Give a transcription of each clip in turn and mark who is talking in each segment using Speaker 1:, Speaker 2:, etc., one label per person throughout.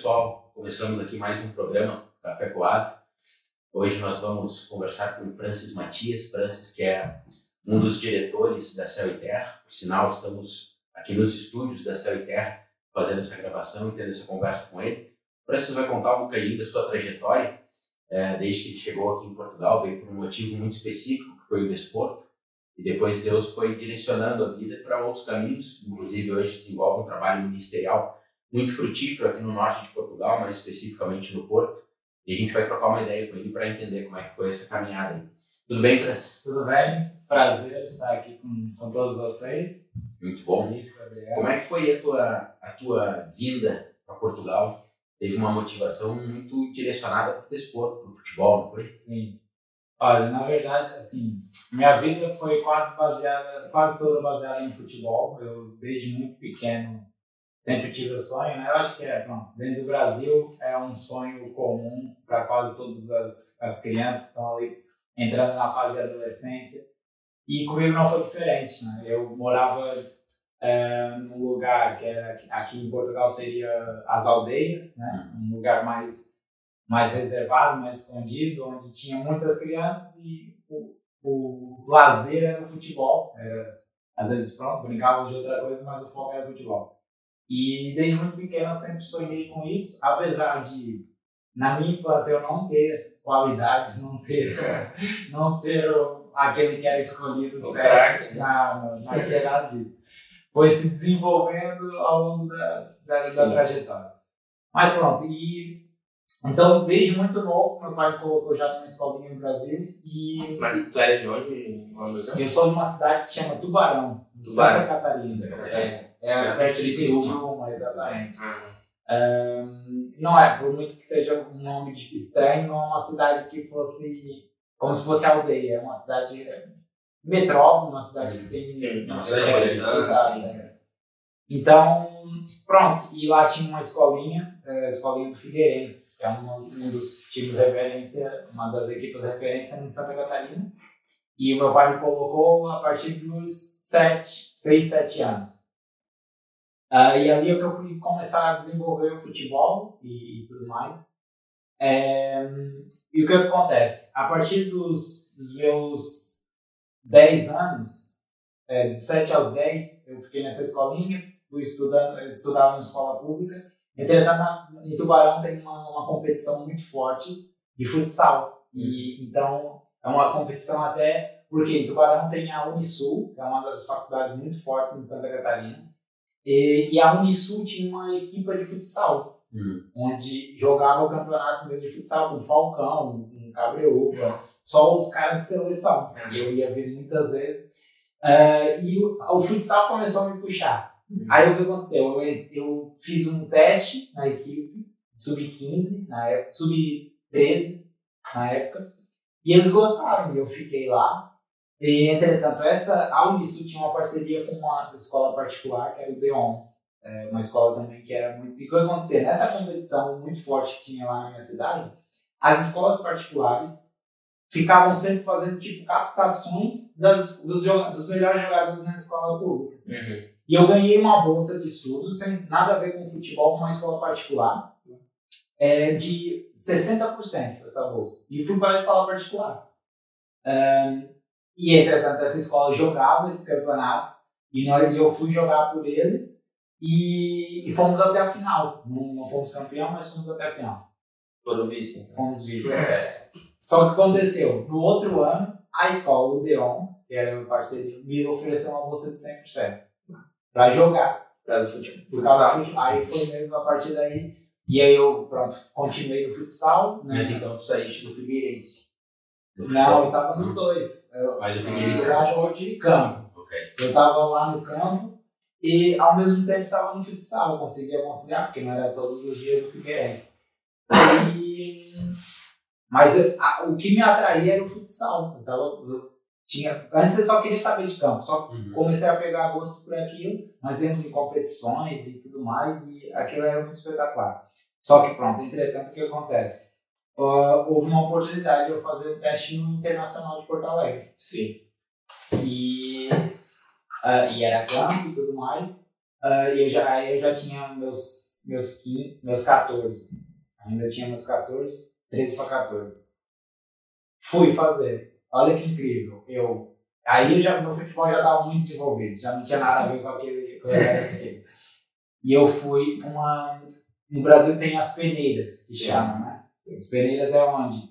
Speaker 1: pessoal, começamos aqui mais um programa Café Coado. Hoje nós vamos conversar com Francis Matias, Francis que é um dos diretores da Céu e Terra. Por sinal, estamos aqui nos estúdios da Céu e Terra fazendo essa gravação e tendo essa conversa com ele. Francis vai contar um bocadinho da sua trajetória, é, desde que ele chegou aqui em Portugal, veio por um motivo muito específico, que foi o desporto, e depois Deus foi direcionando a vida para outros caminhos, inclusive hoje desenvolve um trabalho ministerial muito frutífero aqui no norte de Portugal, mais especificamente no Porto. E a gente vai trocar uma ideia com ele para entender como é que foi essa caminhada. Aí. Tudo bem, Francis?
Speaker 2: Tudo bem? Prazer estar aqui com, com todos vocês.
Speaker 1: Muito bom. Como é que foi a tua, a tua vinda para Portugal? Teve uma motivação muito direcionada para o desporto, para o futebol, não foi?
Speaker 2: Sim. Olha, na verdade, assim, minha vida foi quase baseada, quase toda baseada em futebol. Eu, desde muito pequeno, sempre tive o sonho, né? Eu acho que é, bom, dentro do Brasil é um sonho comum para quase todas as, as crianças que estão ali entrando na fase de adolescência. E comigo não foi diferente, né? Eu morava é, num lugar que era, aqui em Portugal seria as aldeias, né? Um lugar mais mais reservado, mais escondido, onde tinha muitas crianças e o, o lazer era o futebol. Era, às vezes, pronto, brincavam de outra coisa, mas o foco era o futebol. E desde muito pequeno eu sempre sonhei com isso, apesar de na minha infância eu não ter qualidades, não ter, não ser aquele que era escolhido o certo, na, na, nada disso. Foi se desenvolvendo ao longo da, da, da trajetória. Mas pronto, e então, desde muito novo, meu pai me colocou já numa escolinha no Brasil e...
Speaker 3: Mas tu era de onde?
Speaker 2: Eu sou de uma cidade que se chama Tubarão, Tubarão. Santa Catarina. É. É a perto de Criciúma, exatamente. Um, não é, por muito que seja um nome estranho, não é uma cidade que fosse como se fosse aldeia, é uma cidade metrópole, uma cidade que tem.
Speaker 3: Sim, uma cidade organizada.
Speaker 2: É. Então, pronto, e lá tinha uma escolinha, a escolinha do Figueirense, que é um, um dos times de referência, uma das equipas de referência em Santa Catarina. E o meu pai me colocou a partir dos 7, 6, 7 anos. Uh, e ali é que eu fui começar a desenvolver o futebol e, e tudo mais. É, e o que acontece? A partir dos, dos meus 10 anos, é, de 7 aos 10, eu fiquei nessa escolinha, fui estudando, estudava em escola pública. Entretanto, em Tubarão tem uma, uma competição muito forte de futsal. E, então, é uma competição até porque em Tubarão tem a Unisul, que é uma das faculdades muito fortes em Santa Catarina. E, e a Unisul tinha uma equipe de futsal, hum. onde jogava o campeonato mesmo de futsal com Falcão, com Cabreúva, só os caras de seleção. Hum. Eu ia ver muitas vezes. Uh, e o, o, futsal começou a me puxar. Hum. Aí o que aconteceu? Eu, eu fiz um teste na equipe, sub-15, na época, sub-13 na época, e eles gostaram. Eu fiquei lá, e, entretanto, essa, a Unisul tinha uma parceria com uma escola particular, que era o Deon, é, uma escola também que era muito... E o que acontecia? Nessa competição muito forte que tinha lá na minha cidade, as escolas particulares ficavam sempre fazendo, tipo, captações das, dos, dos melhores jogadores na escola pública. Uhum. E eu ganhei uma bolsa de estudo, sem nada a ver com futebol, com uma escola particular, é, de 60% dessa bolsa. E fui para a escola particular. Um, e, entretanto, essa escola jogava esse campeonato e, nós, eu fui jogar por eles e, e fomos até a final. Não, não fomos campeão, mas fomos até a final.
Speaker 3: Foram vice.
Speaker 2: Então. Fomos vice. É. Só que aconteceu, no outro ano, a escola, o Deon, que era meu parceiro, me ofereceu uma bolsa de 100% para jogar.
Speaker 3: Por causa do futebol.
Speaker 2: Por causa do futebol. Aí foi mesmo a partir daí. E aí eu, pronto, continuei no futsal.
Speaker 1: Né? Mas então tu saíste do Figueirense.
Speaker 2: Não, eu tava nos dois. Eu,
Speaker 1: Mas o Figueirense era
Speaker 2: de campo.
Speaker 1: Okay.
Speaker 2: Eu tava lá no campo e ao mesmo tempo tava no futsal. Eu conseguia conciliar, porque não era todos os dias do Figueirense. E... Mas a, o que me atraía era o futsal. Eu tava, eu tinha, antes eu só queria saber de campo, só uhum. comecei a pegar gosto por aquilo. Nós íamos em competições e tudo mais, e aquilo era muito espetacular. Só que pronto, entretanto, o que acontece? Uh, houve uma oportunidade de eu fazer o teste no Internacional de Porto Alegre.
Speaker 3: Sim.
Speaker 2: E, uh, e era campo e tudo mais. Ah, e eu já, aí eu já tinha meus, meus, 15, meus 14. Ainda tinha meus 14, 13 para 14. Fui fazer. Olha que incrível. Eu, aí eu já, meu futebol já estava muito desenvolvido, já não tinha nada a ver com aquele. E eu fui uma. No Brasil tem as peneiras, que chamam, né? As peneiras é onde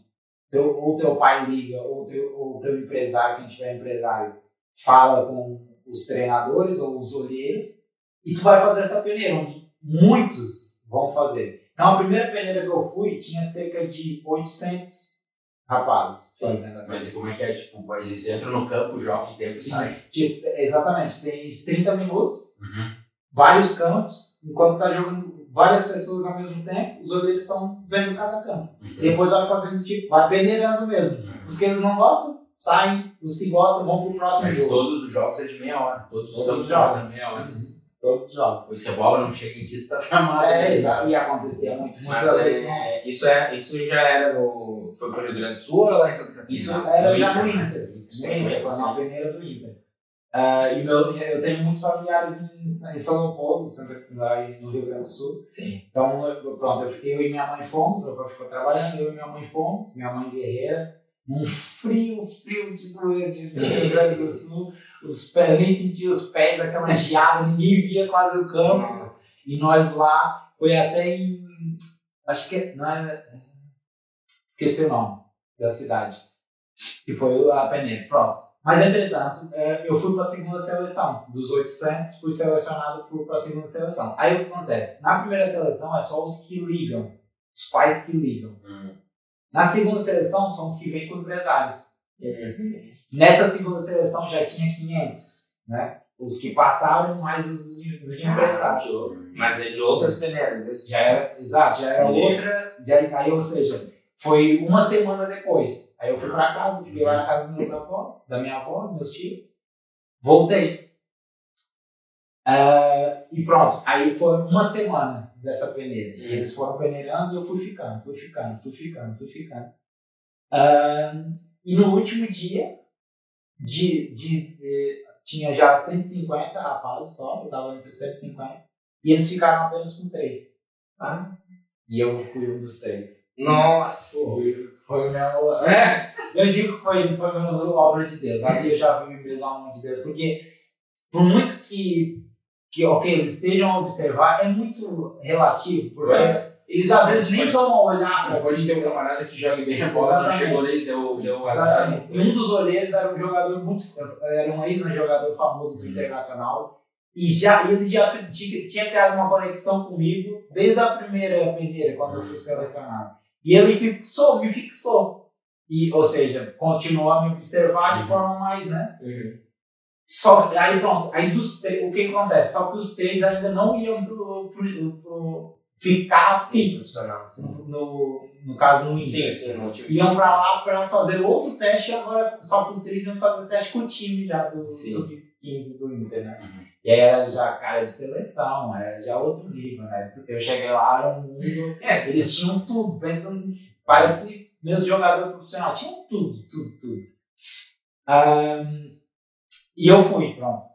Speaker 2: teu, ou teu pai liga, ou teu, ou teu empresário, quem tiver empresário, fala com os treinadores ou os olheiros, e tu vai fazer essa peneira, onde muitos vão fazer. Então, a primeira peneira que eu fui tinha cerca de 800 rapazes
Speaker 3: Sim.
Speaker 2: fazendo a peneira.
Speaker 1: Mas e como é que é? Tipo, eles entram no campo, jogam tempo e saem.
Speaker 2: tipo, exatamente. Tem uns 30 minutos,
Speaker 1: Uhum.
Speaker 2: vários campos, enquanto tá jogando várias pessoas ao mesmo tempo, os olheiros estão vendo cada campo. Depois vai fazendo tipo, vai peneirando mesmo.
Speaker 1: Uhum.
Speaker 2: Os que eles não gostam, saem. Os que gostam vão pro próximo
Speaker 1: Mas
Speaker 2: jogo.
Speaker 1: todos os jogos é de meia hora. Todos os
Speaker 2: Todos os jogos.
Speaker 1: jogam meia hora.
Speaker 2: Uhum. Todos os jogos.
Speaker 1: O cebola não chega em ti, tu tá tramado.
Speaker 2: É,
Speaker 1: né?
Speaker 2: exato. E acontecia muito.
Speaker 3: Mas
Speaker 2: Muitas vezes não.
Speaker 3: é, isso, é, isso já era no. Foi pro Rio Grande do Sul ou lá em Santa Catarina?
Speaker 2: Isso era
Speaker 1: no
Speaker 2: já
Speaker 1: Inter,
Speaker 2: no
Speaker 1: né?
Speaker 2: Inter.
Speaker 1: Sim,
Speaker 2: foi na peneira do Inter. Ah, e meu, eu tenho muitos familiares em, em São Leopoldo, Santa- no Rio Grande do Sul.
Speaker 3: Sim.
Speaker 2: Então, eu- pronto, eu, eu e minha mãe fomos, meu pai ficou trabalhando, eu e minha mãe fomos, minha mãe guerreira, num frio, frio de doer de de Rio Grande do Sul, os pés, eu nem sentia os pés, aquela geada, ninguém via quase o campo, e nós lá, foi até em, acho que, é- não é, esqueci o nome da cidade, que foi a Peneira, pronto. Mas, entretanto, eh, eu fui para a segunda seleção. Dos 800, fui selecionado para a segunda seleção. Aí o que acontece? Na primeira seleção é só os que ligam, os pais que ligam.
Speaker 1: Hum.
Speaker 2: Na segunda seleção são os que vêm com empresários.
Speaker 3: Uhum.
Speaker 2: Nessa segunda seleção já tinha 500, né? Os que passaram, mais os dos dos empresários.
Speaker 3: Mas é de outras peneiras.
Speaker 2: Já era, exato, já era outra. Já, aí, ou seja, foi uma semana depois. Aí eu fui pra casa, fiquei lá na casa dos meus avós, da minha avó, dos meus tios. Voltei. Ah, e pronto, aí foi uma semana dessa peneira.
Speaker 3: Hum.
Speaker 2: E eles foram peneirando e eu fui ficando, fui ficando, fui ficando, fui ficando. Ah, e no último dia, de, de, de- tinha já 150 rapazes só, eu tava entre os 150, e eles ficaram apenas com três.
Speaker 3: Ah.
Speaker 2: E eu fui um dos três.
Speaker 3: Nossa!
Speaker 2: Foi, foi o meu.
Speaker 3: É.
Speaker 2: Eu digo que foi, foi meu obra de Deus. Ali eu já vi mesmo a mão de Deus. Porque, por muito que, que ok, eles estejam a observar, é muito relativo. Porque
Speaker 1: É.
Speaker 2: eles às vezes nem vão olhar para
Speaker 1: Pode ter um camarada que joga bem a bola, não chegou nele, deu, deu azar.
Speaker 2: Exatamente. E um dos olheiros era um jogador muito. Era um ex-jogador famoso do
Speaker 1: Uhum.
Speaker 2: Internacional. E já, ele já tinha, tinha criado uma conexão comigo desde a primeira peneira, quando eu fui selecionado. E ele fixou, me fixou. E, ou seja, continuou a me observar de
Speaker 1: Uhum.
Speaker 2: forma mais, né?
Speaker 3: Uhum.
Speaker 2: Só que aí pronto, aí dos três, o que, acontece? Só que os três ainda não iam pro, pro, pro ficar fixo.
Speaker 3: Profissional, sim.
Speaker 2: No, no, no caso, no Inter
Speaker 3: Sim, sim, não tive
Speaker 2: iam pra lá pra fazer outro teste e agora só que os três iam fazer teste com o time já do
Speaker 3: Sim.
Speaker 2: Sub-15 do Inter, né?
Speaker 1: Uhum.
Speaker 2: E aí era já cara de seleção, era já outro nível, né? Eu cheguei lá, era um nível.
Speaker 3: É.
Speaker 2: Eles tinham tudo, pensando, parece meus jogadores profissionais, tinham tudo, tudo, tudo. Ahn, e eu fui, pronto.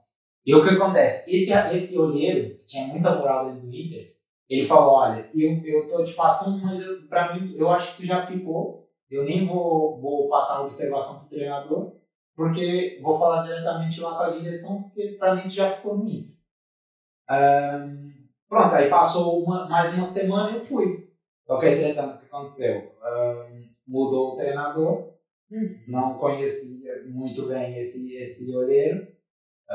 Speaker 2: E o que acontece? Esse, esse olheiro, que tinha muita moral dentro do Inter, ele falou: olha, eu, eu tô te passando, mas eu, pra mim, eu acho que tu já ficou. Eu nem vou, vou passar a observação pro treinador, porque vou falar diretamente lá com a direção, porque pra mim tu já ficou no. Ahn, pronto, aí passou uma, mais uma semana e eu fui. Só que, entretanto, o que aconteceu? Ahn, mudou o treinador, não conhecia muito bem esse, esse olheiro.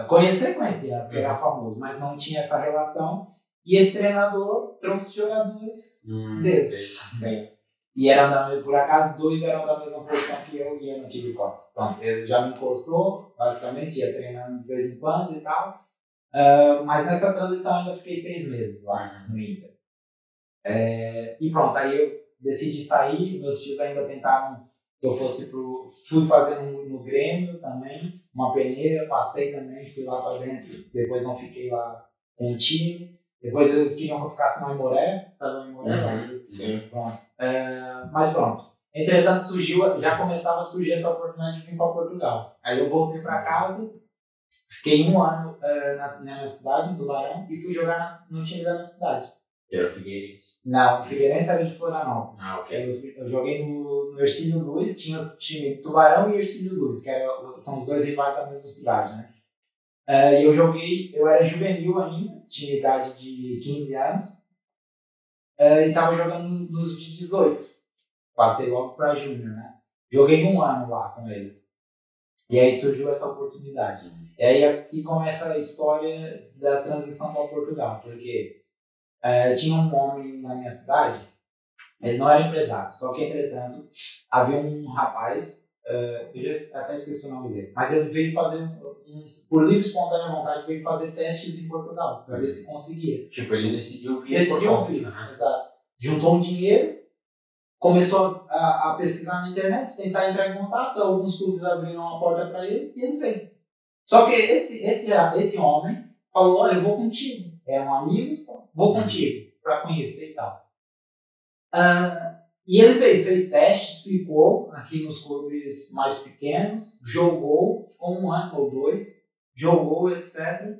Speaker 2: Conhecer, conhecia, porque era famoso, mas não tinha essa relação. E esse treinador trouxe jogadores
Speaker 1: Hum,
Speaker 2: dele.
Speaker 3: Sim.
Speaker 2: E eram da, por acaso, dois eram da mesma posição que eu e eu não tive hipótese. Pronto, ele já me encostou, basicamente, ia treinando de vez em quando e tal. Ah, mas nessa transição ainda fiquei seis meses lá no Inter. É, e pronto, aí eu decidi sair, meus tios ainda tentaram que eu fosse pro. Fui fazer no, no Grêmio também, uma peneira, passei também, fui lá pra dentro, depois não fiquei lá com o time. Depois eles queriam que eu ficasse no Imoré, sabe o Imoré? do-
Speaker 3: Sim.
Speaker 2: Pronto. É, mas pronto. Entretanto, surgiu, já começava a surgir essa oportunidade de vir para Portugal. Aí eu voltei para casa, Fiquei um ano uh, na, na minha cidade, em Tubarão, e fui jogar na, no time da minha cidade.
Speaker 1: Era o Figueirense.
Speaker 2: Não, o Figueirense era de Florianópolis.
Speaker 1: Ah, ok.
Speaker 2: Eu, eu joguei no, no Ercílio Luz, tinha o time Tubarão e Ercílio Luz, que era, são os dois rivais da mesma cidade, né? Uh, eu joguei, eu era juvenil ainda, tinha idade de 15 anos, uh, e jogando nos de 18. Passei logo pra Júnior, né? Joguei um ano lá com eles. E aí surgiu essa oportunidade. E aí aqui começa a história da transição para Portugal, porque uh, tinha um homem na minha cidade, ele não era empresário, só que entretanto havia um rapaz, uh, eu já até esqueci o nome dele, mas ele veio fazer, um, por livre e espontânea vontade, veio fazer testes em Portugal, para ver se conseguia.
Speaker 1: Tipo, ele decidiu vir
Speaker 2: Decidiu
Speaker 1: Portugal.
Speaker 2: vir,
Speaker 1: Aham.
Speaker 2: exato. Juntou um dinheiro, começou a, a pesquisar na internet, tentar entrar em contato, alguns clubes abriram a porta para ele e ele veio. Só que esse, esse, esse homem falou, olha, eu vou contigo. Eram amigos, vou contigo, para conhecer e tal. Ah, e ele veio, fez testes, ficou aqui nos clubes mais pequenos, jogou, ficou um ano ou dois, jogou, etc.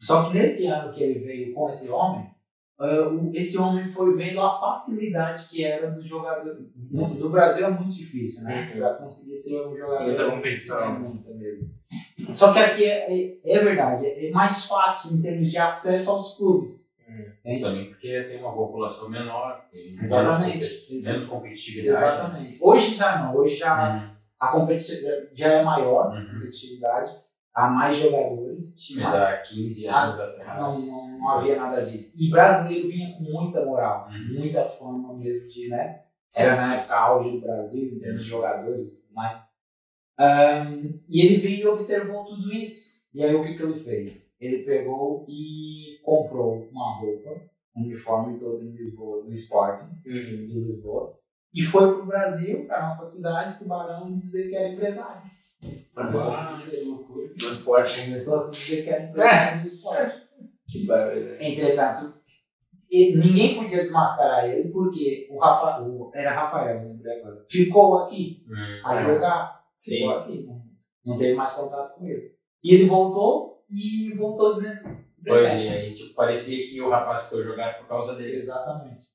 Speaker 2: Só que nesse ano que ele veio com esse homem, o- esse homem foi vendo a facilidade que era dos jogadores. No, no Brasil é muito difícil, né?
Speaker 3: Uhum.
Speaker 2: Para conseguir ser um jogador.
Speaker 3: Muita competição.
Speaker 2: É muita mesmo. Só que aqui é, é, é verdade, é mais fácil em termos de acesso aos clubes. Entende?
Speaker 1: Também porque tem uma população menor, tem menos
Speaker 2: Exatamente.
Speaker 1: competi- menos competitividade.
Speaker 2: Exatamente. Hoje já não, hoje já
Speaker 1: Uhum.
Speaker 2: a competitividade já é maior, a
Speaker 1: Uhum.
Speaker 2: competitividade, há mais jogadores,
Speaker 1: Mas
Speaker 2: mas
Speaker 1: há 15 anos atrás.
Speaker 2: não, não, não havia nada disso. E brasileiro vinha com muita moral,
Speaker 1: Uhum.
Speaker 2: muita fama mesmo de, né? Era na época auge do Brasil, em termos de jogadores e tudo mais. Ahn, e ele veio e observou tudo isso. E aí o que, que ele fez? Ele pegou e comprou uma roupa, um uniforme todo em Lisboa, do Sporting, de Lisboa, e foi pro Brasil, pra nossa cidade, Tubarão, dizer que era empresário. Começou a se dizer loucura.
Speaker 3: No esporte.
Speaker 2: Começou a se dizer que era empresário do esporte.
Speaker 3: Que barbaridade.
Speaker 2: Entretanto, ninguém podia desmascarar ele porque o Rafa, o, era Rafael, não lembro agora, ficou aqui
Speaker 1: Uhum.
Speaker 2: a jogar.
Speaker 3: Sim.
Speaker 2: Ficou aqui, não, não teve mais contato com ele. E ele voltou e voltou dizendo
Speaker 1: Pois é, aí tipo, parecia que o rapaz foi jogar por causa dele.
Speaker 2: Exatamente.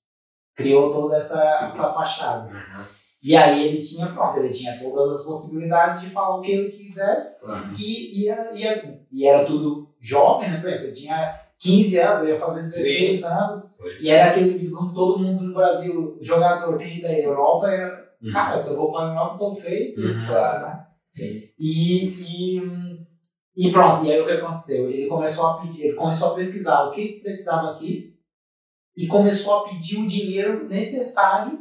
Speaker 2: Criou toda essa, essa fachada.
Speaker 1: Uhum.
Speaker 2: E aí ele tinha, pronto, ele tinha todas as possibilidades de falar o que ele quisesse
Speaker 1: Uhum.
Speaker 2: e, ia, ia, e era tudo jovem, né? Pensa, tinha 15 anos, eu ia fazer 16 anos.
Speaker 1: Pois.
Speaker 2: E era aquele visão que todo mundo no Brasil, jogador tem da Europa, era,
Speaker 1: Uhum.
Speaker 2: cara, se eu vou para a Europa, eu tô feito,
Speaker 1: Uhum.
Speaker 2: etc, né?
Speaker 3: Sim.
Speaker 2: E, e, e pronto, e aí o que aconteceu? Ele começou a pedir, ele começou a pesquisar o que precisava aqui e começou a pedir o dinheiro necessário.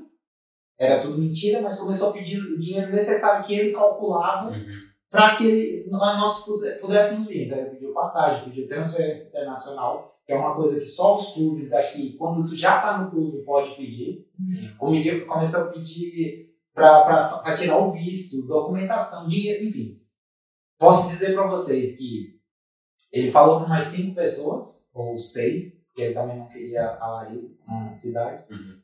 Speaker 2: Era tudo mentira, mas começou a pedir o dinheiro necessário que ele calculava
Speaker 1: Uhum.
Speaker 2: para que nós pudéssemos vir. Então ele pediu passagem, pediu transferência internacional, que é uma coisa que só os clubes daqui, quando tu já tá no clube, pode pedir. Comedi- Começou a pedir para tirar o visto, documentação, dinheiro, enfim. Posso dizer para vocês que ele falou para mais cinco pessoas, ou seis, porque ele também não queria alarido na cidade.
Speaker 1: Uhum.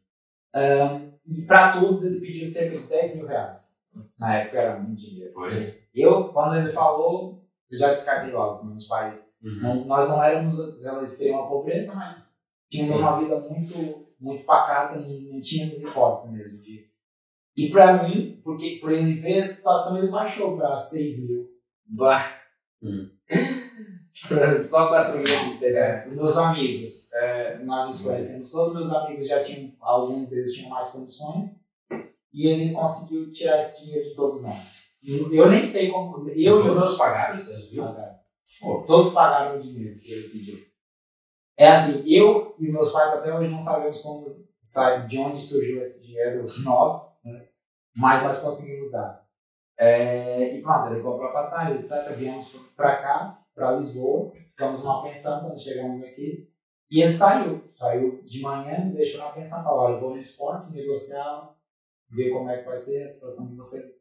Speaker 2: Ahn, e para todos ele pediu cerca de 10 mil reais. Na época era muito dinheiro.
Speaker 1: Pois.
Speaker 2: Eu, quando ele falou, eu já descartei logo. Meus pais,
Speaker 1: Uhum.
Speaker 2: não- nós não éramos aquela extrema pobreza, mas tínhamos
Speaker 1: Sim.
Speaker 2: uma vida muito, muito pacata, não, não tínhamos hipótese mesmo. De... E para mim, porque por ele ver essa situação, ele baixou para 6 mil.
Speaker 3: Bah.
Speaker 1: Hum.
Speaker 3: Só 4 mil de diferença.
Speaker 2: É, meus amigos, é, nós nos conhecemos todos, meus amigos já tinham, alguns deles tinham mais condições, e ele conseguiu tirar esse dinheiro de todos nós. Eu nem sei como. Eu
Speaker 1: Os
Speaker 2: e
Speaker 1: outros pagaram os 10 mil?
Speaker 2: Pagaram. Pô, Todos pagaram o dinheiro que ele pediu. É assim, eu e meus pais até hoje não sabemos como sai, de onde surgiu esse dinheiro, nós, né? mas nós conseguimos dar. É, e pronto, ele comprou a passagem, etc. Viemos para cá, para Lisboa, ficamos numa pensão quando chegamos aqui. E ele saiu, saiu de manhã, nos deixou na pensão, falou: olha, vou no esporte, negociar, ver como é que vai ser a situação de você.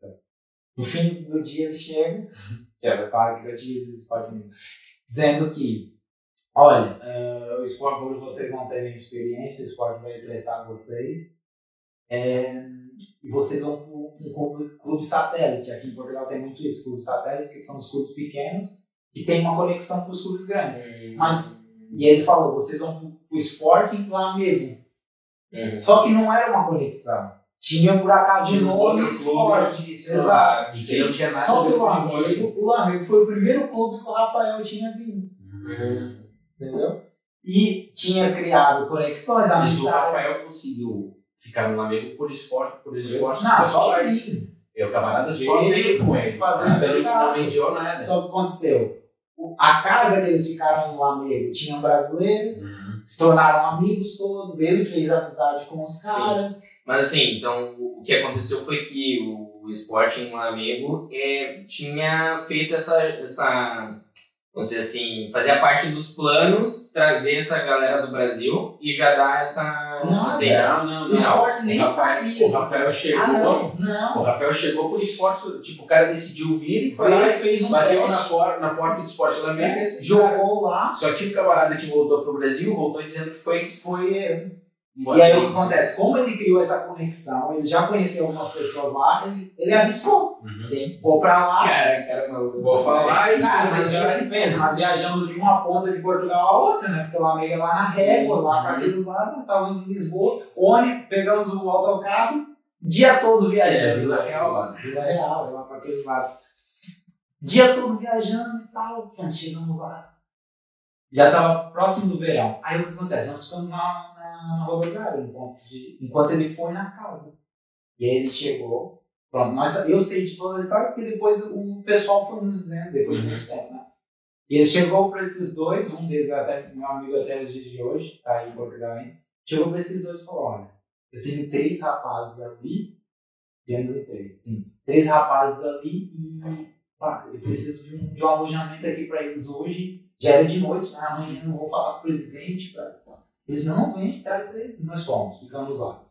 Speaker 2: No fim do dia ele chega, já é claro que eu tinha do esporte Mineiro, dizendo que, olha, eh, o esporte, por vocês não terem experiência, o esporte vai emprestar vocês, eh, e vocês vão para um clube, satélite. Aqui em Portugal tem muito isso, clube satélite, que são os clubes pequenos, que tem uma conexão com os clubes grandes.
Speaker 3: Hum.
Speaker 2: Mas- E ele falou, vocês vão pro, Sporting Flamengo.
Speaker 3: Hum.
Speaker 2: Só que não era uma conexão. Tinha por acaso o
Speaker 1: um
Speaker 2: nome
Speaker 1: outro
Speaker 2: Esporte.
Speaker 1: de-
Speaker 2: Exato.
Speaker 1: E que não tinha nada
Speaker 2: Só o
Speaker 1: com o esporte.
Speaker 2: Flamengo, o Flamengo foi o primeiro clube que o Rafael tinha vindo.
Speaker 1: Hum.
Speaker 2: Entendeu? E tinha criado conexões,
Speaker 1: Mas o
Speaker 2: amizades.
Speaker 1: Rafael conseguiu ficar no Flamengo por esporte, por esporte.
Speaker 2: Não, sozinho.
Speaker 1: E o camarada só
Speaker 2: Ele
Speaker 1: veio com ele.
Speaker 2: fazendo
Speaker 1: O camarada
Speaker 2: exato.
Speaker 1: não mediou nada.
Speaker 2: Só que aconteceu. o- A casa que eles ficaram no Flamengo tinham brasileiros,
Speaker 1: Uhum.
Speaker 2: se tornaram amigos todos, ele fez amizade com os
Speaker 3: Sim.
Speaker 2: caras.
Speaker 3: Mas assim, então o que aconteceu foi que o Sporting Flamengo é, tinha feito essa, essa, vamos dizer assim, fazia parte dos planos trazer essa galera do Brasil e já dar essa.
Speaker 2: Não,
Speaker 3: assim,
Speaker 1: Não, não, não.
Speaker 2: O esporte nem sabia.
Speaker 1: O Rafael chegou.
Speaker 2: Ah, não.
Speaker 1: O Rafael chegou por esporte. Tipo, o cara decidiu vir e foi lá e
Speaker 2: fez um
Speaker 1: bateu na, por, na porta do esporte e esse cara-
Speaker 2: Jogou lá.
Speaker 1: Só que o camarada que voltou pro Brasil voltou dizendo que foi.
Speaker 2: Foi. E aí o que acontece? Como ele criou essa conexão, ele já conheceu algumas pessoas lá, ele, ele arriscou.
Speaker 1: Uhum.
Speaker 3: Sim.
Speaker 2: Vou pra lá.
Speaker 3: Cara, caramba.
Speaker 1: Vou falar e
Speaker 2: Cara, mas
Speaker 1: já.
Speaker 2: já pensa, nós viajamos de uma ponta de Portugal à outra, né? Porque o Flamengo é lá na régua, lá para aqueles lados, nós estávamos em Lisboa, ônibus, pegamos o autocarro, dia todo
Speaker 1: É,
Speaker 2: viajando.
Speaker 1: Vila Real lá.
Speaker 2: Vila Real, é lá para aqueles lados. Dia todo viajando e tal, quando chegamos lá. Já estava próximo do verão. Aí o que acontece? Nós ficamos na, na, rodoviária enquanto, de- enquanto ele foi na casa. E aí ele chegou. Pronto, nós, eu sei de toda a história porque depois o pessoal foi nos dizendo, depois de
Speaker 1: Uhum.
Speaker 2: muito tempo, né? E ele chegou para esses dois, um deles até meu amigo até os dias de hoje, tá aí em Portugal ainda. Chegou para esses dois e falou: Olha, eu tenho três rapazes ali, viemos em três, sim, três rapazes ali e pá, eu preciso de um, de um alojamento aqui para eles hoje. Já era de noite, né? amanhã eu vou falar com o presidente. Pra... Eles não vêm, traz eles. Nós fomos, ficamos lá.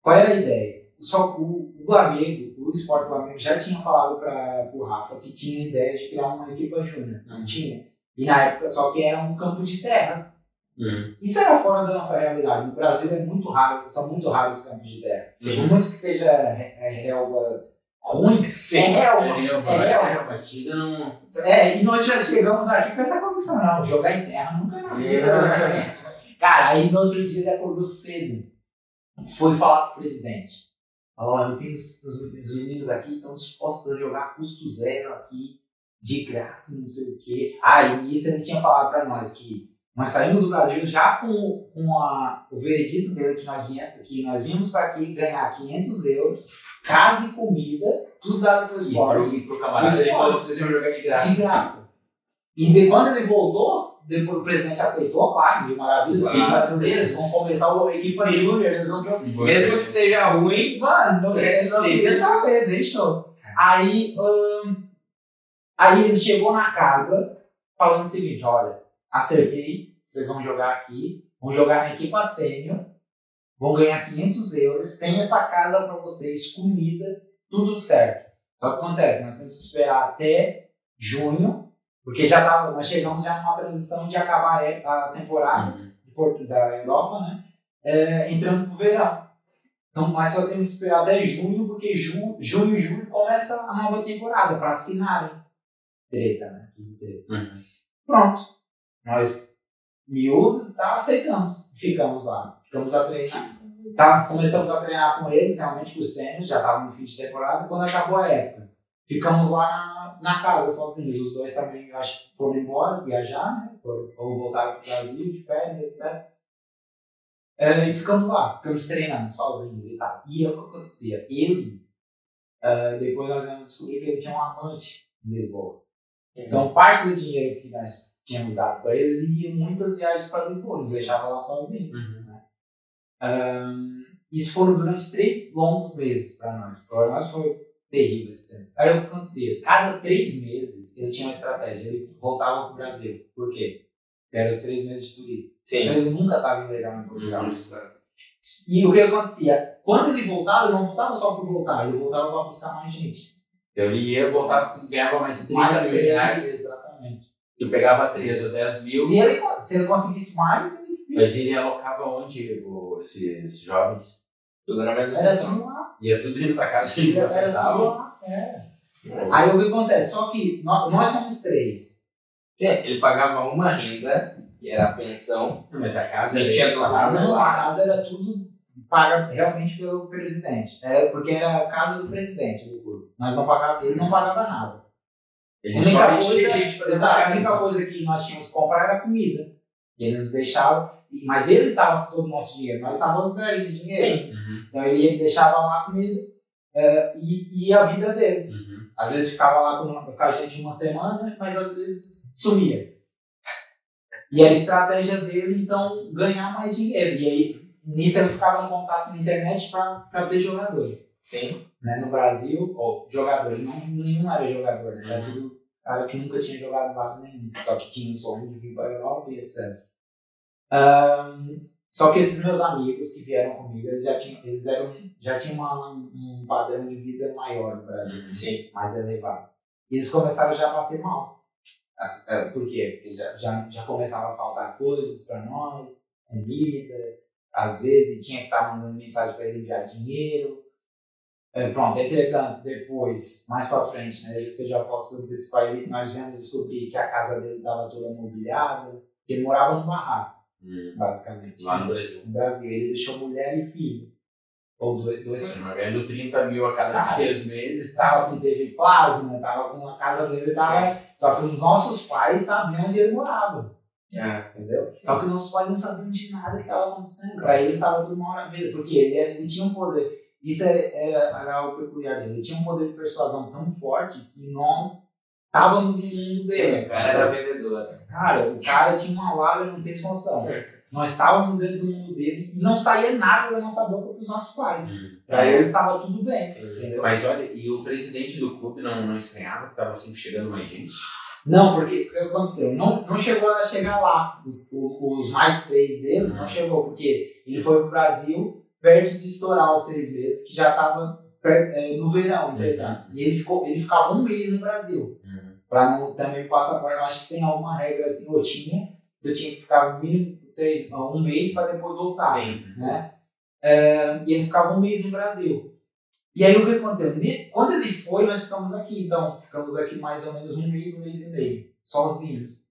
Speaker 2: Qual era a ideia? Só o, o Flamengo, o Sport Flamengo já tinha falado para o Rafa que tinha a ideia de criar uma equipa júnior. Não tinha. E na época só que era um campo de terra.
Speaker 1: Uhum.
Speaker 2: Isso era fora da nossa realidade. No Brasil é muito raro, são muito raros os campos de terra.
Speaker 1: Sim.
Speaker 2: Por muito que seja é, relva ruim,
Speaker 3: Sim.
Speaker 2: é relva.
Speaker 1: É, eu,
Speaker 2: É,
Speaker 1: é,
Speaker 2: relva.
Speaker 1: batida não.
Speaker 2: É, e nós já chegamos aqui com essa convicção, não, jogar em terra nunca na vida. você- Cara, aí no outro dia ele acordou cedo, foi falar com o presidente. Falou, eu tenho os, os meninos aqui, estão dispostos a jogar custo zero aqui, de graça, não sei o quê. Ah, e nisso ele tinha falado pra nós que nós saímos do Brasil já com, com a, o veredito dele que nós, vinha, que nós vínhamos para aqui ganhar 500 euros, casa e comida, tudo dado pro
Speaker 1: E
Speaker 2: esporte.
Speaker 1: pro, e pro camarada
Speaker 2: Pro
Speaker 1: ele
Speaker 2: esporte.
Speaker 1: falou que vocês iam jogar de graça.
Speaker 2: De graça. E de, quando ele voltou, depois o presidente aceitou, claro, mil maravilhas,
Speaker 3: Claro.
Speaker 2: sim, brasileiros, vão começar o equipa
Speaker 3: Sim.
Speaker 2: júnior, eles vão jogar.
Speaker 3: Mesmo que seja ruim,
Speaker 2: Mano, não,
Speaker 3: É,
Speaker 2: queria
Speaker 3: que-
Speaker 2: saber, deixou. Aí, hum, aí ele chegou na casa falando o seguinte: olha, acertei, vocês vão jogar aqui, vão jogar na equipa sênior, vão ganhar 500 euros, tem essa casa pra vocês, comida, tudo certo. Só que acontece, nós temos que esperar até junho, porque já tava, nós chegamos já numa transição de acabar a temporada
Speaker 1: Uhum.
Speaker 2: da Europa, né? É, entrando pro verão. Então, nós só temos que esperar até junho, porque ju, junho e julho começa a nova temporada, para assinarem. Treta, né? Tudo treta.
Speaker 1: Uhum.
Speaker 2: Pronto. Nós, miúdos, tá, aceitamos. Ficamos lá. Ficamos a treinar. Tá, começamos a treinar com eles, realmente, com os sênios, já estavam no fim de temporada, quando acabou a época. Ficamos lá na, na casa sozinhos. Os dois também, acho que foram embora, viajar, né? Foram- Ou voltaram para o Brasil, de férias, etc. É, e ficamos lá, ficamos treinando sozinhos e tal. E é o que acontecia? Ele, ah, depois nós vamos descobrir que ele tinha um amante em Lisboa. Então, parte do dinheiro que nós tínhamos dado para ele, ele ia muitas viagens para Lisboa, nos deixava lá sozinho.
Speaker 1: Uhum.
Speaker 2: Ahn, isso foram durante três longos meses para nós. Para nós foi terrível esse tempo. Aí o que acontecia? Cada três meses ele tinha uma estratégia. Ele voltava para o Brasil. Por quê? Eram os três meses de turista.
Speaker 3: sim.
Speaker 2: Então ele nunca estava ilegal em Portugal.
Speaker 1: Uhum.
Speaker 2: E o que acontecia? Quando ele voltava, ele não voltava só por voltar, ele voltava para buscar mais gente.
Speaker 1: Então ele ia voltar, ganhava mais 30
Speaker 2: mais
Speaker 1: mil reais.
Speaker 2: exatamente.
Speaker 1: Tu pegava 3 às 10 mil.
Speaker 2: Se ele, se ele conseguisse mais, ele
Speaker 1: Mas ele alocava onde esse- esses jovens?
Speaker 3: Tudo na mesma
Speaker 2: era tudo lá.
Speaker 1: Ia tudo indo pra casa
Speaker 2: Era tudo
Speaker 1: acertava.
Speaker 2: É. Aí o que acontece? Só que nós, nós somos três.
Speaker 3: É, ele pagava uma renda, que era a pensão.
Speaker 1: Mas a casa ele
Speaker 3: tinha
Speaker 2: Não, a casa era tudo paga realmente pelo presidente. É, porque era a casa do presidente do clube. Nós não pagava, ele não pagava nada.
Speaker 1: Ele
Speaker 2: A única coisa-
Speaker 1: gente
Speaker 2: Exato, a única coisa que nós tínhamos que comprar era comida. E ele nos deixava, e- mas ele estava com todo o nosso dinheiro, nós estávamos zero de dinheiro.
Speaker 3: Sim.
Speaker 1: Uhum,
Speaker 2: Então ele deixava lá a comida eh, e, e a vida dele.
Speaker 1: uhum.
Speaker 2: Às vezes ficava lá com, com a gente uma semana, mas às vezes sumia. E era a estratégia dele, então, ganhar mais dinheiro. E aí, nisso ele ficava em contato na internet para ver jogadores.
Speaker 3: Sim.
Speaker 2: Né? No Brasil, ou jogadores, não, nenhum era jogador, né? era tudo cara que nunca tinha jogado lado nenhum, só que tinha um sonho de vir para a Europa e etc. Ahn, só que esses meus amigos que vieram comigo, eles já tinham, eles eram, já tinham uma- um padrão de vida maior no Brasil
Speaker 3: Sim.
Speaker 2: mais elevado. E eles começaram já a bater mal. Assim, é, Por quê? Porque já, já, já começava a faltar coisas para nós, comida, às vezes tinha que estar mandando mensagem para ele enviar dinheiro. É, pronto, entretanto, depois, mais para frente, né, você já posso antecipar, nós viemos descobrir que a casa dele estava toda mobiliada, que ele morava no barraco,
Speaker 1: Hum,
Speaker 2: basicamente.
Speaker 1: Lá no Brasil.
Speaker 2: No Brasil, ele deixou mulher e filho. Ou dois, dois
Speaker 1: Você não ganhando 30 mil a cada
Speaker 2: Ah,
Speaker 1: três meses.
Speaker 2: tava com TV plasma, tava com a casa dele, tava. Só que os nossos pais sabiam onde ele morava,
Speaker 3: É.
Speaker 2: entendeu? Só que os nossos pais não sabiam de nada que estava acontecendo. Pra eles estava tudo uma maravilha, porque ele, ele tinha um poder. Isso era, era, era algo peculiar dele. Ele tinha um poder de persuasão tão forte que nós estávamos no mundo
Speaker 3: Sim,
Speaker 2: dele.
Speaker 3: o cara era vendedor.
Speaker 2: Cara, o cara tinha uma lábia, não tem noção. Nós estávamos dentro do mundo dele e não saía nada da nossa boca para os nossos pais.
Speaker 1: Hum.
Speaker 2: Pra eles estava tudo bem, entendeu?
Speaker 1: Mas olha, e o presidente do clube não, não estranhava que tava sempre chegando mais gente?
Speaker 2: Não, porque o que aconteceu? Não, não chegou a chegar lá. Os, o- os mais três dele não
Speaker 1: Uhum.
Speaker 2: chegou, porque ele foi pro Brasil perto de estourar os três meses, que já estava no verão, entretanto. E ele, ficou, ele ficava um mês no Brasil. Pra não também o passaporte, eu acho que tem alguma regra assim, ou tinha, tu tinha que ficar mínimo três, um mês para depois voltar
Speaker 3: Sim.
Speaker 2: né? É, e ele ficava um mês no Brasil. E aí o que aconteceu? Quando ele foi, nós ficamos aqui. Então, ficamos aqui mais ou menos um mês, um mês e meio, sozinhos.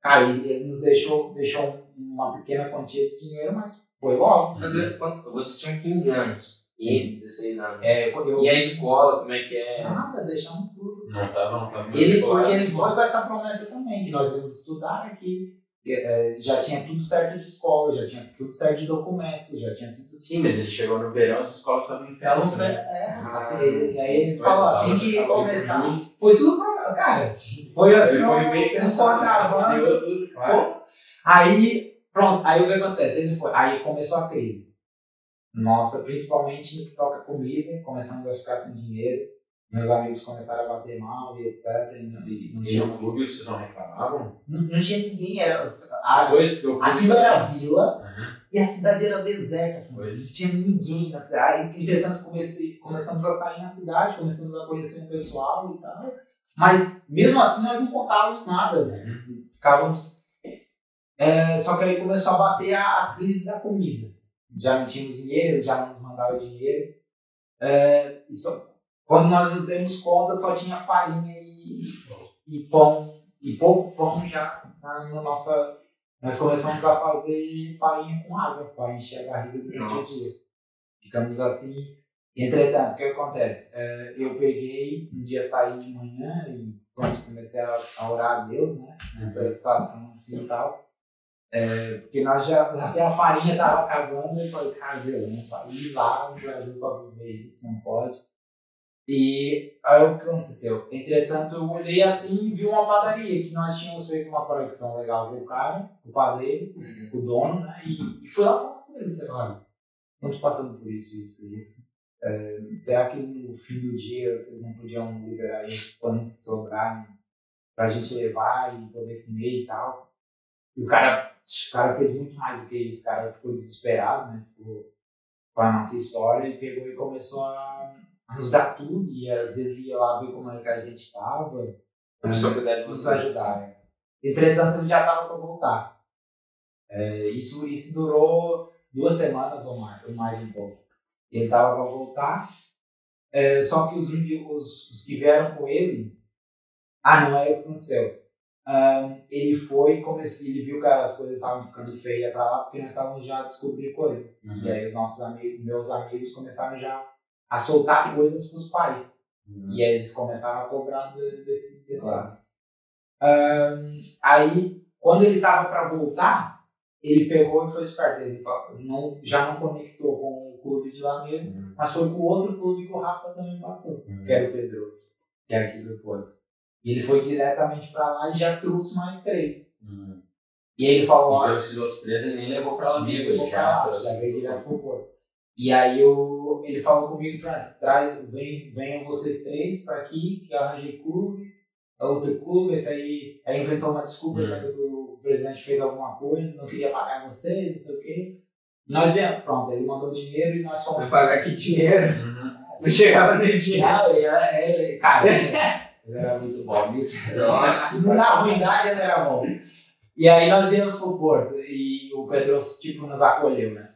Speaker 2: Cara, ele, ele nos deixou, deixou uma pequena quantia de dinheiro, mas foi logo.
Speaker 3: Mas eu- quando, vocês tinham 15 anos. 15, 16 anos.
Speaker 2: É, eu,
Speaker 3: E a escola, como é que é?
Speaker 2: Nada, deixamos tudo.
Speaker 1: Não tava, não tava.
Speaker 2: Ele, porque ele foi com essa promessa também, que nós íamos estudar aqui. É, já tinha tudo certo de escola, já tinha tudo certo de documentos, já tinha tudo
Speaker 1: Sim, mas ele chegou no verão, as escolas estavam em
Speaker 2: Então,
Speaker 1: festa,
Speaker 2: foi,
Speaker 1: né?
Speaker 2: é,
Speaker 3: Ah,
Speaker 2: assim, ele, aí ele
Speaker 1: Foi,
Speaker 2: falou assim que começar. Foi tudo pra. Cara, foi assim.
Speaker 1: Ele foi
Speaker 2: um contrabando.
Speaker 1: deu tudo, claro.
Speaker 2: Aí, pronto, aí o que acontece? Ele foi, aí começou a crise. Nossa, principalmente no que toca comida, começamos a ficar sem dinheiro. Meus amigos começaram a bater mal e etc. E, não- e não,
Speaker 1: E no clube vocês não reclamavam?
Speaker 2: não, não tinha ninguém. Era, a,
Speaker 1: Pois, clube...
Speaker 2: aquilo era vila
Speaker 1: Uhum.
Speaker 2: e a cidade era deserta.
Speaker 1: Pois.
Speaker 2: Não tinha ninguém na cidade. Entretanto, comecei, começamos a sair na cidade, começamos a conhecer o pessoal e tal. Mas mesmo assim nós não contávamos nada, né?
Speaker 1: Uhum.
Speaker 2: Ficávamos. É, só que aí começou a bater a, a crise da comida. Já não tínhamos dinheiro, já não nos mandava dinheiro. É, só- quando nós nos demos conta, só tinha farinha e, e pão, e pouco pão já na, na nossa. Nós começamos a fazer farinha com água para encher a barriga durante o dia. Ficamos assim. Entretanto, o que acontece? É, eu peguei, um dia saí de manhã e pronto, comecei a, a orar a Deus, né? Nessa situação assim e tal. É, porque nós já, até a farinha tava acabando e eu falei, cara, Deus, eu não saí lá no Brasil para viver isso, não pode. E aí o que aconteceu? Entretanto, eu olhei assim e vi uma padaria, que nós tínhamos feito uma conexão legal com o cara, o padeiro,
Speaker 3: Uhum.
Speaker 2: o dono, né? E, e fui lá falar com ele. Falei, olha, estamos passando por isso, isso, isso. É, será que no fim do dia vocês não podiam liberar os pães que sobrarem pra gente levar e poder comer e tal? E o cara, o cara fez muito mais do que isso. O cara ficou desesperado, né? Ficou com a nossa história e pegou e começou a nos dar tudo. E às vezes ia lá ver como é que a gente estava
Speaker 3: Começou a cuidar de
Speaker 2: nos ajudar. é. Entretanto, ele já estava para voltar. É, isso, isso durou duas semanas ou mais, ou mais um pouco. Ele estava para voltar, é, só que os, os, os que vieram com ele. Ah, não, é o que aconteceu. um, ele foi e começou, ele viu que as coisas estavam ficando feias para lá, porque nós estávamos já a descobrir coisas.
Speaker 1: Uhum.
Speaker 2: E aí os nossos amigos, meus amigos começaram já a soltar coisas para os pais.
Speaker 1: Uhum.
Speaker 2: E aí eles começaram a cobrar desse, desse homem. Ahn, aí, quando ele tava para voltar, ele pegou e foi esperto. Ele não, já não conectou com o clube de lá mesmo,
Speaker 1: Uhum.
Speaker 2: mas foi com o outro clube que o Rafa também passou,
Speaker 1: Uhum.
Speaker 2: que era o Pedroso, que era aqui do Porto. E ele foi diretamente para lá e já trouxe mais três.
Speaker 1: Uhum.
Speaker 2: E aí ele falou:
Speaker 1: Então esses outros três ele nem levou pra lá vivo, ele já
Speaker 2: lá,
Speaker 1: trouxe
Speaker 2: já veio direto pro Porto. E aí eu, ele falou comigo, Francis, traz, vem, venham vocês três para aqui, que eu arranjei clube, é outro clube, esse aí, aí inventou uma desculpa,
Speaker 1: Hum.
Speaker 2: dizendo que o presidente fez alguma coisa, não queria pagar vocês, não sei o quê. Nós viemos, pronto, ele mandou dinheiro e nós
Speaker 3: Vai
Speaker 2: fomos.
Speaker 3: pagar que dinheiro?
Speaker 1: Uhum.
Speaker 3: Não chegava nem dinheiro.
Speaker 2: Não, ele, era- ele, cara, ele era muito bom nisso.
Speaker 3: Nossa.
Speaker 2: Na ruindade ele era bom. E aí nós íamos pro Porto e o Pedro, tipo, nos acolheu, né?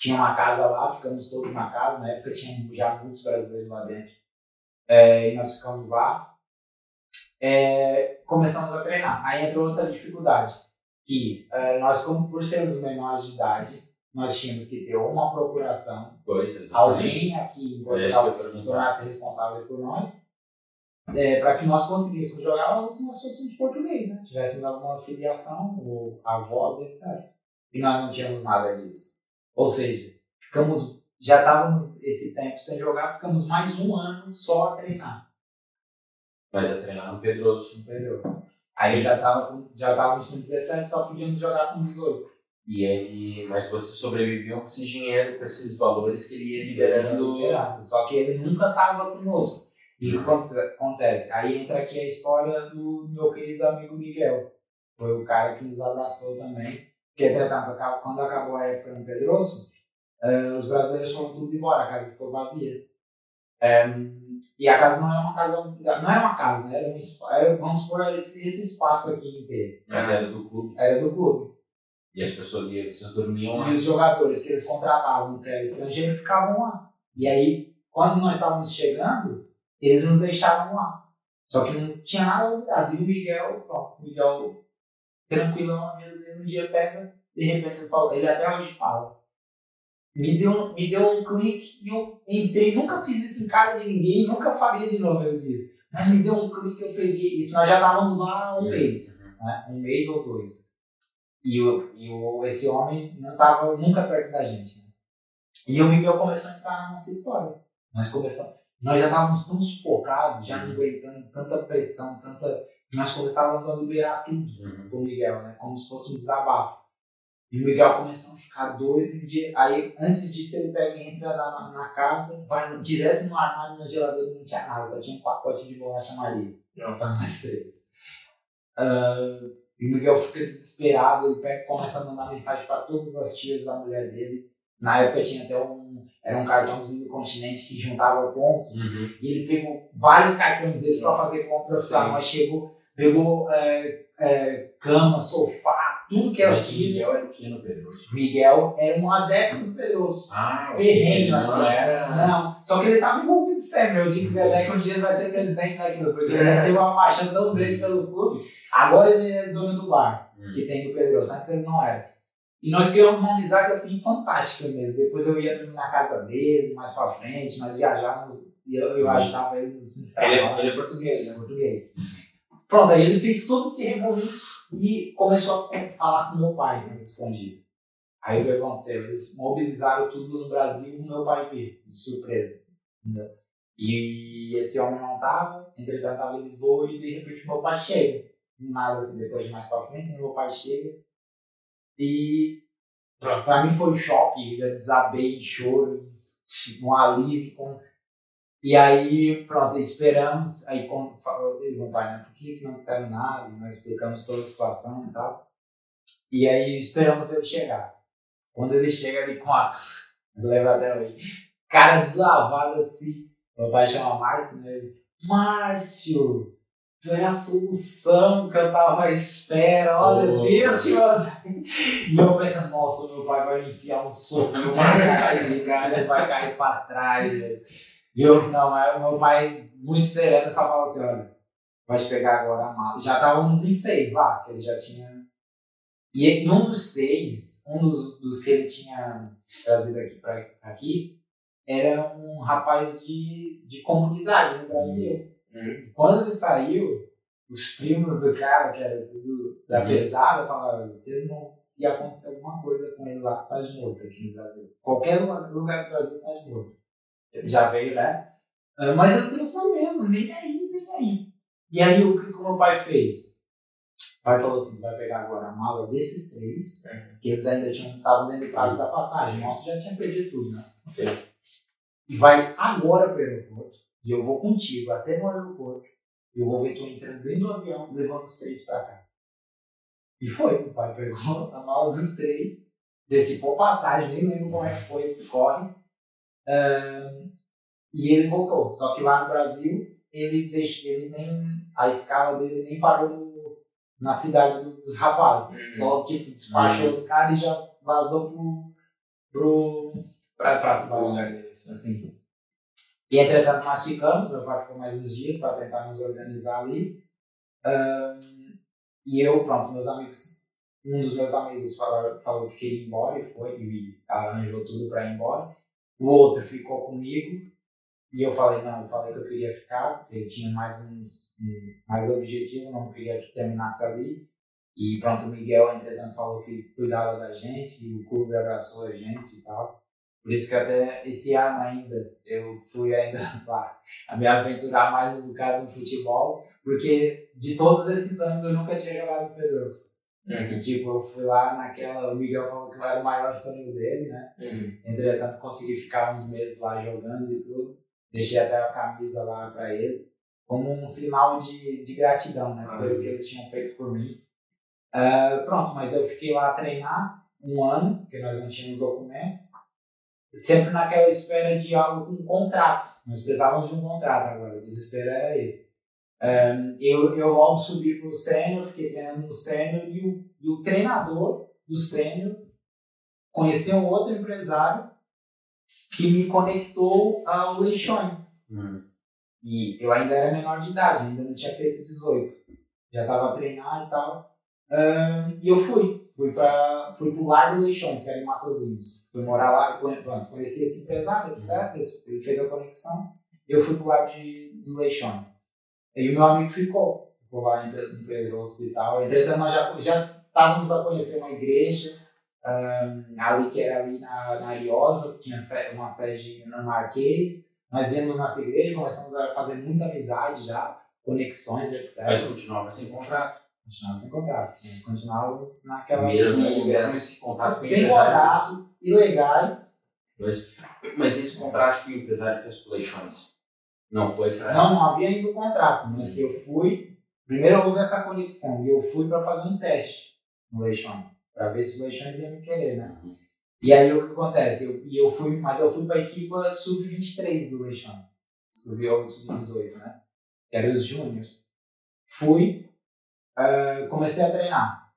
Speaker 2: Tinha uma casa lá, ficamos todos na casa, na época tinha já muitos brasileiros lá dentro. É, e nós ficamos lá. É, começamos a treinar. Aí entrou outra dificuldade, que é, nós, como por sermos menores de idade, nós tínhamos que ter uma procuração
Speaker 1: Pois,
Speaker 2: alguém aqui em
Speaker 1: É
Speaker 2: Portugal
Speaker 1: que
Speaker 2: se tornasse responsáveis por nós, é, para que nós conseguíssemos jogar se nós fôssemos português, né? Tivéssemos alguma filiação, ou avós, etc. E nós não tínhamos nada disso. Ou seja, ficamos, já estávamos esse tempo sem jogar, ficamos mais um ano só a treinar,
Speaker 1: Mas a treinar no Pedroso.
Speaker 2: entendeu? Aí já tava com- já estávamos com 17, só podíamos jogar com 18.
Speaker 1: E ele. Mas você sobreviveu com esse dinheiro, com esses valores que ele ia
Speaker 2: Era
Speaker 1: liberando.
Speaker 2: Só que ele nunca estava conosco. E o que aconte- acontece? Aí entra aqui a história do meu querido amigo Miguel. Foi o cara que nos abraçou também. Porque, entretanto, quando acabou a época no Pedroso, eh, os brasileiros foram tudo embora, a casa ficou vazia. Em, e a casa não é uma casa, não era uma casa, né? Era um, espa- era, vamos supor, esse, esse espaço aqui inteiro.
Speaker 1: Mas era do clube.
Speaker 2: Era do clube.
Speaker 1: E as pessoas vocês dormiam lá.
Speaker 2: E os jogadores que eles contratavam, que era estrangeiro, ficavam lá. E aí, quando nós estávamos chegando, eles nos deixavam lá. Só que não tinha nada olvidado. E o Miguel, pronto, o Miguel, tranquilão na vida dele, um dia pega, de repente ele fala, ele até hoje fala. Me deu, me deu um clique e eu entrei, nunca fiz isso em casa de ninguém, nunca faria de novo, ele disse. Mas me deu um clique, eu peguei. Isso nós já estávamos lá um mês né? um mês ou dois. E, o, e o, esse homem não estava nunca perto da gente. Né? E o Miguel começou a entrar na nossa história. Nós começamos, nós já estávamos tão sufocados, já não aguentando tanta pressão, tanta. Nós começávamos a liberar tudo
Speaker 1: Uhum.
Speaker 2: pro Miguel, né? Como se fosse um desabafo. E o Miguel começou a ficar doido. dia- Aí, antes disso, ele pega e entra na, na casa, vai direto no armário, na geladeira, não tinha nada, só tinha um pacote de bolacha Maria. Não, para nós três. Ah, e o Miguel fica desesperado, ele pega, começa a mandar mensagem para todas as tias da mulher dele. Na época tinha até um. Era um cartãozinho do continente que juntava pontos.
Speaker 1: Uhum.
Speaker 2: E ele pegou vários cartões desses para fazer compra nós. Chegou, pegou é, é, cama, sofá, tudo que as
Speaker 1: Mas o
Speaker 2: tias.
Speaker 1: Miguel era o que no Pedroso?
Speaker 2: Miguel era um adepto do Pedroso.
Speaker 1: Ah,
Speaker 2: Ferrenho,
Speaker 1: ele não
Speaker 2: assim.
Speaker 1: era.
Speaker 2: Não, só que ele estava envolvido sempre. Eu digo que o Dedé que um dia ele vai ser presidente daquilo, porque ele teve uma paixão tão grande pelo clube. Agora ele é dono do bar
Speaker 1: Hum.
Speaker 2: que tem no Pedroso, antes ele não era. E nós criamos uma amizade assim fantástica mesmo. Depois eu ia dormir na casa dele, mais pra frente, nós viajávamos e eu, eu ajudava ele nos
Speaker 3: Ele,
Speaker 2: trabalhos
Speaker 3: é- ele é português, né?
Speaker 2: português. Pronto, aí ele fez todo esse rebuliço e começou a falar com meu pai nas escondidas. Aí o que aconteceu? Eles mobilizaram tudo no Brasil e meu pai veio, de surpresa. E esse homem não tava, entretanto tava em Lisboa e de repente meu pai chega. Nada assim, depois de mais pra frente, meu pai chega. E pra, pra mim foi um choque, eu desabei em choro, tipo, um alívio. Com... E aí, pronto, esperamos. Aí quando falou, ele, meu pai, né, por que que não disseram nada? E nós explicamos toda a situação e tal. E aí esperamos ele chegar. Quando ele chega ali com a. Lembro até hoje. Cara deslavado assim. Meu pai chama Márcio, né? Ele, Márcio! Tu é a solução que eu tava à espera. Olha,
Speaker 1: Oh.
Speaker 2: Deus te. E eu pensando, nossa, meu pai vai me enfiar um soco no cara, esse cara vai cair pra trás. Eu, não, o meu pai, muito sereno, só fala assim: olha, Pode pegar agora a mala. Já estávamos em seis lá, que ele já tinha. E, e um dos seis, um dos, dos que ele tinha trazido aqui para aqui, era um rapaz de, de comunidade no Brasil.
Speaker 3: Uhum.
Speaker 2: Quando ele saiu, os primos do cara, que era tudo da
Speaker 1: Uhum.
Speaker 2: pesada, falaram: se não se acontecer alguma coisa com ele lá, tá de morto aqui no Brasil. Qualquer lugar lugar do Brasil tá de morto. Ele já veio, né? Ah, Mas eu trouxe mesmo, nem aí, nem aí. E aí, o que o meu pai fez? O pai falou assim: vai pegar agora a mala desses três,
Speaker 3: Uhum.
Speaker 2: que eles ainda tinham estavam dentro do prazo da passagem. Nossa, já tinha perdido tudo, né?
Speaker 3: Sim.
Speaker 2: E vai agora pro aeroporto, e eu vou contigo até no aeroporto. Eu vou ver tu entrando dentro do avião, levando os três pra cá. E foi, o pai pegou a mala dos três, decipou passagem, nem lembro como é que foi esse corre. Ahn, e ele voltou. Só que lá no Brasil, ele, deixa, ele nem. A escala dele nem parou no- na cidade do- dos rapazes.
Speaker 3: Uhum.
Speaker 2: Só tipo, despachou
Speaker 1: Uhum.
Speaker 2: os caras e já vazou pro. pro
Speaker 3: Pra, pra,
Speaker 2: pra
Speaker 3: lugar deles.
Speaker 2: assim. E entretanto nós ficamos, meu pai ficou mais uns dias para tentar nos organizar ali. Ahn, e eu, pronto, meus amigos, um dos meus amigos falou, falou que queria ir embora e foi, e arranjou tudo para ir embora. O outro ficou comigo e eu falei, não, eu falei que eu queria ficar, porque eu tinha mais uns, mais objetivo, não queria que terminasse ali. E pronto, o Miguel, entretanto, falou que cuidava da gente, e o clube abraçou a gente e tal. Por isso que até esse ano ainda eu fui ainda lá a me aventurar mais um bocado no futebol, porque de todos esses anos eu nunca tinha jogado no Pedroso.
Speaker 3: Uhum.
Speaker 2: E tipo, eu fui lá naquela. O Miguel falou que eu era o maior sonho dele, né?
Speaker 3: Uhum.
Speaker 2: Entretanto, consegui ficar uns meses lá jogando e tudo. Deixei até a camisa lá pra ele, como um sinal de, de gratidão, né? Pelo que eles tinham feito por mim. Ah, pronto, mas eu fiquei lá a treinar um ano, porque nós não tínhamos documentos. Sempre naquela espera de algo, um contrato. Nós precisávamos de um contrato agora, o desespero era esse. Ah, eu, eu logo subi pro sênior, fiquei treinando no sênior e o, e o treinador do sênior conheceu um outro empresário que me conectou ao Leixões.
Speaker 1: Hum.
Speaker 2: E eu ainda era menor de idade, ainda não tinha feito 18. Já estava a treinar e tal. Ahn, e eu fui. Fui, pra, fui pro Largo Leixões, que era em Matozinhos. Fui morar lá, pronto, conheci esse empresário, etc. Ele fez a conexão. Eu fui pro Largo de, dos Leixões. E o meu amigo ficou. Ficou lá no Pedroso e tal. Entretanto, nós já já estávamos a conhecer uma igreja. Ahn, ali que era ali na, na Ariosa, tinha uma sede no Marquês. Nós íamos nessa igreja, começamos a fazer muita amizade já, conexões, etc.
Speaker 1: Mas continuava sem contrato.
Speaker 2: Continuávamos sem contrato. Nós continuávamos naquela.
Speaker 1: Mesmo, mesmo esse contrato
Speaker 2: sem contrato, ilegais.
Speaker 1: Pois. Mas esse contrato que o empresário fez com o Leixões não foi pra.
Speaker 2: Não, não havia ainda o contrato, mas que eu fui. Primeiro houve essa conexão e eu fui para fazer um teste no Leixões, para ver se o Leixões ia me querer, né? E aí o que acontece? Eu, eu fui, mas eu fui para a equipa sub-23 do Leixões, sub ou sub-18, né? Que eram os júniors. Fui, ah, comecei a treinar.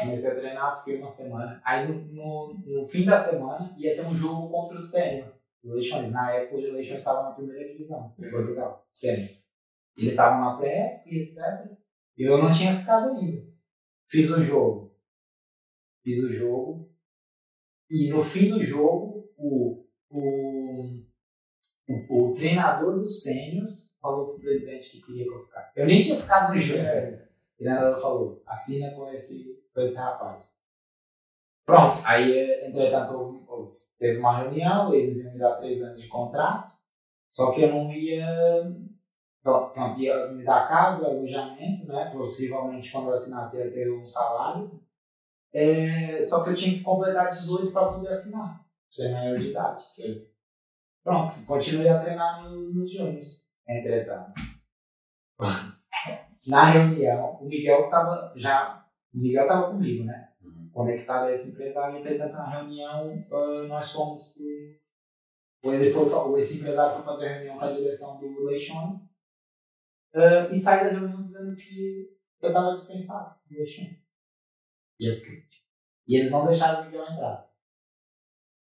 Speaker 2: Comecei a treinar, fiquei uma semana. Aí no, no, no fim da semana ia ter um jogo contra o Sênior, do Leixões. Na época o Leixões estava na primeira divisão, em
Speaker 3: Uhum.
Speaker 2: Portugal, Sênior. Eles estavam na pré e etc. E eu não tinha ficado ainda. Fiz o jogo. Fiz o jogo. E no fim do jogo, o, o, o, o treinador dos sêniors falou pro presidente que queria que eu ficasse. Eu nem tinha ficado no jogo ainda. O treinador falou, assina com esse, com esse rapaz. Pronto, aí, entretanto, teve uma reunião, eles iam me dar três anos de contrato, só que eu não ia pronto, ia me dar casa, alojamento, né? Possivelmente quando eu assinasse ia ter um salário. É, só que eu tinha que completar 18 para poder assinar, ser maior de idade.
Speaker 3: Sim.
Speaker 2: Pronto, continuei a treinar no- nos júniors, entretanto. Na reunião, o Miguel tava já. O Miguel tava comigo, né?
Speaker 1: Uhum.
Speaker 2: Conectado a esse empresário, entretanto, na reunião ah, nós fomos pro. Ele foi, esse empresário foi fazer a reunião com a direção do Leixões ah, e saí da reunião dizendo que eu estava dispensado do Leixões. E eu fiquei. E eles não deixaram o Miguel entrar.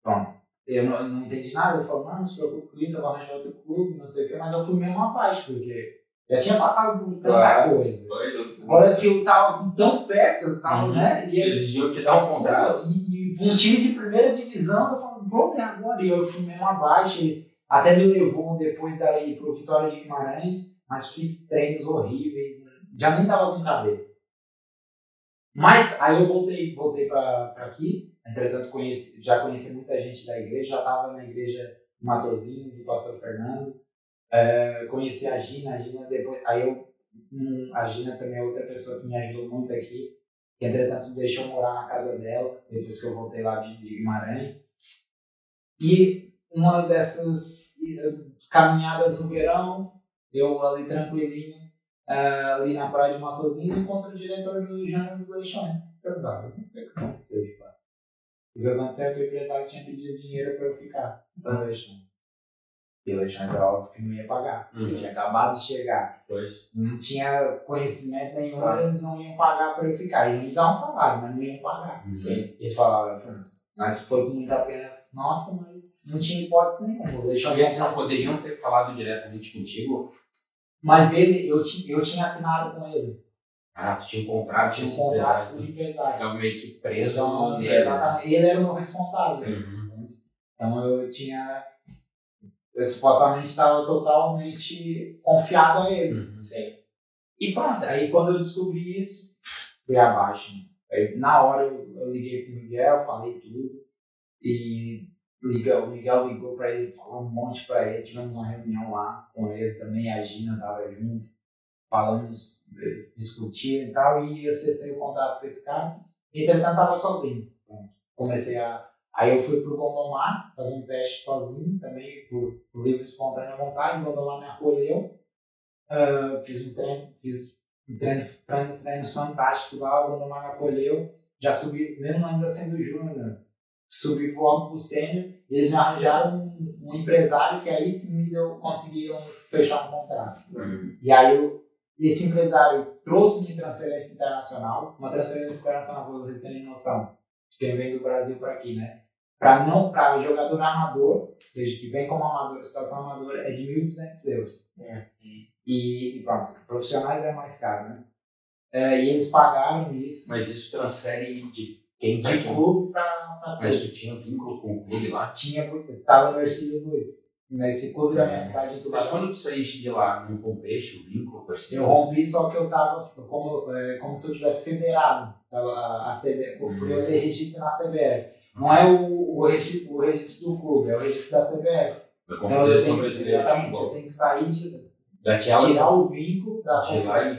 Speaker 2: Pronto. Eu não, eu não entendi nada. Ele falou, não, não se preocupe com isso, eu vou arranjar outro clube, não sei o quê. Mas eu fui mesmo abaixo, porque Já tinha passado por tanta
Speaker 3: Claro.
Speaker 2: coisa.
Speaker 1: Pois.
Speaker 2: Agora que eu tava tão perto, eu tava,
Speaker 1: Uhum.
Speaker 2: né? E,
Speaker 1: Se eles iam te dar um contrato.
Speaker 2: e, e um time de primeira divisão, eu falei, pronto, é agora. E eu fui mesmo abaixo. até me levou depois daí pro Vitória de Guimarães, mas fiz treinos horríveis. Já nem tava com cabeça. Mas aí eu voltei, voltei pra aqui. Entretanto, conheci, já conheci muita gente da igreja, já tava na igreja em Matozinhos, do pastor Fernando. É, conheci a Gina, a Gina depois. Aí eu. hum, a Gina também é outra pessoa que me ajudou muito aqui que entretanto deixou morar na casa dela, depois que eu voltei lá de, de Guimarães. E uma dessas eh, caminhadas no verão, eu ali tranquilinho, ali na praia de Matozinhos, encontro o diretor do Jânio Leixões. Perguntava, o que aconteceu de fato? O que aconteceu é que o empresário tinha pedido dinheiro para eu ficar no Leixões. E o Leixões era óbvio que não ia pagar.
Speaker 1: Uhum.
Speaker 2: tinha acabado de chegar
Speaker 1: Pois.
Speaker 2: não tinha conhecimento nenhum,
Speaker 1: Claro.
Speaker 2: eles não iam pagar para eu ficar. Iam me dar um salário, mas não iam pagar.
Speaker 1: Uhum.
Speaker 2: Ele falava, França, mas foi com muita pena. Nossa, mas não tinha hipótese nenhuma.
Speaker 1: Eles não poderiam ter falado diretamente contigo.
Speaker 2: Mas ele, eu, eu tinha assinado com ele.
Speaker 1: Ah, tu tinha um contrato,
Speaker 2: Tinha um contrato com o
Speaker 1: empresário. Ficava meio que preso
Speaker 2: Então,
Speaker 1: nele.
Speaker 2: exatamente. Ele era o meu responsável.
Speaker 1: Uhum.
Speaker 2: Então eu tinha. Eu supostamente estava totalmente confiado a ele.
Speaker 1: Uhum.
Speaker 3: Sim.
Speaker 2: E pronto, aí quando eu descobri isso, fui abaixo. né? Aí, na hora eu, eu liguei pro Miguel, falei tudo. E liga, o Miguel ligou pra ele, falou um monte pra ele. Tivemos uma reunião lá com ele também, a Gina tava junto. Falamos, discutiram e tal. E eu cessei o contrato com esse cara. E entretanto tava sozinho. Pronto. Comecei a. Aí eu fui pro Gondomar, fazer um teste sozinho também, por, livre espontânea vontade. O Gondomar me acolheu. Ah, fiz um treino, fiz um treino, treino, treinos fantásticos lá, o Gondomar me acolheu. Já subi, mesmo ainda sendo júnior, subi logo pro sênior. e Eles me arranjaram um, um empresário que aí sim me deu, conseguiram fechar um contrato.
Speaker 1: Uhum.
Speaker 2: E aí eu, esse empresário trouxe-me transferência internacional, uma transferência internacional para vocês terem noção, quem vem do Brasil para aqui, né? Para não para jogador amador, ou seja, que vem como amador, situação amadora, é de 1.200 euros. E, e pronto, profissionais é mais caro, né? É, e eles pagaram isso
Speaker 1: Mas isso transfere de quem
Speaker 2: de clube para
Speaker 1: Mas tu tinha vínculo com o clube lá?
Speaker 2: Tinha, tava no Ercílio Luiz, nesse clube da minha
Speaker 1: É.
Speaker 2: cidade de
Speaker 1: Mas quando tu saíste de lá, não rompeste o vínculo com esse
Speaker 2: Eu rompi, só que eu tava como, é, como se eu tivesse federado a, a, a CBF, por por eu ter registro na CBF. Não é o, o, registro, o registro do clube, é o registro da CBF.
Speaker 1: Da
Speaker 2: Então eu
Speaker 1: Confederação
Speaker 2: tenho, que,
Speaker 1: Brasileira de
Speaker 2: exatamente, eu tenho que sair de tirar o vínculo da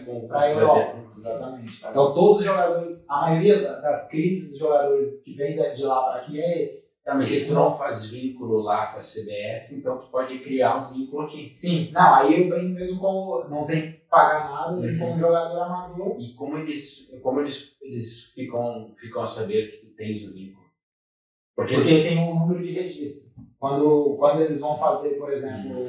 Speaker 1: com
Speaker 2: para a Europa. Exatamente. Então todos os jogadores, a maioria da- das crises dos jogadores que da- de lá para aqui é esse.
Speaker 1: Tá, mas se tu não faz vínculo lá com a CBF, então tu pode criar um vínculo aqui.
Speaker 2: Sim, não, aí eu venho mesmo como não tem que pagar nada,
Speaker 1: Uhum.
Speaker 2: como jogador amador.
Speaker 1: E como eles, como eles, eles ficam, ficam a saber que tu tens o vínculo? Porque,
Speaker 2: Porque tem um número de registro. Quando, quando eles vão fazer, por exemplo,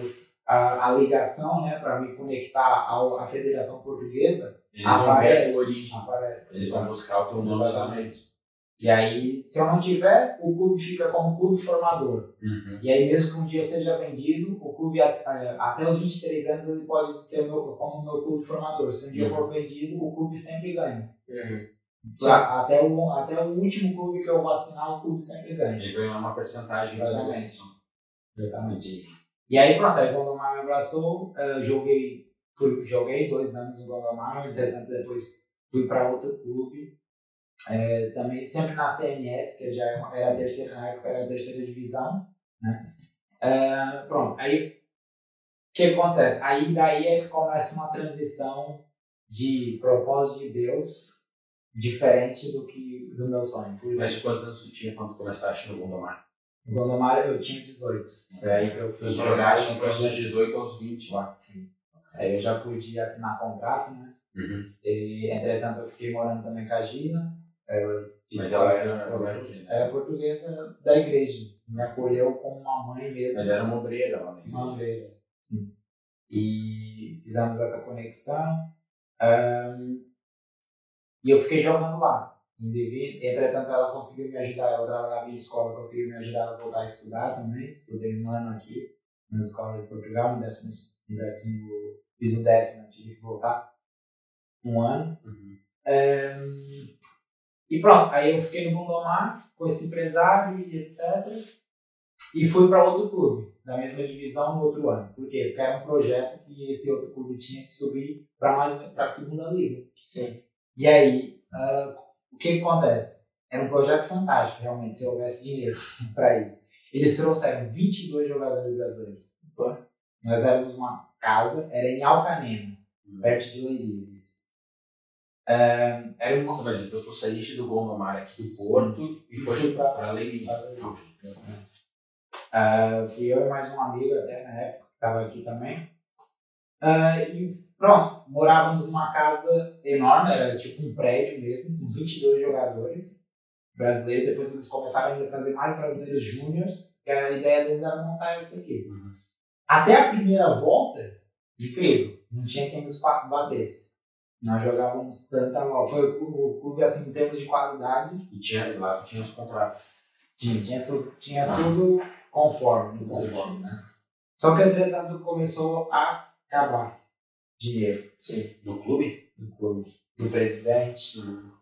Speaker 2: a, a ligação né, para me conectar ao, à Federação Portuguesa,
Speaker 1: eles vão ver a
Speaker 2: aparece.
Speaker 1: origem.
Speaker 2: aparece.
Speaker 1: Eles vão buscar o teu nome.
Speaker 2: Exatamente. E aí, se eu não tiver, o clube fica como clube formador.
Speaker 1: Uhum.
Speaker 2: E aí, mesmo que um dia eu seja vendido, o clube, a- até os 23 anos, ele pode ser meu, como meu clube formador. Se um dia eu
Speaker 1: Uhum.
Speaker 2: for vendido, o clube sempre ganha.
Speaker 3: Uhum.
Speaker 2: Até, o, até o último clube que eu vacinar, o clube sempre ganha.
Speaker 1: Ele ganha uma porcentagem da negociação.
Speaker 2: Exatamente. E aí pronto, aí o Gondomar me abraçou, eh, joguei, fui, joguei dois anos no Gondomar, entretanto depois fui para outro clube, eh, também sempre na CNS, que já é era a terceira, na época era a terceira divisão, né? Eh, pronto, aí o que acontece? Aí daí é que começa uma transição de propósito de Deus diferente do que do meu sonho.
Speaker 1: Mas quantos anos tu tinha quando começaste no Gondomar?
Speaker 2: no Gondomar eu tinha 18. Foi aí que eu fui jogar.
Speaker 1: jogaste dos 18 aos 20 lá.
Speaker 2: Sim. Aí eu já pude assinar contrato, né?
Speaker 1: Uhum.
Speaker 2: E, entretanto, eu fiquei morando também com a Gina. Ela,
Speaker 1: Mas ela era, ela era
Speaker 2: era portuguesa da igreja. Me acolheu como uma mãe mesmo.
Speaker 1: Mas era uma obreira lá, né?
Speaker 2: Uma ovelha. Sim. E fizemos essa conexão. Ahn, e eu fiquei jogando lá. Entretanto, ela conseguiu me ajudar. Ela trabalhava em escola, conseguiu me ajudar a voltar a estudar também. Estudei um ano aqui na escola de Portugal, no décimo, no décimo fiz o décimo, tive que voltar um ano.
Speaker 1: Uhum.
Speaker 2: É, e pronto, aí eu fiquei no Gondomar com esse empresário e etc. E fui para outro clube, da mesma divisão no outro ano. Por quê? Porque era um projeto que esse outro clube tinha que subir para mais para a segunda liga.
Speaker 3: Sim.
Speaker 2: E aí, ah, o que, que acontece? Era um projeto fantástico, realmente, se houvesse dinheiro para isso. Eles trouxeram 22 jogadores brasileiros. Nós éramos uma casa, era em Alcanena, perto de Leiria, isso. Ah, era uma
Speaker 1: Mas então tu saíste do Gondomar aqui do. Porto e foste
Speaker 2: fui
Speaker 1: para Leiria.
Speaker 2: Ah, fui eu e mais um amigo até na época, que estava aqui também. Ah, e pronto, morávamos numa casa enorme, era tipo um prédio mesmo, com 22 jogadores brasileiros. Depois eles começaram a trazer mais brasileiros júniors, que a ideia deles era montar essa equipe.
Speaker 1: Uhum.
Speaker 2: Até a primeira volta, incrível, não tinha quem nos pa- batesse. Nós jogávamos tanta bola. Foi o clu- o clube, assim, em termos de qualidade,
Speaker 1: E tinha, lá tu tinha os contratos.
Speaker 2: tinha, tinha, tudo, tinha tudo conforme. no
Speaker 1: Conforme,
Speaker 2: né? Só que, entretanto, começou a acabar dinheiro
Speaker 3: Sim.
Speaker 1: Do clube?
Speaker 2: do clube, do presidente.
Speaker 1: Uhum.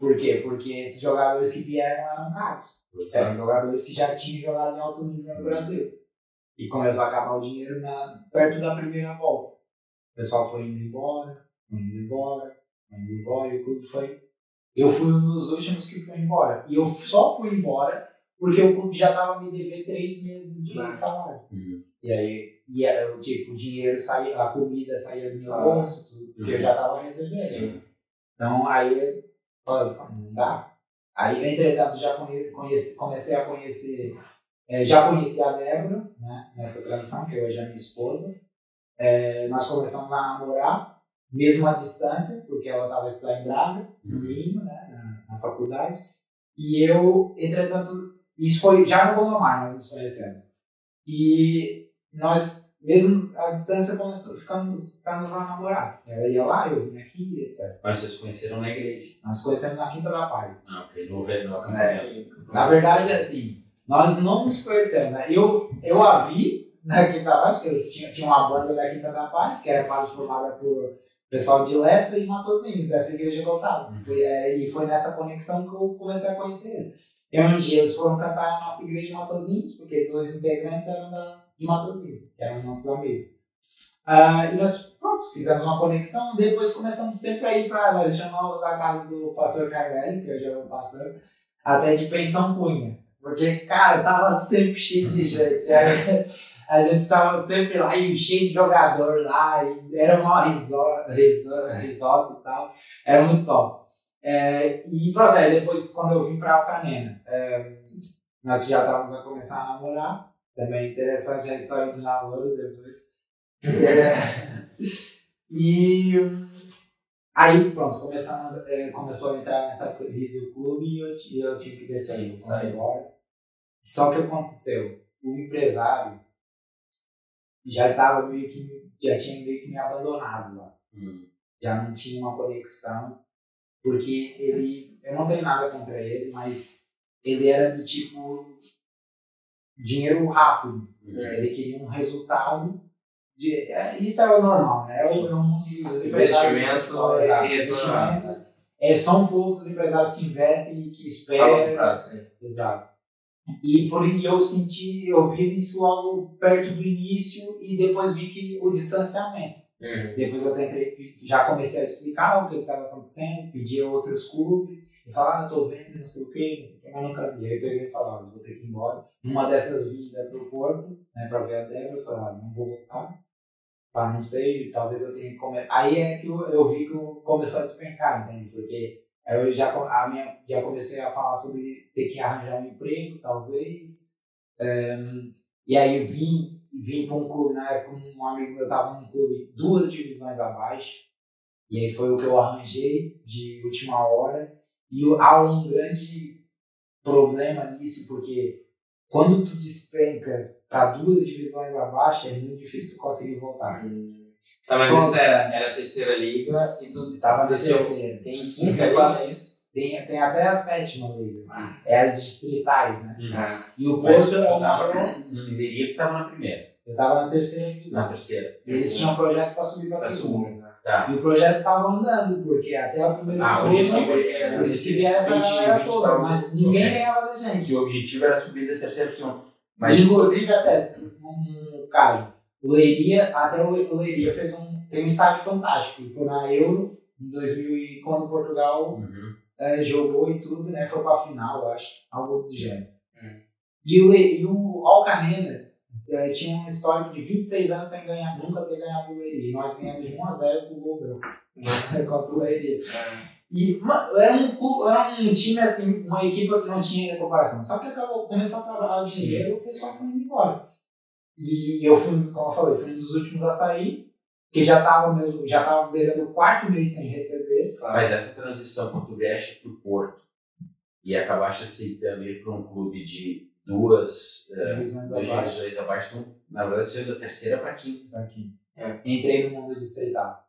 Speaker 2: Por quê? Porque esses jogadores que vieram eram raros. Eram jogadores que já tinham jogado em alto nível no Brasil. E começou a acabar o dinheiro na, perto da primeira volta. O pessoal foi indo embora, foi indo embora, foi indo embora, e o clube foi. Eu fui um dos últimos que foi embora. E eu só fui embora porque o clube já estava me devendo três meses de
Speaker 3: Ah.
Speaker 2: salário.
Speaker 1: Uhum.
Speaker 2: E aí, e, o tipo, o dinheiro saía, a comida saía do meu
Speaker 3: Ah.
Speaker 2: bolso, tudo, porque eu
Speaker 1: Uhum.
Speaker 2: já estava recebendo.
Speaker 3: Sim.
Speaker 2: Então aí falei, "Pô, não dá. Aí, entretanto, já conhe- conheci, comecei a conhecer, eh, já conheci a Débora, né, nessa transição, que hoje é minha esposa. Eh, nós começamos a namorar, mesmo à distância, porque ela estava estudando em Braga, no
Speaker 1: Uhum.
Speaker 2: Lima, né, na, na faculdade. E eu, entretanto, isso foi já no Gondomar, nós nos conhecemos. E nós, mesmo à distância, começamos, ficamos, ficamos a namorar. Ela ia lá, eu vim aqui, etc.
Speaker 1: Mas vocês conheceram na igreja.
Speaker 2: Nós conhecemos na Quinta da Paz.
Speaker 1: Ah, ok. No, no
Speaker 2: É.
Speaker 1: acampamento.
Speaker 3: Sim.
Speaker 2: Na verdade, assim, nós não nos conhecemos, né? Eu, eu a vi na Quinta da Paz, porque eles tinham, uma banda da Quinta da Paz, que era quase formada por pessoal de Lessa e Matosinhos, dessa igreja que eu tava.
Speaker 1: Uhum.
Speaker 2: Foi, é, e foi nessa conexão que eu comecei a conhecer eles. E um dia eles foram cantar na nossa igreja de Matosinhos, porque dois integrantes eram da, de Matosinhos, que eram nossos amigos. Ah, e nós, pronto, fizemos uma conexão, depois começamos sempre a ir para. Nós chamamos a casa do pastor Carvelho, que hoje é o pastor, até de Pensão Cunha. Porque, cara, tava sempre cheio de gente. Aí, A gente tava sempre lá e cheio de jogador lá, e era uma risota, risota, risota e tal. Era muito top. É, e pronto, aí depois, quando eu vim pra Alcanena, é, nós já estávamos a começar a namorar. Também interessante a história do namoro depois. É, e aí, pronto, começamos, é, começou a entrar nessa crise o clube e eu, ti- eu tive que descer, sair embora. Só que o que aconteceu? O empresário já estava meio que, já tinha meio que me abandonado lá.
Speaker 1: Hum.
Speaker 2: Já não tinha uma conexão, porque ele, eu não tenho nada contra ele, mas ele era do tipo dinheiro rápido.
Speaker 1: Uhum.
Speaker 2: Ele queria um resultado. De, é, isso é o normal, né? É o, é mundo dos.
Speaker 3: Investimento
Speaker 2: investimento. É, são poucos empresários que investem e que esperam.
Speaker 3: prazo.
Speaker 2: Exato. E, por, e eu senti, eu vi isso logo perto do início e depois vi que o distanciamento.
Speaker 3: Uhum.
Speaker 2: Depois eu tentei, já comecei a explicar o que estava acontecendo, pedi outros clubes, e falar, ah, tô vendo, não sei o que, não sei o que, mas nunca vi. Aí eu peguei e eu vou ter que ir embora. Numa dessas vindas para o Porto, né, para ver a Débora, eu falei, não vou voltar. Ah, não sei, talvez eu tenha que comer. Aí é que eu, eu vi que eu começou a despencar, entende? Porque eu já, a minha, já comecei a falar sobre ter que arranjar um emprego, talvez. Ehm, e aí eu vim, vim para um clube, na época um amigo meu estava num clube duas divisões abaixo. E aí foi o que eu arranjei de última hora. E há um grande problema nisso, porque quando tu despenca para duas divisões abaixo, é muito difícil tu conseguir voltar.
Speaker 3: Tá, mas
Speaker 2: Só-
Speaker 3: isso era, era a terceira liga e tu
Speaker 2: Tava
Speaker 3: desceu.
Speaker 2: terceira.
Speaker 3: Tem quinta liga, é isso?
Speaker 2: Tem, tem até a sétima liga. É as distritais, né?
Speaker 1: Uhum.
Speaker 3: Ah,
Speaker 2: E o
Speaker 1: Mas
Speaker 2: Porto é uma.
Speaker 1: no Leiria que tava na primeira.
Speaker 2: Eu tava na terceira divisão.
Speaker 1: Na terceira.
Speaker 2: Eles tinham um projeto pra subir pra
Speaker 3: Pra
Speaker 2: segunda.
Speaker 3: segunda.
Speaker 1: Tá.
Speaker 2: E o projeto tava andando, porque até o primeiro
Speaker 1: Ah, por
Speaker 2: turno,
Speaker 1: isso que veio- é,
Speaker 2: por isso que vieram essa
Speaker 1: 20,
Speaker 2: galera
Speaker 1: 20
Speaker 2: toda, mas ninguém ganhava da gente.
Speaker 1: Que o objetivo era subir da terceira opção. Mas
Speaker 2: Inclusive, até um caso, o Leiria, até o Leiria fez um, tem um estádio fantástico. Foi na Euro em 2000 e quando Portugal
Speaker 1: Uhum.
Speaker 2: Eh, jogou e tudo, né? Foi pra final, eu acho, algo do gênero.
Speaker 3: Hum.
Speaker 2: E o, e o Alcanena eh, tinha um histórico de 26 anos sem ganhar, nunca ter ganhado o Leiria. E nós ganhamos de 1x0 com o gol meu, contra o Leiria. E era um, era um time, assim, uma equipe que não tinha comparação. Só que acabou, começou a trabalhar o dinheiro, o pessoal foi indo embora. E eu fui, como eu falei, fui um dos últimos a sair, que já estava já tava beirando o quarto mês sem receber.
Speaker 1: Mas essa transição, quando tu vieste pro Porto e acabaste aceitando ir para um clube de duas eh,
Speaker 2: Divisões
Speaker 1: duas
Speaker 2: abaixo.
Speaker 1: divisões abaixo, então, na verdade, saiu da terceira para quinta.
Speaker 2: Aqui.
Speaker 3: É.
Speaker 2: Entrei no mundo distrital.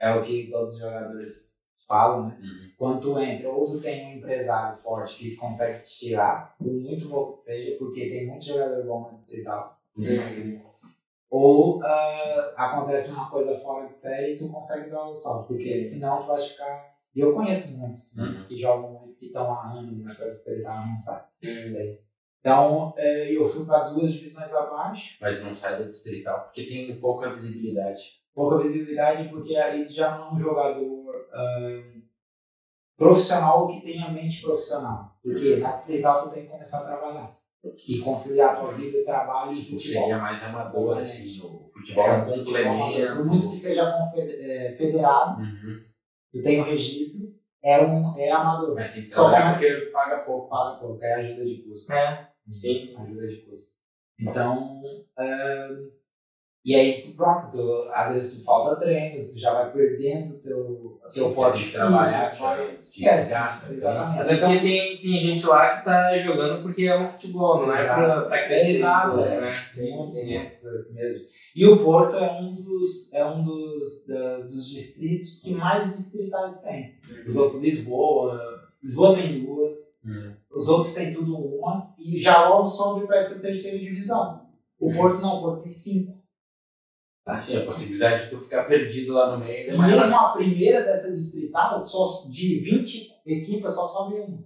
Speaker 2: É o que todos os jogadores falam, né?
Speaker 1: Uhum.
Speaker 2: Quando tu entra, ou tu tem um empresário forte que consegue te tirar, por muito pouco que seja, porque tem muitos jogadores bons no distrital.
Speaker 3: Uhum.
Speaker 2: Ou ah, acontece uma coisa fora de série e tu consegue dar o salto, porque senão tu vai ficar. E eu conheço muitos,
Speaker 1: Uhum.
Speaker 2: muitos que jogam muito, que estão há anos nessa distrital, não.
Speaker 3: Uhum.
Speaker 2: Então, eh, eu fui para duas divisões abaixo,
Speaker 1: Mas não sai da distrital porque tem pouca visibilidade.
Speaker 2: pouca visibilidade, porque aí tu já não é um jogador ah, profissional que tem a mente profissional. Porque na distrital tu tem que começar a trabalhar. E conciliar a tua vida, trabalho e
Speaker 1: Tipo,
Speaker 2: futebol.
Speaker 1: seria mais amador, assim, o futebol é um
Speaker 2: futebol amador.
Speaker 1: complemento.
Speaker 2: Por muito que seja eh, federado,
Speaker 1: Uhum.
Speaker 2: tu tem o registro, é, um, é amador.
Speaker 1: Mas que
Speaker 2: Só
Speaker 1: trabalhar
Speaker 2: começa-
Speaker 1: porque paga pouco.
Speaker 2: Paga pouco, é ajuda de custo.
Speaker 3: É, sim.
Speaker 2: Ajuda de custo. Então, ahn, e aí tu, pronto, tu, às vezes tu falta treinos, tu já vai perdendo o teu, teu
Speaker 1: Sim,
Speaker 2: porte
Speaker 1: de trabalhar,
Speaker 2: tu vai-
Speaker 1: já se desgasta, cansa.
Speaker 3: Até porque tem, tem gente lá que tá jogando porque é um futebol, não é pra, pra crescer.
Speaker 2: Exato,
Speaker 3: tudo,
Speaker 2: é.
Speaker 3: né?
Speaker 2: Tem muitos, mesmo. E o Porto é um dos, é um dos, da- dos distritos que mais distritais tem. Os outros, Lisboa, Lisboa tem duas,
Speaker 1: Hum.
Speaker 2: os outros tem tudo uma, e já logo sobe para essa terceira divisão. O Porto não, o Porto tem cinco.
Speaker 1: Sim, a possibilidade de tu ficar perdido lá no meio
Speaker 2: E mesmo a primeira dessa distrital, só de 20 equipes, só sobe uma.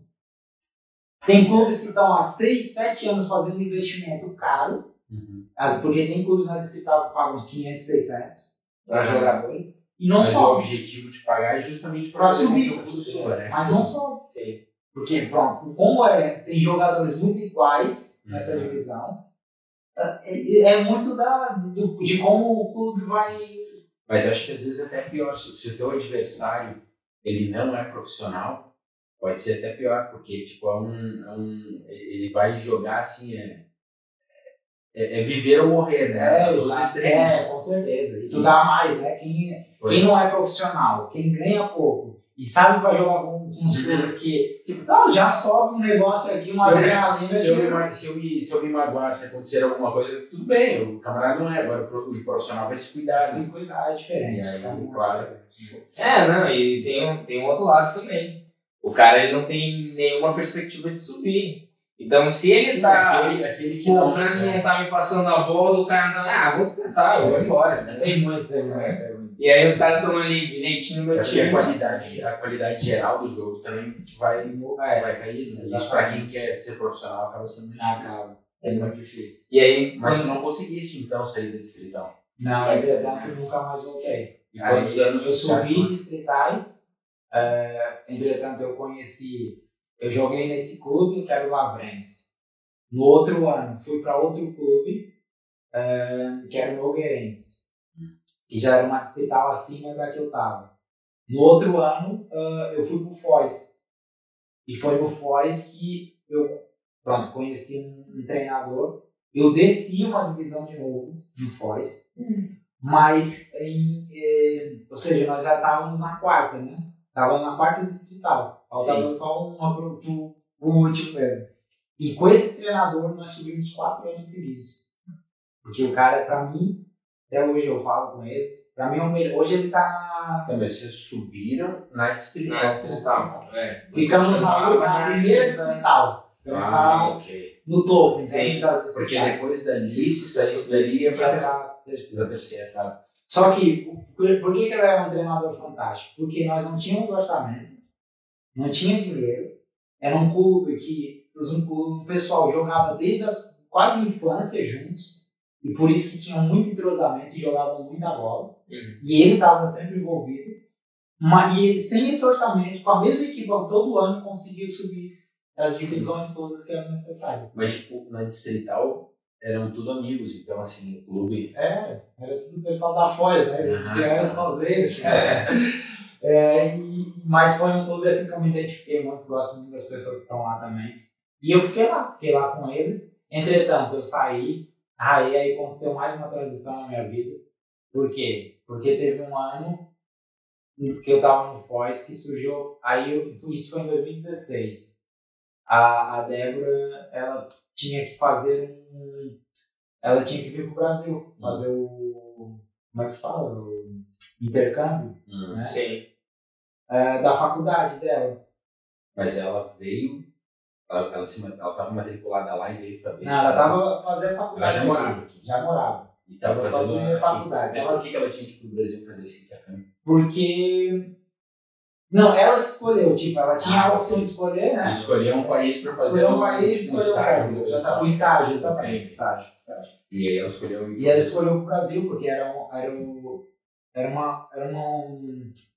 Speaker 2: Tem clubes que estão há 6, 7 anos fazendo investimento caro,
Speaker 1: Uhum.
Speaker 2: porque tem clubes na distrital que pagam 500, 600 para jogadores, e não
Speaker 1: Mas o
Speaker 2: sobe.
Speaker 1: objetivo de pagar é justamente com
Speaker 2: subir.
Speaker 1: o suba, né?
Speaker 2: Mas não sobe.
Speaker 3: Sim.
Speaker 2: Porque, pronto, como é, tem jogadores muito iguais nessa
Speaker 1: Uhum.
Speaker 2: divisão, é, é muito da, do- de como o clube vai.
Speaker 1: Mas acho que às vezes é até pior. Se, se o teu adversário ele não é profissional, pode ser até pior, porque tipo, é um, é um, ele vai jogar assim, é, é, é viver ou morrer, né? São os extremos.
Speaker 2: é, com certeza. E tu dá mais, né? Quem,
Speaker 1: Pois.
Speaker 2: quem não é profissional, quem ganha pouco e sabe que vai jogar com uns clubes que, tipo, não, já sobe um negócio aqui, uma
Speaker 1: Se eu-
Speaker 2: adrenalina.
Speaker 1: Se eu, me, se, eu me, se eu me magoar, se acontecer alguma coisa, tudo bem, o camarada não é, agora o pro- o profissional vai se cuidar.
Speaker 2: Se
Speaker 1: Né?
Speaker 2: cuidar é diferente.
Speaker 1: E aí,
Speaker 2: é muito
Speaker 1: claro.
Speaker 3: É, não, e tem, um- tem um outro lado também. O cara ele não tem nenhuma perspectiva de subir. Então, se ele
Speaker 1: Sim,
Speaker 3: tá.
Speaker 1: aquele, aquele que
Speaker 3: Pô,
Speaker 1: não
Speaker 3: o Francis
Speaker 1: é.
Speaker 3: não tá me passando a bola, o cara tá. Ah, vou esquentar, eu vou embora. né?
Speaker 2: Tem muito, tem muito, tem muito.
Speaker 3: E aí os caras estão ali direitinho no
Speaker 1: que a
Speaker 3: time.
Speaker 1: qualidade, a qualidade geral do jogo também vai,
Speaker 2: É,
Speaker 1: vai cair. Né? Isso pra quem quer ser profissional acaba sendo muito
Speaker 2: Ah,
Speaker 1: difícil.
Speaker 2: é muito difícil.
Speaker 3: E aí,
Speaker 1: Mas
Speaker 3: quando-
Speaker 1: não conseguiste então sair da distrital.
Speaker 2: Não, entretanto, nunca mais voltei.
Speaker 1: E quantos
Speaker 2: Aí,
Speaker 1: anos
Speaker 2: eu
Speaker 1: você
Speaker 2: subi distritais, é, entretanto eu conheci, eu joguei nesse clube que era o Lavrense. No outro ano fui para outro clube, é, que era o Nogueirense, que já era uma distrital acima da que eu tava. No outro ano é, eu fui pro Foz. E foi no Foz que eu pronto, conheci um, um treinador. Eu desci uma divisão de novo no Foz. Mas, em, eh, ou seja, nós já estávamos na quarta, né? Tava na quarta distrital. Faltava só uma pro, pro, pro último mesmo. E com esse treinador nós subimos quatro anos seguidos. Porque o cara, pra mim, até hoje eu falo com ele, pra mim é melhor. Hoje ele tá
Speaker 1: Então, mas vocês subiram na distrital.
Speaker 3: Na distrital. É.
Speaker 2: na. Ficamos na, na
Speaker 3: na
Speaker 2: primeira
Speaker 3: distrital.
Speaker 2: Então
Speaker 1: Ah,
Speaker 2: estavam
Speaker 1: ok.
Speaker 2: no topo,
Speaker 3: Sim,
Speaker 2: entende? Das
Speaker 1: Porque depois dali,
Speaker 2: Sim,
Speaker 1: se saísse dali, ia pra terceira.
Speaker 2: terceira.
Speaker 1: Tá?
Speaker 2: Só que, por, por que, que ele era um treinador fantástico? Porque nós não tínhamos orçamento, não tinha dinheiro, era um clube que os, o pessoal jogava desde as quase infância juntos, e por isso que tinha muito entrosamento e jogavam muita bola.
Speaker 3: Uhum.
Speaker 2: E ele estava sempre envolvido. Mas, e ele, sem esse orçamento, com a mesma equipa todo ano, conseguiu subir as divisões todas que eram necessárias.
Speaker 1: Mas, tipo, na Distrital eram tudo amigos, então, assim, o clube.
Speaker 2: Era, era tudo pessoal da Foz, né? Eles
Speaker 1: Aham.
Speaker 2: eram os fauzeiros.
Speaker 3: É.
Speaker 2: É, e, mas foi um clube assim que eu me identifiquei muito, gosto muito das pessoas que estão lá também. E eu fiquei lá, fiquei lá com eles. Entretanto, eu saí, aí, aí aconteceu mais uma transição na minha vida. Por quê? Porque teve um ano que eu tava no Foz que surgiu. Aí eu, isso foi em 2016. A, a Débora, ela tinha que fazer um. Ela tinha que vir pro Brasil, fazer o. Como é que fala? O intercâmbio
Speaker 1: Hum.
Speaker 2: né?
Speaker 3: Sim.
Speaker 2: é, da faculdade dela.
Speaker 1: Mas ela veio. Ela, ela, se, ma- ela tava matriculada lá e veio pra ver
Speaker 2: Não, ela tava fazendo
Speaker 1: Ela
Speaker 2: faculdade.
Speaker 1: já
Speaker 2: aqui.
Speaker 1: morava aqui.
Speaker 2: Já morava.
Speaker 1: E tava
Speaker 2: Ela
Speaker 1: fazendo.
Speaker 2: fazia faculdade.
Speaker 1: Mas
Speaker 2: Ela-
Speaker 1: por que ela tinha que ir pro Brasil fazer esse intercâmbio?
Speaker 2: Porque. Não, ela que escolheu, tipo, ela tinha
Speaker 1: Ah,
Speaker 2: a opção de escolher, né?
Speaker 1: Escolher um país pra fazer.
Speaker 2: Escolheu um
Speaker 1: um-
Speaker 2: país,
Speaker 1: tipo,
Speaker 2: escolheu o
Speaker 1: estágio.
Speaker 2: Brasil. Já tá o estágio, exatamente.
Speaker 1: Ok.
Speaker 2: Estágio, estágio.
Speaker 1: E aí ela escolheu.
Speaker 2: E ela escolheu o Brasil porque era um, era um, era uma, era uma,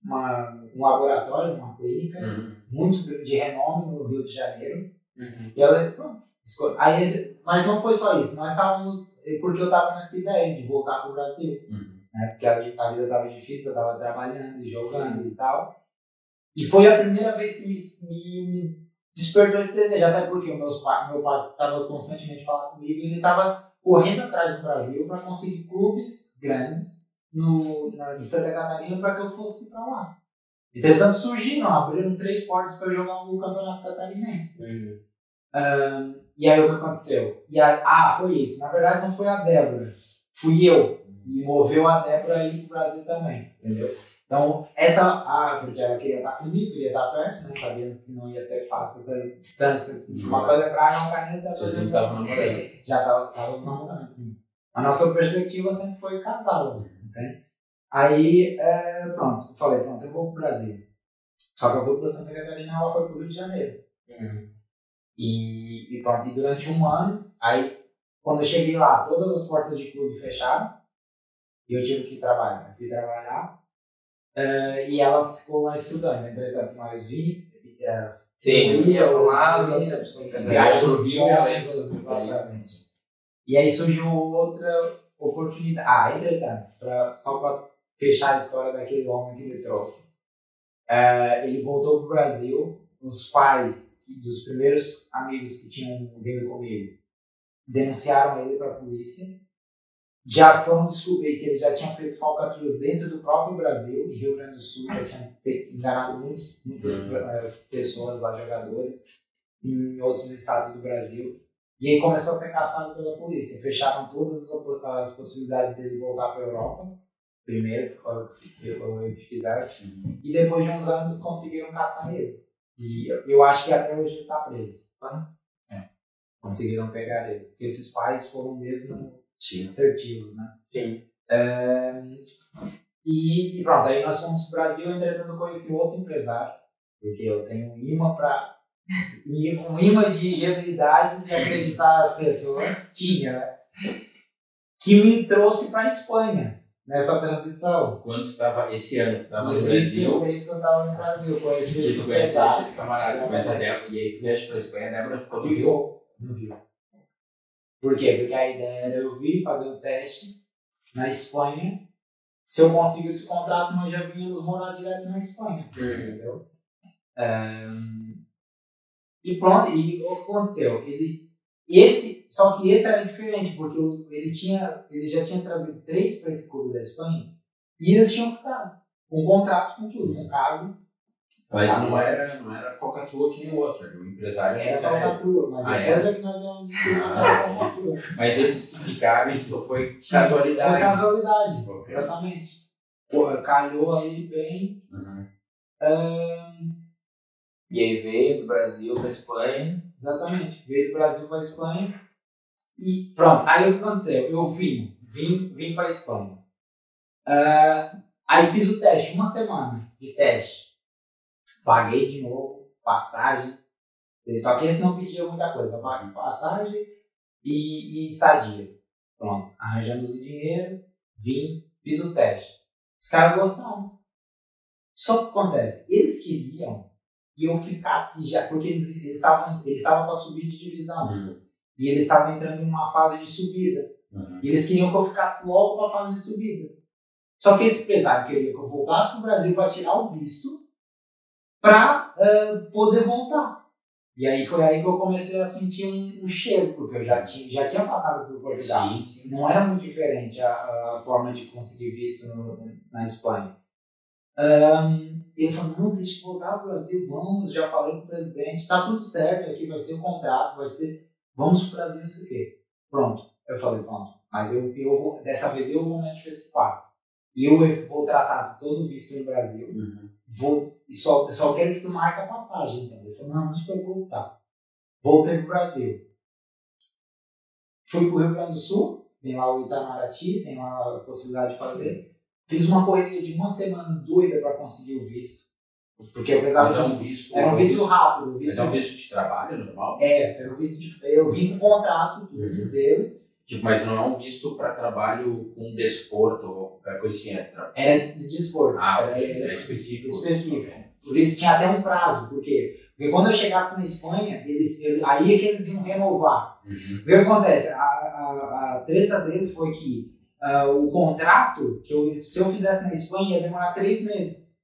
Speaker 2: uma, um laboratório, uma clínica
Speaker 1: Uhum.
Speaker 2: muito de renome no Rio de Janeiro.
Speaker 3: Uhum.
Speaker 2: E ela, pronto, escolhe. Aí, mas não foi só isso. Nós estávamos, porque eu estava nessa ideia de voltar para o Brasil.
Speaker 1: Uhum.
Speaker 2: Né? Porque a, a vida estava difícil, eu estava trabalhando e jogando e tal. E foi a primeira vez que me, me, despertou esse desejo. Até porque o meus meu pai estava constantemente falando comigo e ele estava correndo atrás do Brasil para conseguir clubes grandes no, na, em Santa Catarina para que eu fosse para lá. Entretanto, surgiram, abriram três portas para jogar no Campeonato Catarinense.
Speaker 3: Uhum.
Speaker 2: Ahn, e aí o que aconteceu? E a- ah, foi isso. Na verdade, não foi a Débora. Fui eu. E moveu a Débora a ir pro Brasil também. Entendeu? Então, essa. Ah, porque ela queria estar comigo, queria estar perto, né? Sabendo que não ia ser fácil essa distância. Assim.
Speaker 1: Uhum.
Speaker 2: Uma coisa é praia, uma caneta. Outra é-
Speaker 1: estavam namorando.
Speaker 2: Já tava, tava namorando, assim. A nossa perspectiva sempre foi casal, entende? Aí, é, pronto, eu falei, pronto, eu vou pro Brasil. Só que eu fui pra Santa Catarina ela foi pro Rio de Janeiro.
Speaker 3: Uhum.
Speaker 2: E, e pronto, e durante um ano, aí quando eu cheguei lá, todas as portas de clube fecharam e eu tive que trabalhar. Eu fui trabalhar eh, e ela ficou lá estudando. Entretanto, nós vi, eh,
Speaker 3: Sim,
Speaker 2: eu
Speaker 3: ia
Speaker 2: eu
Speaker 3: lado,
Speaker 1: Catarina.
Speaker 2: exatamente. E aí surgiu outra oportunidade. Ah, entretanto, pra, só para fechar a história daquele homem que me trouxe. Eh, ele voltou pro Brasil, os pais dos primeiros amigos que tinham vindo comigo denunciaram ele para a polícia. Já foram descobrir que ele já tinha feito falcatruas dentro do próprio Brasil, em Rio Grande do Sul, já tinha enganado muitos, muitas eh, pessoas lá, jogadores, em outros estados do Brasil. E aí começou a ser caçado pela polícia. Fecharam todas as possibilidades dele voltar para a Europa. Primeiro, foi o o.
Speaker 1: Uhum.
Speaker 2: E depois de uns anos conseguiram caçar ele. E eu, acho que até hoje ele está preso. É. Conseguiram pegar ele. Porque esses pais foram mesmo
Speaker 1: Sim.
Speaker 2: assertivos, né?
Speaker 3: Sim.
Speaker 2: É, e, e pronto, aí nós fomos pro Brasil, entretanto eu conheci outro empresário, porque eu tenho um imã para um imã de ingenuidade de acreditar as pessoas, tinha, né? Que me trouxe para Espanha nessa transição.
Speaker 1: Quando estava esse ano, estava no Brasil.
Speaker 2: 2016, que eu estava no Brasil, conheci
Speaker 1: E
Speaker 2: esse empresário.
Speaker 1: esse camarada, conhece a Débora. E aí tu viaja pra Espanha, a Débora ficou no Rio.
Speaker 2: No Rio. Por quê? Porque a ideia era eu vir fazer o teste na Espanha. Se eu conseguisse esse contrato, nós já vínhamos morar direto na Espanha.
Speaker 3: Uhum.
Speaker 2: Entendeu? Ahn, e pronto, e o que aconteceu? Ele, esse, só que esse era diferente, porque o- ele, tinha, ele já tinha trazido três para esse clube da Espanha e eles tinham ficado. Com contrato, com tudo, com casa.
Speaker 1: Mas não era, não era focatua que nem o outro, era um empresário
Speaker 2: Era
Speaker 1: sério.
Speaker 2: falcatrua, mas
Speaker 1: Ah,
Speaker 2: depois é? que nós que
Speaker 1: Ah.
Speaker 2: era.
Speaker 1: Mas esses que ficaram, então foi
Speaker 2: Foi
Speaker 1: casualidade.
Speaker 2: casualidade.
Speaker 1: Ok.
Speaker 2: Exatamente. Porra, calhou ali bem.
Speaker 1: Uhum.
Speaker 2: Ahn,
Speaker 3: E aí veio do Brasil pra Espanha.
Speaker 2: Exatamente. Veio do Brasil para Espanha. E pronto. Aí o que aconteceu? Eu vim, vim, vim para Espanha. Ah, aí fiz o teste, uma semana de teste. Paguei de novo, passagem. Só que esse não pedia muita coisa. Paguei passagem e, e estadia. Pronto. Arranjamos o dinheiro, vim, fiz o teste. Os caras gostaram. Só que acontece, eles queriam que eu ficasse já, porque eles eles estavam eles estavam para subir de divisão.
Speaker 1: Uhum.
Speaker 2: E eles estavam entrando em uma fase de subida.
Speaker 1: Uhum.
Speaker 2: E eles queriam que eu ficasse logo para a fase de subida. Só que esse empresário queria que eu voltasse para o Brasil para tirar o visto para poder voltar. E aí foi aí que eu comecei a sentir um, um cheiro, porque eu já tinha, já tinha passado por Portugal.
Speaker 1: Sim.
Speaker 2: Não era muito diferente a, a forma de conseguir visto no- na Espanha. Ahn, ele falou, não, deixa eu voltar para o Brasil, vamos, já falei com o presidente, tá tudo certo aqui, vai ter um contrato, vai ter, vamos para o Brasil, não sei o quê. Pronto. Eu falei, pronto, mas eu, eu vou, dessa vez eu vou me antecipar. E eu vou tratar todo o visto no Brasil,
Speaker 1: Uhum.
Speaker 2: vou, e só, eu só quero que tu marque a passagem. Ele falou, não, não se preocupe, tá. Voltei pro Brasil. Fui pro Rio Grande do Sul, tem lá o Itamaraty, tem lá a possibilidade de fazer. Fiz uma correria de uma semana doida para conseguir o visto. Porque eu precisava
Speaker 1: Mas é um visto.
Speaker 2: Era um visto rápido. Um
Speaker 1: Mas
Speaker 2: visto,
Speaker 1: é um visto de trabalho normal?
Speaker 2: é, era um visto de. Eu vim com o contrato tudo
Speaker 1: Uhum.
Speaker 2: deles.
Speaker 1: Tipo, mas não é um visto para trabalho com desporto ou qualquer coisinha. É tra-
Speaker 2: Era de, de desporto.
Speaker 1: Ah,
Speaker 2: era,
Speaker 1: é específico.
Speaker 2: específico. Por isso tinha até um prazo. Por quê? Porque quando eu chegasse na Espanha, eles, eu- aí é que eles iam renovar.
Speaker 1: Uhum.
Speaker 2: O que acontece? A, a, a treta dele foi que ah, o contrato, que eu, se eu fizesse na Espanha, ia demorar três meses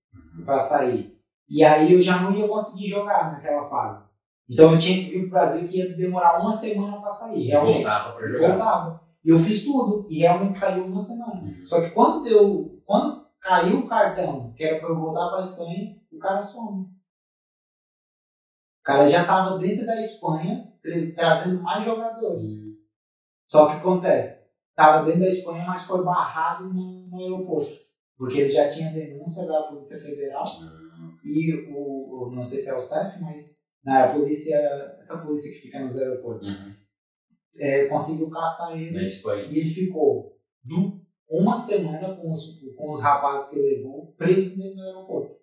Speaker 2: para sair. E aí eu já não ia conseguir jogar naquela fase. Então eu tinha que vir para o Brasil que ia demorar uma semana para sair. Realmente.
Speaker 1: Voltava para
Speaker 2: Eu
Speaker 1: jogar.
Speaker 2: voltava. E eu fiz tudo. E realmente saiu uma semana.
Speaker 1: Uhum.
Speaker 2: Só que quando deu. Quando caiu o cartão, que era para eu voltar para a Espanha, o cara some. O cara já estava dentro da Espanha, tra- trazendo mais jogadores. Só que acontece, estava dentro da Espanha, mas foi barrado no, no aeroporto. Porque ele já tinha denúncia da Polícia Federal
Speaker 1: Uhum.
Speaker 2: E o, o- não sei se é o CEF, mas na a polícia, essa polícia que fica nos aeroportos,
Speaker 1: Uhum.
Speaker 2: é, conseguiu caçar ele e ele ficou du- uma semana com os, com os rapazes que ele levou preso dentro do aeroporto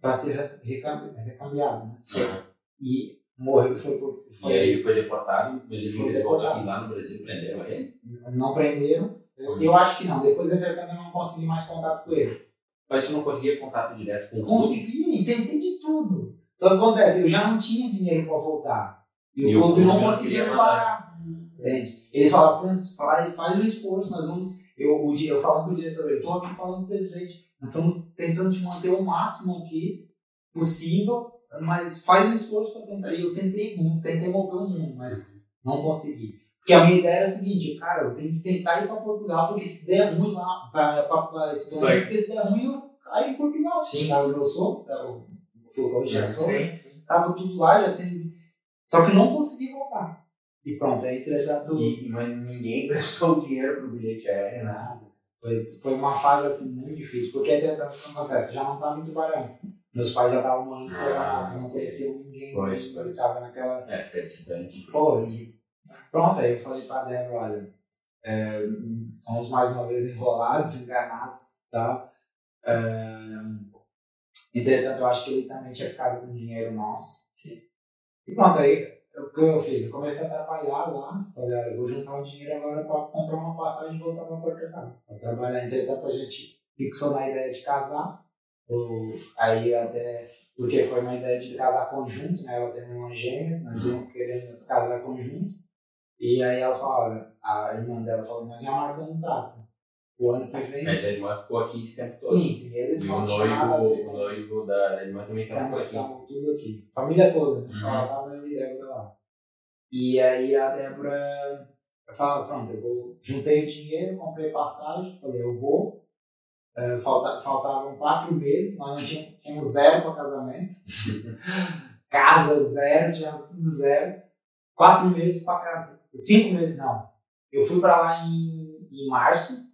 Speaker 2: para ser re- recambi- recambiado. Né?
Speaker 1: Uhum.
Speaker 2: E morreu, foi por.
Speaker 1: E
Speaker 2: Foi,
Speaker 1: aí ele foi deportado, mas ele
Speaker 2: Foi
Speaker 1: deportado. E lá no Brasil prenderam ele.
Speaker 2: Não prenderam. Eu,
Speaker 1: Uhum.
Speaker 2: eu acho que não. Depois, entretanto, eu não consegui mais contato com ele.
Speaker 1: Mas tu não conseguia contato direto com o clube?
Speaker 2: Consegui, tentei de tudo. Só que acontece, eu já não tinha dinheiro para voltar. E,
Speaker 1: E
Speaker 2: o clube não conseguia pagar. Entende? Eles falavam, faz, faz um esforço, nós vamos. Eu, o, eu falando com o diretor, eu estou aqui falando com o presidente, nós estamos tentando te manter o máximo aqui possível, mas faz um esforço para tentar. E eu tentei muito, tentei mover o mundo, mas não consegui. Porque a minha ideia era a seguinte, cara, eu tenho que tentar ir para Portugal, porque se der ruim lá, para Espanha,
Speaker 3: Espanha.
Speaker 2: porque se der ruim, eu caio em Portugal.
Speaker 1: Sim.
Speaker 2: Tá, eu sou, tá, o Fulgor já sou,
Speaker 3: Sim, sim.
Speaker 2: tava tudo lá, já tem. Só que não consegui voltar. E pronto, aí entretanto.
Speaker 1: E, mas ninguém prestou dinheiro pro bilhete aéreo, né?
Speaker 2: Nada. Foi, foi uma fase assim muito difícil, porque entretanto o que acontece? Já não tá muito barão. Meus pais já estavam morando em Florianópolis, não conheciam ninguém,
Speaker 1: Pois, pois.
Speaker 2: tava naquela.
Speaker 1: É, fica distante.
Speaker 2: Pô, e pronto, aí eu falei pra Débora, olha, é, fomos mais uma vez enrolados, enganados e tal. É, entretanto, eu acho que ele também tinha ficado com dinheiro nosso. E pronto, aí o que eu fiz? Eu comecei a trabalhar lá, falei, olha, eu vou juntar o dinheiro agora para comprar uma passagem e voltar para Portugal. Para trabalhar, entretanto, a gente fixou na ideia de casar. Aí até porque foi uma ideia de casar conjunto, né? Ela tem uma gêmea, nós íamos querendo casar conjunto. E aí elas falaram, olha, a irmã dela falou, nós já marcamos data. O ano que vem.
Speaker 1: Mas a irmã ficou aqui esse tempo todo.
Speaker 2: sim, sim, ele
Speaker 1: E o noivo, o
Speaker 2: com-
Speaker 1: noivo da irmã também tá ficou aqui.
Speaker 2: tamo tudo aqui. Família toda, né? Só
Speaker 1: Uhum.
Speaker 2: ela tava e Débora lá. E aí a Débora falou, pronto, eu vou. Juntei o dinheiro, comprei passagem, falei, eu vou. Eh, falta, faltavam quatro meses, nós não tínhamos, tínhamos zero para casamento. Casa zero, tinha tudo zero. Quatro meses para. Cinco meses, não. Eu fui para lá em, em março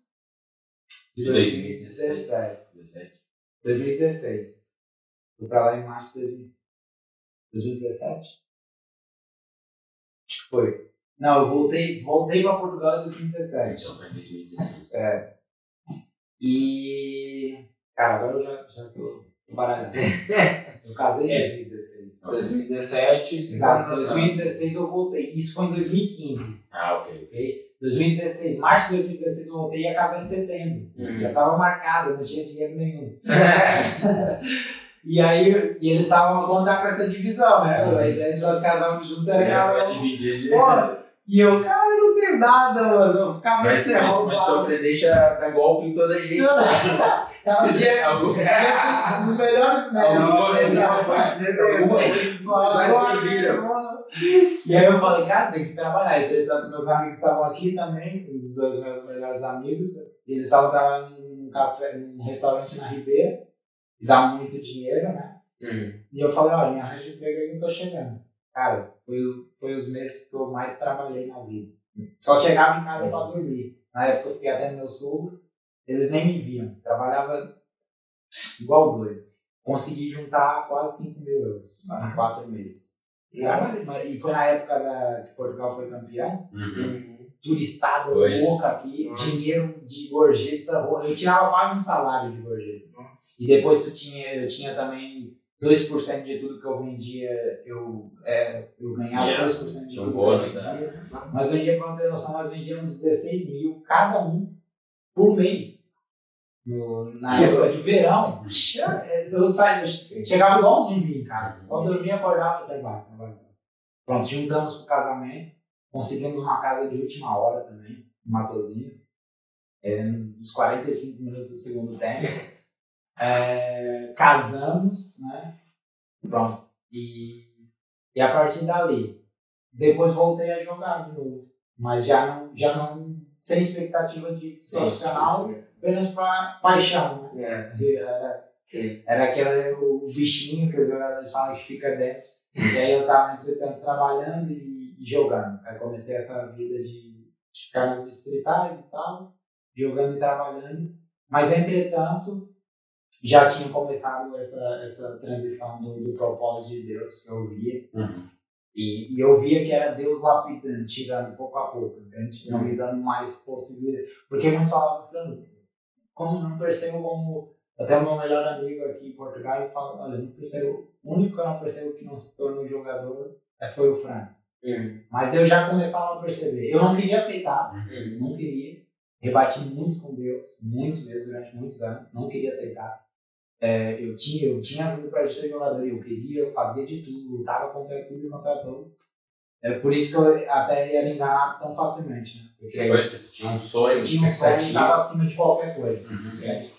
Speaker 2: de
Speaker 1: De 2016.
Speaker 2: 2017.
Speaker 1: 17.
Speaker 2: 2016. Fui pra lá em março de 2000. 2017? Acho que foi. Não, eu voltei, voltei para Portugal em 2017.
Speaker 1: Então foi em 2016.
Speaker 2: É. E. Cara, agora eu já, já tô baralhado. Eu casei em 2016.
Speaker 3: 2017,
Speaker 2: Exato, em 2016 eu voltei. Isso foi em 2015.
Speaker 1: Ah, ok.
Speaker 2: ok? 2016, março de 2016 eu voltei e ia casar em setembro.
Speaker 3: Uhum.
Speaker 2: Já tava marcado, eu não tinha dinheiro nenhum. E aí, e eles estavam a contar com essa divisão, né? A ideia de nós casarmos juntos era
Speaker 1: É, pra
Speaker 2: que
Speaker 1: dividir.
Speaker 2: Pô, E eu, cara, eu não tenho nada, mas eu ficava
Speaker 1: Mas, mas, mas tu aprendeste a dar golpe em toda gente.
Speaker 2: Tava tinha
Speaker 1: Algum-
Speaker 2: tinha um dos melhores médicos.
Speaker 1: Alguma-
Speaker 2: né?
Speaker 1: coisa- viram.
Speaker 2: E aí eu falei, cara, tem que trabalhar. Entretanto, meus amigos estavam aqui também, um dos dois meus melhores amigos. Eles estavam trabalhando num café, num restaurante na Ribeira, e dá muito dinheiro, né?
Speaker 3: Uhum.
Speaker 2: E eu falei, olha, me arranja emprego aí que eu tô chegando. Cara, foi, o- foi os meses que eu mais trabalhei na vida. Só chegava em casa pra dormir. Na época eu fiquei até no meu sogro, eles nem me viam. Trabalhava igual doido. Consegui juntar quase 5 mil euros em 4 meses.
Speaker 3: Nossa.
Speaker 2: E foi na época da, que Portugal foi campeão.
Speaker 1: Uhum.
Speaker 3: Uhum.
Speaker 2: Turistada
Speaker 1: Pois.
Speaker 2: louca aqui,
Speaker 3: Nossa.
Speaker 2: dinheiro de gorjeta. Eu tirava quase um salário de gorjeta. E depois tu tinha, eu tinha também 2% de tudo que eu vendia, eu, é, eu ganhava
Speaker 1: Yeah.
Speaker 2: 2% de tudo
Speaker 1: bônus,
Speaker 2: que eu vendia. Nós vendíamos, pra não ter noção, nós vendíamos 16 mil cada um por mês. No, na
Speaker 3: Que
Speaker 2: época de verão. Eu, saía, eu chegava igual zumbi em casa. Só dormia, acordava e trabalhava. trabalhava. Pronto, juntamos pro casamento. Conseguimos uma casa de última hora também, em Matozinhos. É, nos 45 minutos do segundo tempo. É, casamos, né? Pronto. E, e a partir dali, depois voltei a jogar de novo. Mas já não, já não sem expectativa de profissional, apenas para paixão, né?
Speaker 3: É.
Speaker 2: Era,
Speaker 3: Sim.
Speaker 2: era aquele o bichinho que os jogadores falam que fica dentro. E aí eu tava, entretanto, trabalhando e, e jogando. Aí comecei essa vida de, de ficar nos distritais e tal, jogando e trabalhando. Mas, entretanto, já tinha começado essa, essa transição do, do propósito de Deus que eu via.
Speaker 1: Uhum.
Speaker 2: E, e eu via que era Deus lapidando, tirando pouco a pouco, entende? Não me dando mais possibilidade. Porque muitos falavam, como não percebo como. Até o meu melhor amigo aqui em Portugal fala: olha, não percebo. O único que eu não percebo que não se tornou jogador é, foi o França.
Speaker 3: Uhum.
Speaker 2: Mas eu já começava a perceber. Eu não queria aceitar,
Speaker 3: Uhum.
Speaker 2: não queria. Rebati muito com Deus, muito mesmo, durante muitos anos. Não queria aceitar. É, eu tinha, eu tinha vindo para ser jogador eu queria, eu fazia de tudo, lutava contra tudo e contra todos. É por isso que eu até ia enganar tão facilmente, né? Porque
Speaker 1: que tu tinha um sonho,
Speaker 2: tinha um sonho e
Speaker 1: expectativa,
Speaker 2: estava acima de qualquer coisa,
Speaker 1: Uhum.
Speaker 2: certo?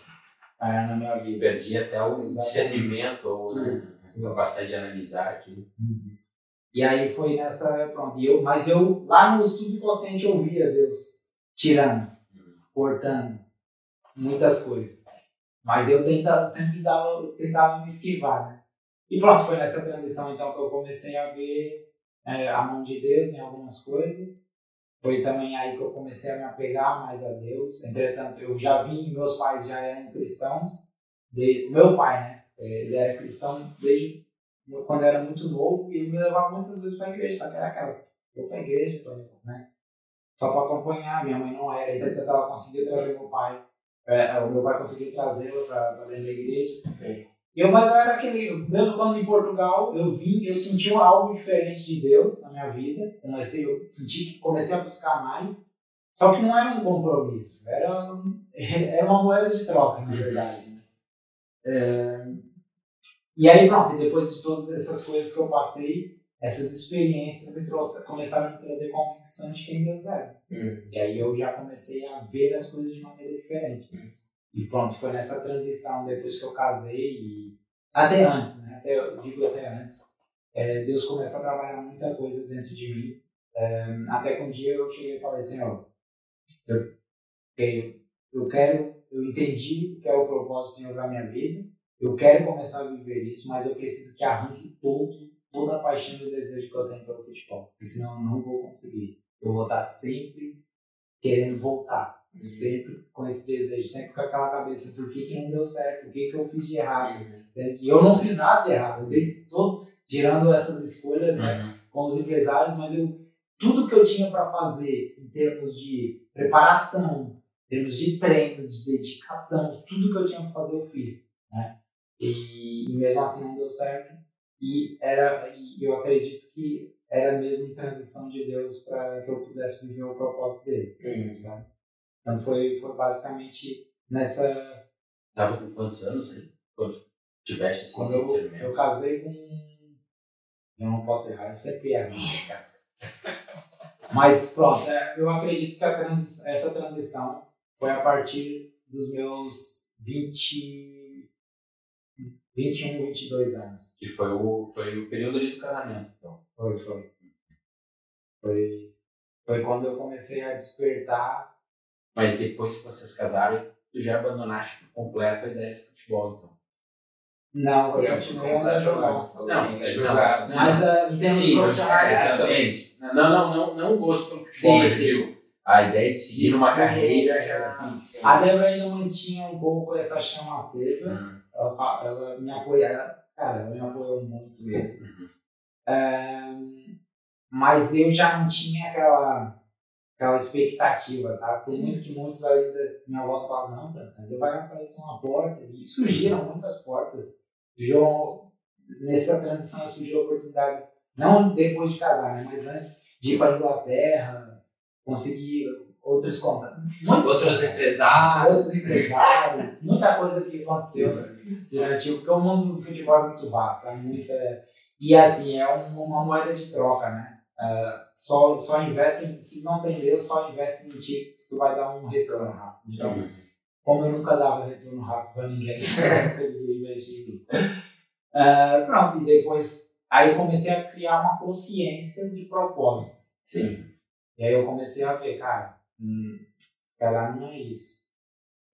Speaker 2: É, na minha vida.
Speaker 1: perdi até o
Speaker 2: Exatamente.
Speaker 1: discernimento ou né,
Speaker 2: Tudo.
Speaker 1: a capacidade de analisar aquilo.
Speaker 2: Uhum. E aí foi nessa. Pronto. E eu, mas eu, lá no subconsciente, eu via Deus tirando, cortando muitas coisas. Mas eu tentava, sempre dava, tentava me esquivar, né? E pronto, foi nessa transição então que eu comecei a ver é, a mão de Deus em algumas coisas. Foi também aí que eu comecei a me apegar mais a Deus. Entretanto, eu já vi, meus pais já eram cristãos. De, meu pai, né? Ele era cristão desde quando eu era muito novo e ele me levava muitas vezes para a igreja, só que era aquela, vou para a igreja, né? Só para acompanhar, minha mãe não era, entretanto ela conseguia trazer meu pai, é, o meu pai conseguia trazê-lo para dentro da igreja.
Speaker 3: Sim.
Speaker 2: Eu, mas eu era aquele, mesmo quando em Portugal, eu vim, eu senti algo diferente de Deus na minha vida, comecei, eu senti que comecei a buscar mais, só que não era um compromisso, era, um- era uma moeda de troca, na
Speaker 1: Uhum.
Speaker 2: verdade. né? É, e aí, pronto, e depois de todas essas coisas que eu passei, essas experiências me trouxe, começaram a me trazer convicção de quem Deus era.
Speaker 3: Uhum.
Speaker 2: E aí eu já comecei a ver as coisas de maneira diferente.
Speaker 3: Uhum.
Speaker 2: E pronto, foi nessa transição depois que eu casei e até antes, né? Até, eu digo até antes. é, Deus começou a trabalhar muita coisa dentro de mim. É, até que um dia eu cheguei e falei, Senhor, eu, eu, eu quero, eu entendi o que é o propósito do Senhor da minha vida. Eu quero começar a viver isso, mas eu preciso que arranque todo, toda a paixão e o desejo que eu tenho pelo futebol. Porque senão eu não vou conseguir. Eu vou estar sempre querendo voltar. Sempre com esse desejo, sempre com aquela cabeça, por que, que não deu certo? O que, que eu fiz de errado?
Speaker 3: Uhum.
Speaker 2: E eu não fiz nada de errado. Eu dei todo, tirando essas escolhas, né,
Speaker 1: Uhum.
Speaker 2: com os empresários, mas eu tudo que eu tinha para fazer em termos de preparação, em termos de treino, de dedicação, tudo que eu tinha para fazer eu fiz, né? E, e mesmo assim não deu certo. E era e eu acredito que era mesmo transição de Deus para que eu pudesse viver o propósito dele,
Speaker 3: Uhum.
Speaker 2: sabe? Então foi foi basicamente nessa
Speaker 1: Tava com quantos anos aí? Quando tiveste assim,
Speaker 2: quando eu, eu casei com eu não posso errar, eu sempre erro, cara. Mas pronto, é, eu acredito que a transi- essa transição foi a partir dos meus 20, 21, 22 anos.
Speaker 1: Que foi o, foi o período ali do casamento, então.
Speaker 2: Foi, foi. Foi, foi quando eu comecei a despertar.
Speaker 1: Mas depois que vocês casaram, tu já abandonaste por completo a ideia de futebol, então.
Speaker 2: Não, eu continuei a jogar.
Speaker 1: Não, é
Speaker 3: jogar.
Speaker 2: Mas ah, em termos
Speaker 3: Sim,
Speaker 2: profissionais,
Speaker 3: é,
Speaker 1: exatamente. Não, não, não, não gosto pelo futebol,
Speaker 3: Sim, sim.
Speaker 1: digo, a ideia de seguir uma
Speaker 2: sim.
Speaker 1: carreira já assim.
Speaker 2: a Débora ainda mantinha um pouco essa chama acesa.
Speaker 1: Hum,
Speaker 2: Ela, ela me apoia, ela- cara, ela me apoiou muito mesmo.
Speaker 1: uhum.
Speaker 2: Ahn, mas eu já não tinha aquela, aquela expectativa, sabe? Por muito que muitos ainda, minha avó falava, não, ainda vai aparecer uma porta. E surgiram muitas portas. Surgiu, nessa transição surgiram oportunidades, não depois de casar, né? Mas antes de ir para a Inglaterra, conseguir outros contatos. Muitos
Speaker 3: Outros empresários.
Speaker 2: outros empresários, muita coisa que aconteceu durante porque o mundo do futebol é muito vasto, é muita e assim é um- uma moeda de troca, né? Ah, só só investe se não tem Deus, só investe em ti se tu vai dar um retorno rápido. Então,
Speaker 1: Uhum.
Speaker 2: como eu nunca dava retorno rápido para ninguém, investia em mim. Ah, pronto, e depois aí eu comecei a criar uma consciência de propósito.
Speaker 1: Sim.
Speaker 2: E aí eu comecei a ver, cara, hum, se calhar não é isso.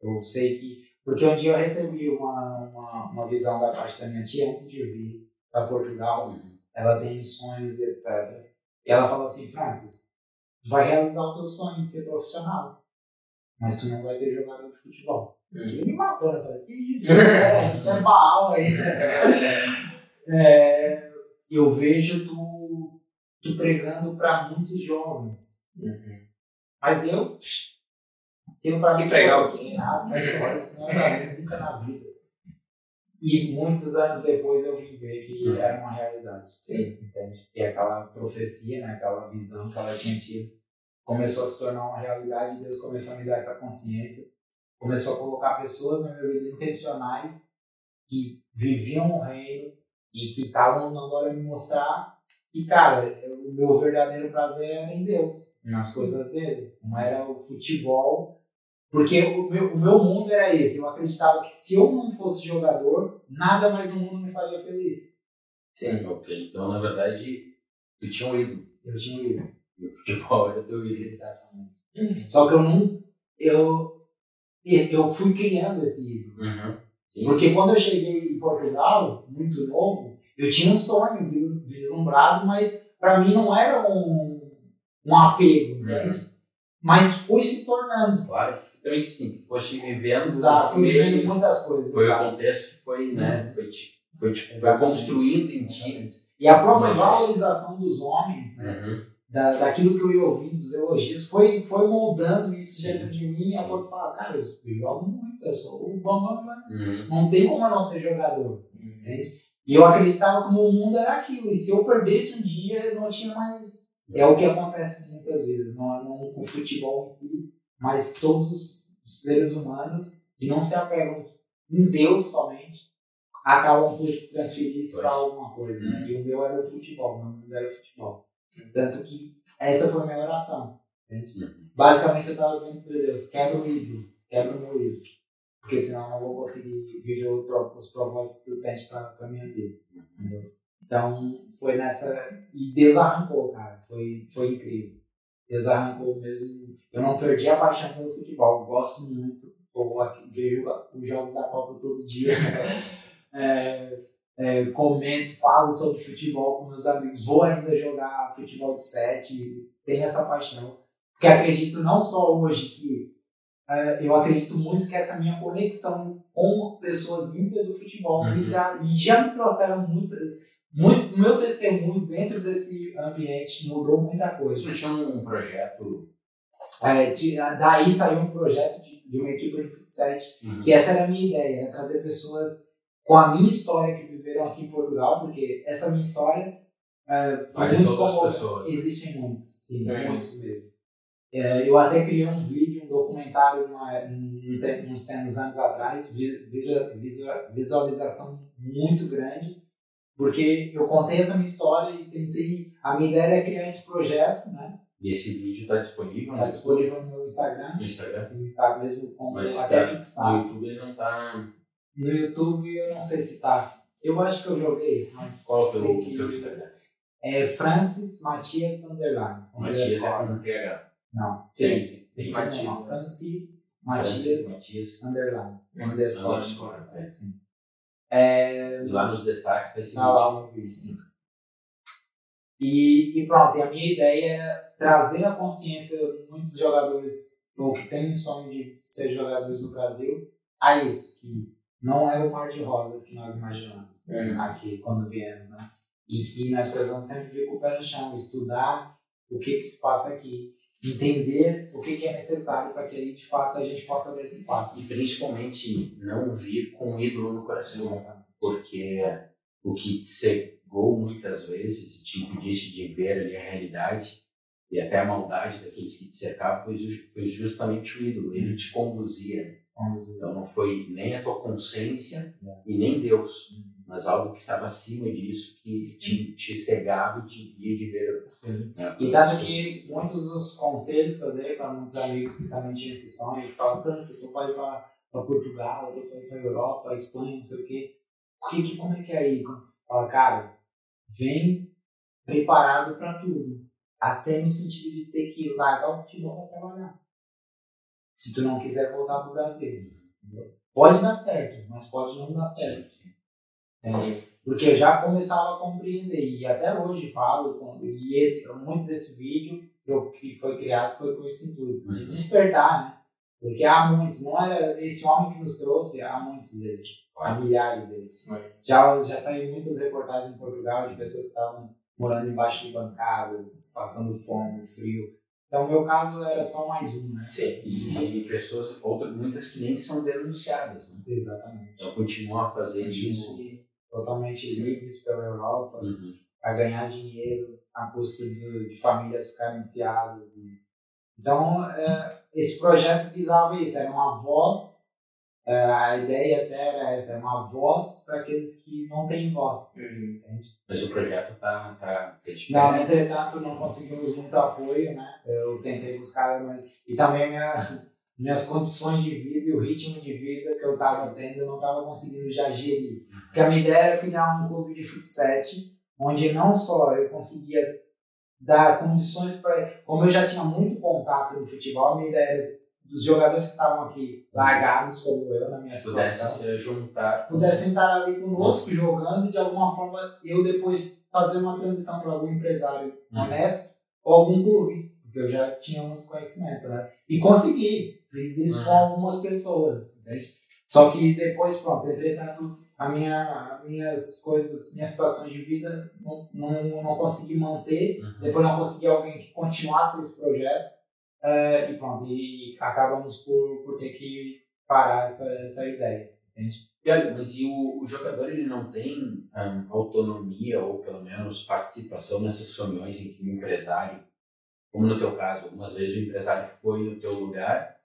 Speaker 2: Eu sei que. Porque um dia eu recebi uma, uma, uma visão da parte da minha tia antes de vir para Portugal.
Speaker 1: Uhum.
Speaker 2: Ela tem sonhos e etc. E ela falou assim: Francis, tu vai realizar o teu sonho de ser profissional, mas tu não vai ser jogador de futebol. Ele me matou, né? Eu falei: que isso? Isso é, isso é Baal aí. É, eu vejo tu, tu pregando para muitos jovens.
Speaker 3: Uhum.
Speaker 2: Mas eu. Eu pra
Speaker 3: Que
Speaker 2: mim
Speaker 3: pregar o?
Speaker 2: Nada, sai fora, isso não é pra mim, nunca na vida. E muitos anos depois eu vim ver que
Speaker 1: Uhum.
Speaker 2: era uma realidade.
Speaker 3: Sim.
Speaker 2: Entende? E aquela profecia, né, aquela visão que ela tinha tido, começou a se tornar uma realidade e Deus começou a me dar essa consciência. Começou a colocar pessoas na minha vida intencionais que viviam o reino e que estavam agora me mostrar que, cara, o meu verdadeiro prazer era em Deus, nas coisas dele. Não era o futebol. Porque o meu, o meu mundo era esse. Eu acreditava que se eu não fosse jogador, nada mais no mundo me faria feliz.
Speaker 3: Sim.
Speaker 1: Ok, então na verdade tu tinha um ídolo.
Speaker 2: Eu tinha um ídolo.
Speaker 1: E o futebol era teu ídolo.
Speaker 2: Exatamente. Só que eu não. Eu, eu fui criando esse ídolo.
Speaker 1: Uhum.
Speaker 2: Porque quando eu cheguei em Portugal, muito novo, eu tinha um sonho vi- vislumbrado, mas para mim não era um, um apego, entende? Mas foi se tornando.
Speaker 1: Claro. Que sim, foste vivendo
Speaker 2: Exato,
Speaker 1: esse
Speaker 2: fui
Speaker 1: meio,
Speaker 2: muitas coisas.
Speaker 1: foi o contexto que foi, né, foi, te, foi, te, foi construindo em ti.
Speaker 2: E a própria
Speaker 1: Uhum.
Speaker 2: valorização dos homens, né?
Speaker 1: Uhum.
Speaker 2: da, daquilo que eu ia ouvindo, dos elogios, foi, foi moldando isso dentro de mim, a ponto de falar, cara, eu jogo muito, eu sou o né?
Speaker 1: Uhum.
Speaker 2: não tem como eu não ser jogador, entende? E eu acreditava que o mundo era aquilo, e se eu perdesse um dia, eu não tinha mais... É o que acontece muitas vezes, não, não o futebol em si, mas todos os seres humanos, que não se apegam em Deus somente, acabam por transferir isso para alguma coisa, né? E o meu era o futebol, o meu mundo era o futebol. Tanto que essa foi a minha oração.
Speaker 1: Uhum.
Speaker 2: Basicamente eu estava dizendo para Deus, quebra o ídolo, quebra o meu ídolo. Porque senão eu não vou conseguir viver os propósitos que tu tens para a minha vida. entendeu? Então foi nessa. E Deus arrancou, cara. Foi, foi incrível. Deus arrancou mesmo. Eu não perdi a paixão pelo futebol. Gosto muito. Eu vejo os jogos da Copa todo dia. É, é, comento, falo sobre futebol com meus amigos. Vou ainda jogar futebol de sete. Tenho essa paixão. Porque acredito não só hoje que. é, eu acredito muito que essa minha conexão com pessoas ímpias do futebol me
Speaker 1: Uhum.
Speaker 2: e já me trouxeram muita, muito, meu testemunho dentro desse ambiente mudou muita coisa.
Speaker 1: Isso tinha um projeto.
Speaker 2: É, de- daí saiu um projeto de, de uma equipe de futsal,
Speaker 1: Uhum.
Speaker 2: que essa era a minha ideia, era trazer pessoas com a minha história que viveram aqui em Portugal, porque essa minha história é,
Speaker 1: Várias
Speaker 2: muito
Speaker 1: outras
Speaker 2: como-
Speaker 1: pessoas.
Speaker 2: Existem muitos, sim,
Speaker 3: É.
Speaker 2: muitos mesmo. É, eu até criei um vídeo, um documentário uma, um, uns tempos anos atrás, vi- vira- visual- visualização muito grande, porque eu contei essa minha história e tentei. A minha ideia era criar esse projeto, né?
Speaker 1: E esse vídeo está disponível
Speaker 2: Está disponível no meu Instagram,
Speaker 1: no Instagram.
Speaker 2: assim, tá mesmo com
Speaker 1: Mas
Speaker 2: até
Speaker 1: tá-
Speaker 2: fixado.
Speaker 1: No YouTube ele não tá.
Speaker 2: No YouTube eu não sei se tá. Eu acho que eu joguei, mas
Speaker 1: Qual é o teu, Instagram?
Speaker 2: é Francis Matias Underline.
Speaker 1: Matias é com TH.
Speaker 2: Não,
Speaker 1: Sim, sim.
Speaker 2: tem
Speaker 3: Matias.
Speaker 2: não, Francis Matias
Speaker 1: Matias.
Speaker 2: Underline. Underscore.
Speaker 1: underscore, é.
Speaker 2: Sim. É,
Speaker 1: lá nos destaques tá esse vídeo.
Speaker 2: lá vídeo. E, e pronto, e a minha ideia é trazer a consciência de muitos jogadores ou que têm sonho de ser jogadores no Brasil a isso, que não é o mar de rosas que nós imaginamos
Speaker 3: Uhum.
Speaker 2: aqui quando viemos, né? E que nós precisamos sempre vir com o pé no chão, estudar o que, que se passa aqui, entender o que, que é necessário para que aí, de fato a gente possa ver esse passo.
Speaker 1: E principalmente não vir com um ídolo no coração. porque o que te cegou muitas vezes e te impedisse de ver ali a realidade e até a maldade daqueles que te cercavam foi, foi justamente o ídolo, ele te conduzia.
Speaker 2: Vamos ver.
Speaker 1: Então não foi nem a tua consciência e nem Deus, mas algo que estava acima disso, que te, te cegava e te impediu de ver.
Speaker 2: Sim.
Speaker 1: né,
Speaker 2: E tanto que muitos dos conselhos que eu dei para muitos amigos que também tinham esse sonho, que falam, França, tu pode ir para Portugal, tu pode ir para Europa, Espanha, não sei o quê. O que, que, como é que é aí? Fala, cara, vem preparado para tudo. Até no sentido de ter que largar o futebol para trabalhar. Se tu não quiser voltar pro Brasil. entendeu? Pode dar certo, mas pode não dar certo. Entendeu? Porque eu já começava a compreender, e até hoje falo, e esse, muito desse vídeo eu, que foi criado foi com esse intuito, de
Speaker 1: Uhum.
Speaker 2: despertar, né? Porque há muitos, não era esse homem que nos trouxe, há muitos desses, há milhares desses.
Speaker 3: É.
Speaker 2: Já, já saiu muitas reportagens em Portugal de pessoas que estavam morando embaixo de bancadas, passando fome, frio. Então, o meu caso era só mais um, né?
Speaker 3: Sim.
Speaker 1: E, e pessoas, outras, muitas que nem são denunciadas, né?
Speaker 2: Exatamente.
Speaker 1: Então continuam a fazer
Speaker 2: Continuam.
Speaker 1: isso
Speaker 2: Totalmente livres pela Europa.
Speaker 1: Uhum.
Speaker 2: para ganhar dinheiro à custa de, de famílias carenciadas. e- Então, é, esse projeto visava isso, era uma voz, é, a ideia até era essa, era uma voz para aqueles que não têm voz,
Speaker 3: Uhum.
Speaker 2: entende?
Speaker 1: Mas o projeto tá, tá,
Speaker 2: Não, entretanto, não conseguimos muito apoio, né? Eu tentei buscar, mas- e também minha, minhas condições de vida e o ritmo de vida que eu estava tendo, eu não estava conseguindo já gerir. Porque a minha ideia era criar um clube de futsal, onde não só eu conseguia dar condições para. Como eu já tinha muito contato no futebol, a minha ideia era dos jogadores que estavam aqui largados, como eu, na minha situação,
Speaker 1: se juntar.
Speaker 2: pudessem estar ali conosco jogando e de alguma forma eu depois fazer uma transição para algum empresário
Speaker 1: Uhum.
Speaker 2: honesto ou algum clube, porque eu já tinha muito conhecimento, né? E consegui, fiz isso com
Speaker 1: Uhum.
Speaker 2: algumas pessoas, entende? Só que depois, pronto, entretanto, a minha, as minhas coisas, minhas situações de vida não, não, não consegui manter,
Speaker 1: Uhum.
Speaker 2: depois não consegui alguém que continuasse esse projeto, eh, e pronto, e acabamos por, por ter que parar essa, essa ideia, entende?
Speaker 1: E olha, mas e o, o jogador ele não tem ahn, autonomia ou pelo menos participação nessas reuniões em que o empresário, como no teu caso, algumas vezes o empresário foi no teu lugar,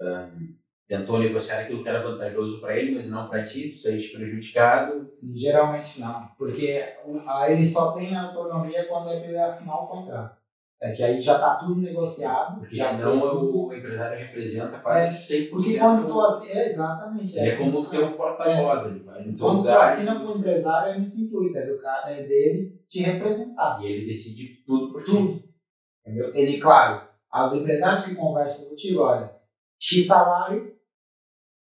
Speaker 1: ahn, tentou negociar aquilo que era vantajoso para ele, mas não para ti, tu saíste prejudicado.
Speaker 2: Sim, geralmente não, porque o- a- ele só tem autonomia quando ele assinar o contrato. É que aí já está tudo negociado.
Speaker 1: Porque
Speaker 2: já
Speaker 1: senão
Speaker 2: tudo-
Speaker 1: o, empresário representa quase 100%.
Speaker 2: Porque quando tu assina, é, exatamente.
Speaker 1: Ele é como o
Speaker 2: 100%.
Speaker 1: teu porta-voz, ele vai no
Speaker 2: Quando tu
Speaker 1: lugar
Speaker 2: assina com o empresário, é nesse intuito, é, do, ca- é dele te representar.
Speaker 1: e ele decide tudo por ti.
Speaker 2: Tudo. Entendeu? Ele, claro, aos empresários que conversam contigo, olha, X salário,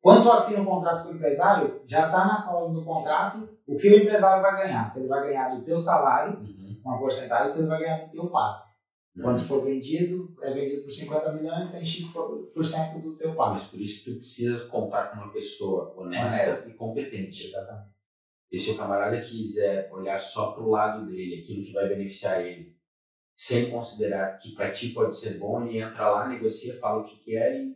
Speaker 2: quando tu assina o contrato com o empresário, já está na cláusula do contrato o que o empresário vai ganhar. Se ele vai ganhar do teu salário,
Speaker 1: Uhum.
Speaker 2: uma porcentagem, se ele vai ganhar do teu passe.
Speaker 1: Uhum.
Speaker 2: Quando for vendido, é vendido por 50 milhões, tem X por, por cento do teu passe.
Speaker 1: Por isso que tu precisa contar com uma pessoa honesta
Speaker 2: Honesta.
Speaker 1: e competente.
Speaker 2: Exatamente.
Speaker 1: E se o camarada quiser olhar só para o lado dele, aquilo que vai beneficiar ele, sem considerar que para ti pode ser bom, ele entra lá, negocia, fala o que quer e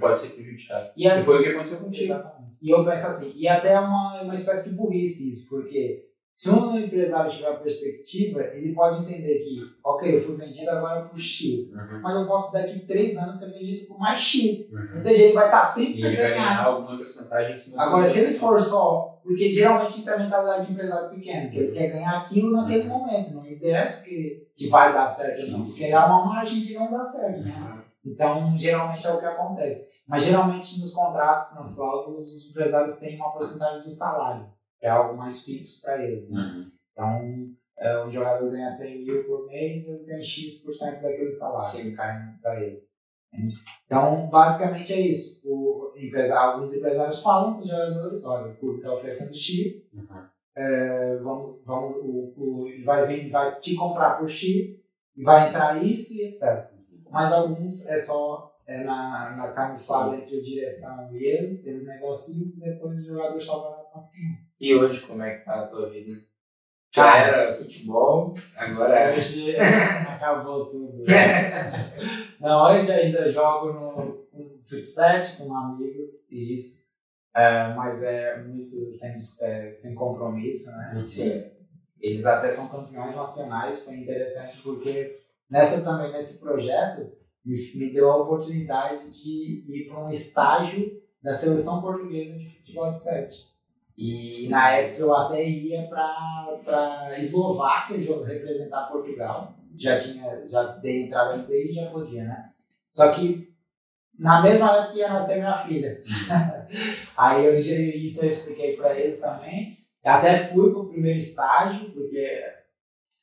Speaker 1: pode ser prejudicado.
Speaker 2: E, assim,
Speaker 1: e foi o que aconteceu contigo.
Speaker 2: Exatamente. E eu penso assim, e até é uma, uma espécie de burrice isso, porque se um empresário tiver perspectiva, ele pode entender que, ok, eu fui vendido agora por X,
Speaker 1: Uhum.
Speaker 2: mas eu posso daqui três anos ser vendido por mais X.
Speaker 1: Uhum.
Speaker 2: Ou seja, ele vai estar
Speaker 1: E
Speaker 2: sempre a
Speaker 1: ele vai ganhar
Speaker 2: ganhar.
Speaker 1: alguma porcentagem em cima
Speaker 2: Agora, se ele for só, porque geralmente isso é a mentalidade de empresário pequeno, que ele quer ganhar aquilo naquele momento, não interessa que, se vai dar certo ou não,
Speaker 1: Sim,
Speaker 2: porque
Speaker 1: sim.
Speaker 2: há uma margem de não dar certo, né? Então, geralmente é o que acontece. Mas geralmente nos contratos, nas cláusulas, os empresários têm uma porcentagem do salário, que é algo mais fixo para eles. Né?
Speaker 1: Uhum.
Speaker 2: Então, é, o jogador ganha 100 mil por mês, ele tem X% daquele salário
Speaker 3: Sim.
Speaker 2: que cai para ele. Então, basicamente é isso. O empresário, alguns empresários falam para os jogadores: olha, o clube está oferecendo X,
Speaker 1: Uhum.
Speaker 2: é, vamos, vamos, o, o, ele vai, vir, vai te comprar por X, e vai entrar isso e etc. Mas alguns é só é na, na camuflada entre a direção e eles, eles negociam e depois o jogador só vai passando.
Speaker 3: E hoje, como é que tá a tua vida? Já era futebol, agora é.
Speaker 2: Hoje acabou tudo. né? Não, hoje ainda jogo no, no futsal com amigos e isso. É, mas é muito sem, é, sem compromisso, né?
Speaker 3: Sim.
Speaker 2: Eles até são campeões nacionais, foi interessante porque nessa também nesse projeto me, deu a oportunidade de ir para um estágio da seleção portuguesa de futebol de sete. E na época eu até ia para Eslováquia jo- representar Portugal. Já tinha, já dei entrada no TI e já podia, né? Só que na mesma época ia nascer minha filha. Aí eu, isso eu expliquei para eles também. Até fui pro primeiro estágio, porque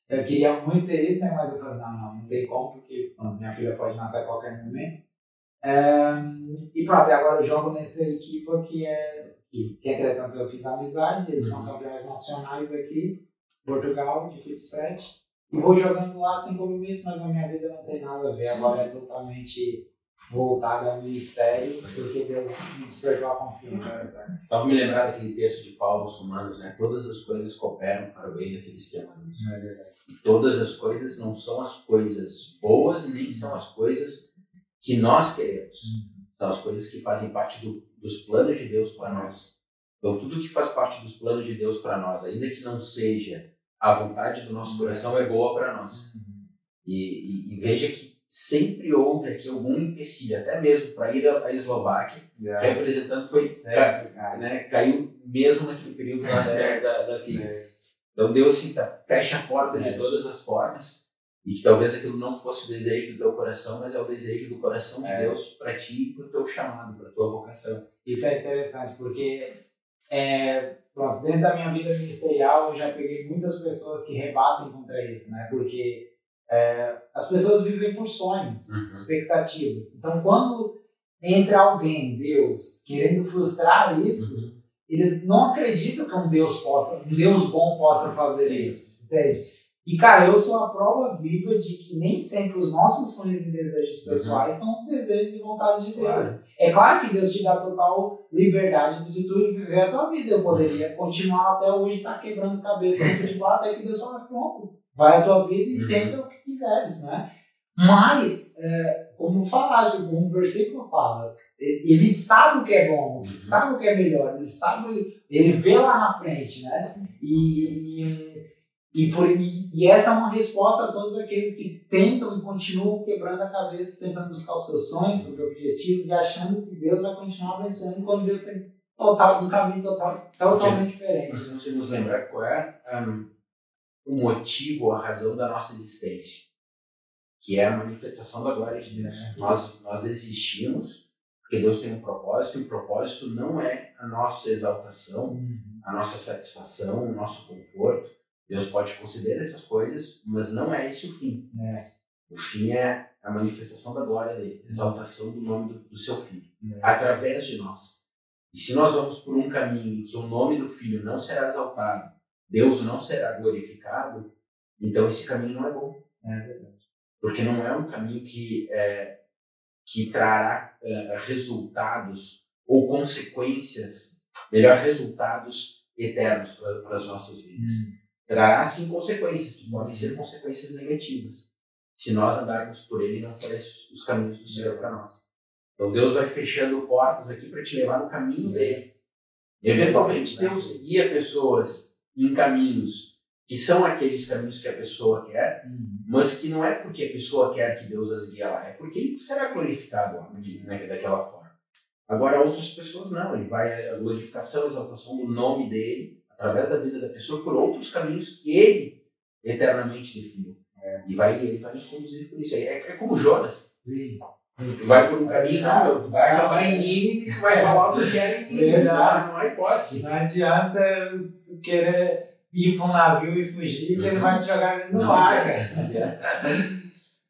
Speaker 2: eu queria muito ter ido, né? Mas eu falei, não, não, não tem como, porque pronto, minha filha pode nascer a qualquer momento. Ehm, e pronto, e agora eu jogo nessa equipe que é. Que, que entretanto eu fiz amizade, eles são campeões nacionais aqui, Portugal, de futsal. E vou jogando lá sem compromisso, mas a minha vida não tem nada a ver. Agora é totalmente voltada ao ministério, porque Deus me despertou a consciência.
Speaker 1: Só me lembrar daquele texto de Paulo aos Romanos, né? Todas as coisas cooperam para o bem daqueles que amam.
Speaker 2: é verdade.
Speaker 1: E todas as coisas não são as coisas boas, nem são as coisas que nós queremos. São as coisas que fazem parte do, dos planos de Deus para nós. Então, tudo que faz parte dos planos de Deus para nós, ainda que não seja a vontade do nosso coração, é boa para nós. E, e- e veja que sempre houve aqui algum empecilho, até mesmo para ir à Eslováquia, representando foi
Speaker 2: Certo,
Speaker 1: ca- né, caiu mesmo naquele período lá
Speaker 2: Certo,
Speaker 1: da, da filha. Então Deus sim, tá, fecha a porta de todas as formas e que talvez aquilo não fosse o desejo do teu coração, mas é o desejo do coração de
Speaker 2: É.
Speaker 1: Deus para ti e para o teu chamado, para tua vocação.
Speaker 2: Isso é interessante, porque é, pronto, dentro da minha vida ministerial eu já peguei muitas pessoas que rebatem contra isso, né? Porque é, as pessoas vivem por sonhos,
Speaker 1: Uhum.
Speaker 2: expectativas. Então, quando entra alguém, Deus, querendo frustrar isso, eles não acreditam que um Deus possa, um Deus bom possa fazer isso, entende? E cara, eu sou a prova viva de que nem sempre os nossos sonhos e desejos pessoais são os desejos e vontades de Deus.
Speaker 1: Claro.
Speaker 2: É claro que Deus te dá total liberdade de tu viver a tua vida. Eu poderia continuar até hoje estar quebrando cabeça no futebol até que Deus fala, pronto, vai a tua vida e
Speaker 1: Uhum.
Speaker 2: tenta o que quiseres, né? Mas, é, como falaste, como o versículo fala, ele sabe o que é bom, ele
Speaker 1: Uhum.
Speaker 2: sabe o que é melhor, ele sabe, ele vê lá na frente, né? E, e, e, por, e, e essa é uma resposta a todos aqueles que tentam e continuam quebrando a cabeça, tentando buscar os seus sonhos, seus objetivos e achando que Deus vai continuar abençoando quando Deus tem total, um caminho total, totalmente diferente.
Speaker 1: Que nos lembrar qual é um, o motivo, a razão da nossa existência, que é a manifestação da glória de Deus.
Speaker 2: É.
Speaker 1: Nós, nós existimos porque Deus tem um propósito e o propósito não é a nossa exaltação, a nossa satisfação, o nosso conforto. Deus pode conceder essas coisas, mas não é esse o fim.
Speaker 2: É.
Speaker 1: O fim é a manifestação da glória dele, a exaltação do nome do, do seu filho,
Speaker 2: É.
Speaker 1: através de nós. E se nós vamos por um caminho em que o nome do filho não será exaltado, Deus não será glorificado, então esse caminho não é bom.
Speaker 2: É verdade.
Speaker 1: Porque não é um caminho que, é, que trará é, resultados ou consequências, melhor, resultados eternos para as nossas vidas. Trará sim consequências, que podem ser consequências negativas, se nós andarmos por ele e não forem os caminhos do Senhor para nós. Então Deus vai fechando portas aqui para te levar no caminho dele. Eventualmente Deus guia pessoas em caminhos que são aqueles caminhos que a pessoa quer,
Speaker 2: Uhum.
Speaker 1: mas que não é porque a pessoa quer que Deus as guie lá, é porque ele será glorificado né, daquela forma. Agora, outras pessoas não, ele vai a glorificação, a exaltação do nome dele, através da vida da pessoa, por outros caminhos que ele eternamente definiu.
Speaker 2: É.
Speaker 1: E vai, ele vai nos conduzir por isso. É, é como Jonas.
Speaker 2: Sim.
Speaker 1: Vai por um caminho, não, vai acabar em Nínive e vai falar o que quer em Nínive. Não há hipótese.
Speaker 2: Não adianta querer ir para um navio e fugir, que ele vai te jogar dentro do
Speaker 1: Não
Speaker 2: mar, cara.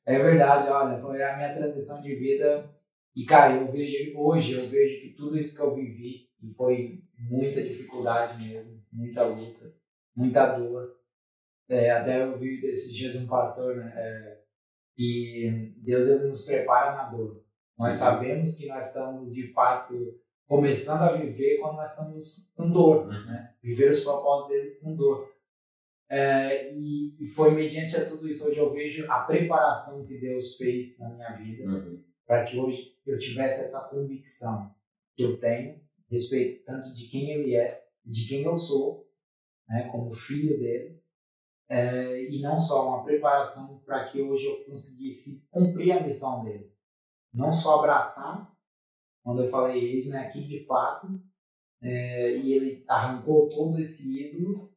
Speaker 2: É verdade, olha, foi a minha transição de vida. E, cara, eu vejo, hoje eu vejo que tudo isso que eu vivi, foi muita dificuldade mesmo, muita luta, muita dor. É, até eu vi desses dias um pastor, né, é, que Deus nos prepara na dor. Nós sabemos que nós estamos, de fato, começando a viver quando nós estamos com dor
Speaker 1: Uhum.
Speaker 2: né? viver os propósitos dele com dor. É, e, e foi mediante a tudo isso hoje eu vejo a preparação que Deus fez na minha vida
Speaker 1: Uhum.
Speaker 2: para que hoje eu tivesse essa convicção que eu tenho respeito tanto de quem ele é de quem eu sou né como filho dele é, e não só uma preparação para que hoje eu conseguisse cumprir a missão dele não só abraçar quando eu falei eis né aqui de fato é, e ele arrancou todo esse ídolo,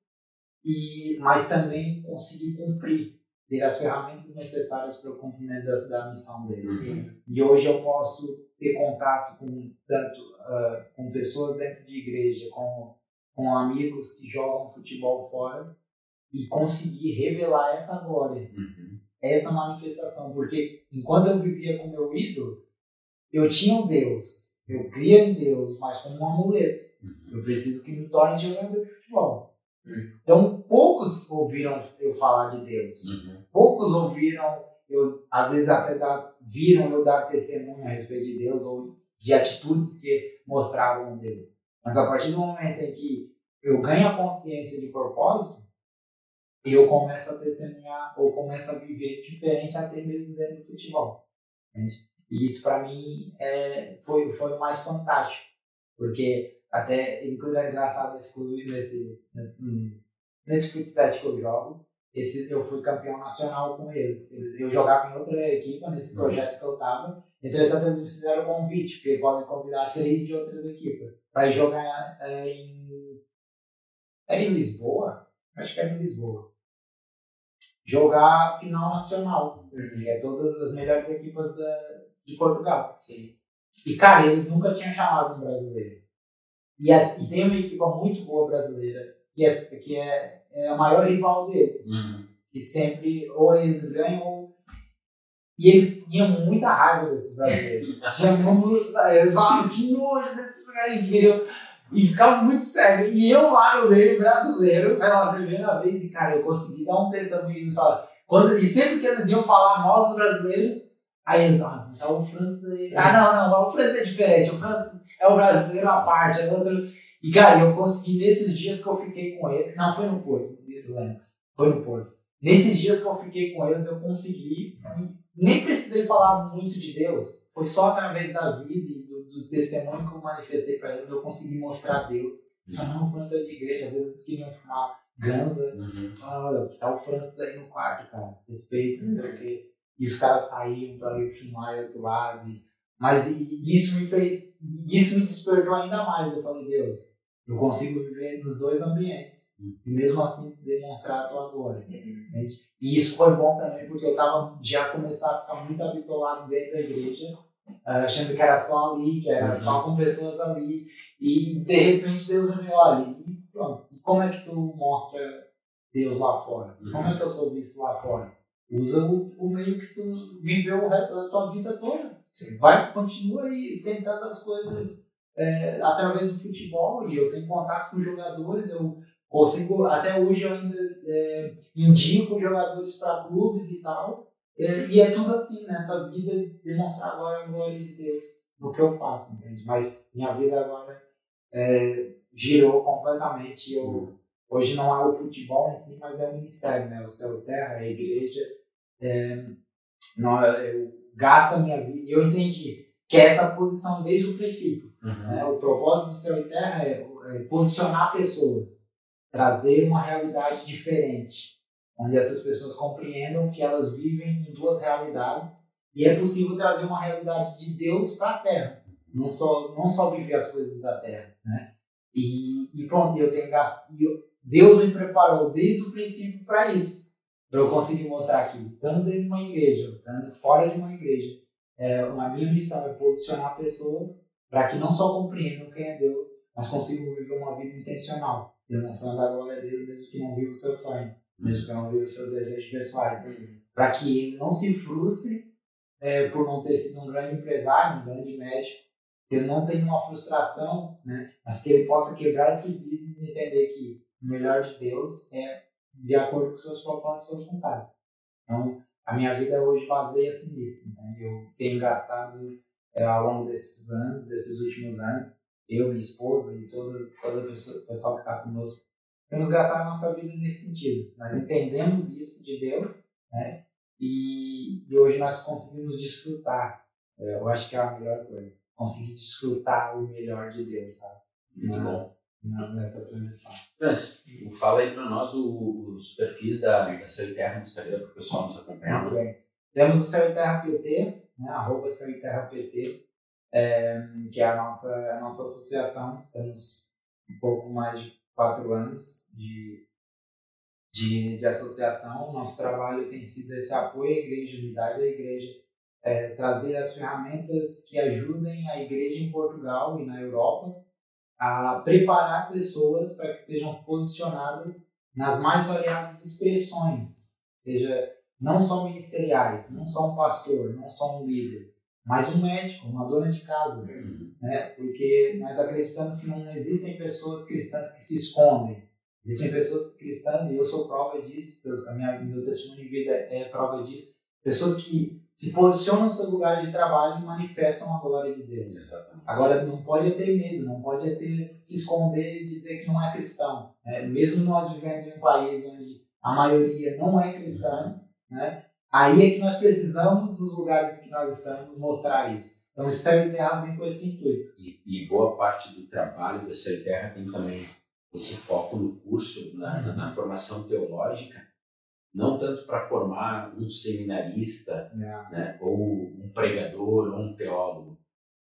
Speaker 2: e, mas também conseguiu cumprir, ter as ferramentas necessárias para o cumprimento da, da missão dele.
Speaker 1: Uhum.
Speaker 2: E hoje eu posso ter contato com tanto ah, com pessoas dentro de igreja, com, com amigos que jogam futebol fora, e conseguir revelar essa glória
Speaker 1: Uhum.
Speaker 2: essa manifestação, porque enquanto eu vivia com meu ídolo, eu tinha um Deus, eu cria em Deus, mas como um amuleto.
Speaker 1: Uhum.
Speaker 2: Eu preciso que me torne jogador de futebol.
Speaker 3: Hum.
Speaker 2: Então, poucos ouviram eu falar de Deus.
Speaker 1: Uhum.
Speaker 2: Poucos ouviram, eu, às vezes até dar, viram eu dar testemunho a respeito de Deus ou de atitudes que mostravam Deus. Mas a partir do momento em que eu ganho a consciência de propósito, eu começo a testemunhar ou começo a viver diferente até mesmo dentro do futebol. Entende? E isso para mim é, foi, foi o mais fantástico. Porque até, inclusive é engraçado esse clube, nesse, nesse futsal que eu jogo, esse, eu fui campeão nacional com eles. Eu jogava em outra equipe nesse
Speaker 1: Uhum.
Speaker 2: projeto que eu tava. Entretanto, eles me fizeram convite, porque podem convidar três de outras equipas para jogar é, em. Era em Lisboa? Acho que era em Lisboa. Jogar final nacional. Que é todas as melhores equipas da, de Portugal.
Speaker 3: Sim.
Speaker 2: E, cara, eles nunca tinham chamado um brasileiro. E, a- e tem uma equipa muito boa brasileira, que é, que é, é a maior rival deles.
Speaker 1: Uhum.
Speaker 2: E sempre, ou eles ganham, ou... E eles tinham muita raiva desses brasileiros. Tinha muito, eles falavam que nojo desses caras. E ficava muito sério. E eu lá no meio brasileiro, pela primeira vez, e cara, eu consegui dar um testemunho só. Quando, e sempre que eles iam falar mal dos brasileiros, aí eles, ah, então o francês. Ah, não, não, o francês é diferente. O francês é o brasileiro à parte, é outro. E cara, eu consegui nesses dias que eu fiquei com ele. Não, foi no Porto, lembro. Foi no Porto. Nesses dias que eu fiquei com eles, eu consegui. E nem precisei falar muito de Deus. Foi só através da vida do- dos testemunhos que eu manifestei para eles, eu consegui mostrar Deus. Falar, não, França é de igreja. Às vezes queriam fumar ganza.
Speaker 1: Uhum.
Speaker 2: Fala, tá o Francis aí no quarto, cara. Respeito, não sei o quê. E os caras saíam pra ir filmar e outro lado. e- Mas e- e isso me fez. e Isso me despertou ainda mais. Eu falei, Deus, eu consigo viver nos dois ambientes. E mesmo assim demonstrar a tua glória. Entende? E isso foi bom também, porque eu tava já começando a ficar muito habitolado dentro da igreja, achando que era só ali, que era
Speaker 1: Uhum.
Speaker 2: só com pessoas ali. E de repente Deus me olha, e pronto. E como é que tu mostra Deus lá fora?
Speaker 1: Uhum.
Speaker 2: Como é que eu sou visto lá fora? Usa o, o meio que tu viveu o resto da tua vida toda. Vai, continua aí tentando as coisas é, através do futebol. E eu tenho contato com jogadores, eu consigo, até hoje eu ainda é, indico jogadores para clubes e tal. É, e é tudo assim, nessa vida, demonstrar agora a glória de Deus no que eu faço, entende? Mas minha vida agora é, girou completamente. Eu, hoje não é o futebol em si, mas é o ministério, né? O céu terra, a igreja. É, não, eu gasto a minha vida. E eu entendi que é essa posição desde o princípio.
Speaker 1: Uhum.
Speaker 2: Né? O propósito do céu e terra é, é posicionar pessoas, trazer uma realidade diferente, onde essas pessoas compreendam que elas vivem em duas realidades e é possível trazer uma realidade de Deus para a Terra, não só não só viver as coisas da Terra, né? E, e pronto, eu tenho gastado, Deus me preparou desde o princípio para isso, para eu conseguir mostrar aqui, tanto dentro de uma igreja, tanto fora de uma igreja, é, a minha missão é posicionar pessoas para que não só compreendam quem é Deus, mas consigam viver uma vida intencional, demonstrando a glória dele, mesmo que não viva o seu sonho, viva os seus desejos pessoais, para que ele não se frustre é, por não ter sido um grande empresário, um grande médico, que ele não tenha uma frustração, né, mas que ele possa quebrar esses vidros e entender que o melhor de Deus é de acordo com seus propósitos e suas vontades. Então, a minha vida hoje baseia-se nisso. Né? Eu tenho gastado é, ao longo desses anos, desses últimos anos, eu, minha esposa e todo, todo o pessoal que está conosco, temos gastado a nossa vida nesse sentido. Nós entendemos isso de Deus, né? E, e hoje nós conseguimos desfrutar. É, eu acho que é a melhor coisa. Conseguir desfrutar o melhor de Deus, sabe?
Speaker 1: Muito
Speaker 2: Na-
Speaker 1: bom.
Speaker 2: na- Nessa transição.
Speaker 1: Francis, fala aí para nós o- os perfis da, da Céu e Terra no Instagram para o pessoal nos acompanhar.
Speaker 2: Muito bem. Temos o Céu e Terra PT, né, arroba Céu e Terra PT, é, que é a nossa, a nossa associação. Temos um pouco mais de quatro anos de, de, de associação. Nosso trabalho tem sido esse apoio à igreja, unidade da igreja, é, trazer as ferramentas que ajudem a igreja em Portugal e na Europa a preparar pessoas para que estejam posicionadas nas mais variadas expressões, seja não só ministeriais, não só um pastor, não só um líder, mas um médico, uma dona de casa,
Speaker 1: Uhum.
Speaker 2: Né? Porque nós acreditamos que não existem pessoas cristãs que se escondem. Existem pessoas cristãs, e eu sou prova disso, Deus- a minha, meu testemunho de vida é prova disso, pessoas que se posicionam no seu lugar de trabalho e manifestam a glória de Deus.
Speaker 1: Exatamente.
Speaker 2: Agora, não pode ter medo, não pode ter, se esconder e dizer que não é cristão. Né? Mesmo nós vivendo em um país onde a maioria não é cristã, né? Aí é que nós precisamos, nos lugares em que nós estamos, mostrar isso. Então, o Céu e Terra vem com esse intuito.
Speaker 1: E, e boa parte do trabalho da Céu e Terra tem também esse foco no curso, na, na- na formação teológica, não tanto para formar um seminarista
Speaker 2: Né?
Speaker 1: né, ou um pregador ou um teólogo,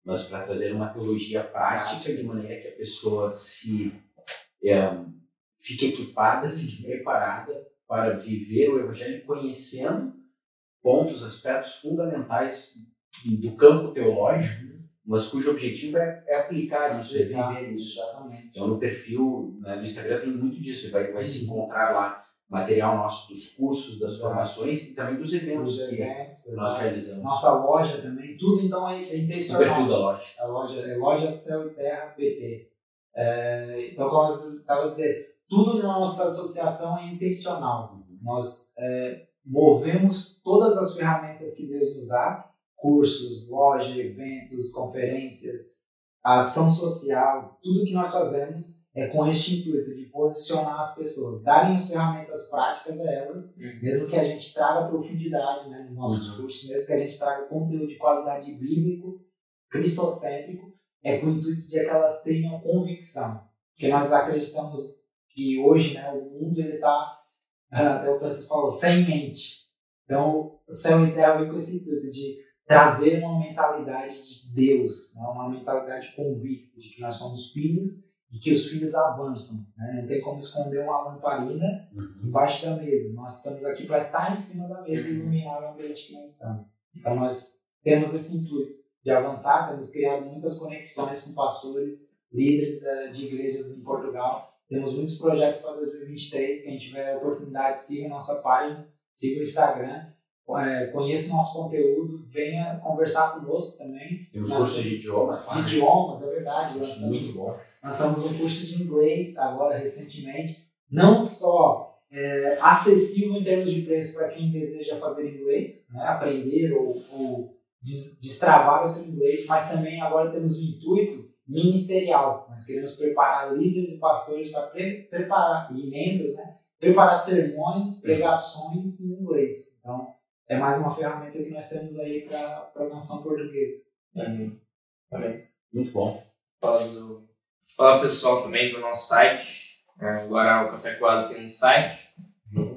Speaker 1: mas para trazer uma teologia prática
Speaker 2: Prática.
Speaker 1: de maneira que a pessoa se é, fique equipada, fique preparada para viver o evangelho conhecendo pontos, aspectos fundamentais do campo teológico, mas cujo objetivo é, é aplicar isso, é viver isso.
Speaker 2: Exatamente.
Speaker 1: Então, no perfil, né, no Instagram tem muito disso. Você vai, vai se encontrar lá material nosso dos cursos, das formações e também dos eventos
Speaker 2: Os
Speaker 1: que
Speaker 2: eventos,
Speaker 1: nós
Speaker 2: exato.
Speaker 1: realizamos.
Speaker 2: nossa loja também, tudo então é, é
Speaker 1: no perfil
Speaker 2: intencional.
Speaker 1: da loja.
Speaker 2: A loja é Loja Céu e Terra PT. É, então, como eu estava dizendo, tudo na nossa associação é intencional. Nós é, movemos todas as ferramentas que Deus nos dá, cursos, loja, eventos, conferências, a ação social, tudo que nós fazemos é com este intuito de posicionar as pessoas, darem as ferramentas práticas a elas, mesmo que a gente traga profundidade né, nos nossos
Speaker 1: Uhum.
Speaker 2: cursos, mesmo que a gente traga conteúdo de qualidade bíblico, cristocêntrico, é com o intuito de que elas tenham convicção. Porque nós acreditamos que hoje né, o mundo está, até o Francisco falou, sem mente. Então, o céu e terra vem com esse intuito de trazer uma mentalidade de Deus, né, uma mentalidade convicta de que nós somos filhos e que os filhos avançam. Né? Não tem como esconder uma lamparina
Speaker 1: Uhum.
Speaker 2: embaixo da mesa. Nós estamos aqui para estar em cima da mesa e
Speaker 3: Uhum.
Speaker 2: iluminar o ambiente que nós estamos. Então nós temos esse intuito de avançar, temos criado muitas conexões com pastores, líderes eh, de igrejas em Portugal. Temos muitos projetos para 2023, quem tiver a oportunidade, siga a nossa página, siga o Instagram, eh, conheça o nosso conteúdo, venha conversar conosco também.
Speaker 1: Temos
Speaker 2: Nós
Speaker 1: cursos de idiomas.
Speaker 2: De
Speaker 1: né?
Speaker 2: idiomas, é verdade. Lançamos-
Speaker 1: muito bom.
Speaker 2: Lançamos um curso de inglês agora recentemente, não só é, acessível em termos de preço para quem deseja fazer inglês, né, aprender ou, ou des- destravar o seu inglês, mas também agora temos o intuito ministerial. Nós queremos preparar líderes e pastores para pre preparar, e membros, né? Preparar sermões, pregações em inglês. Então, é mais uma ferramenta que nós temos aí para a nação portuguesa.
Speaker 3: Amém. Amém.
Speaker 1: Muito bom.
Speaker 3: Fala, do... Fala pessoal também do nosso site. É, agora o Café Coado tem um site.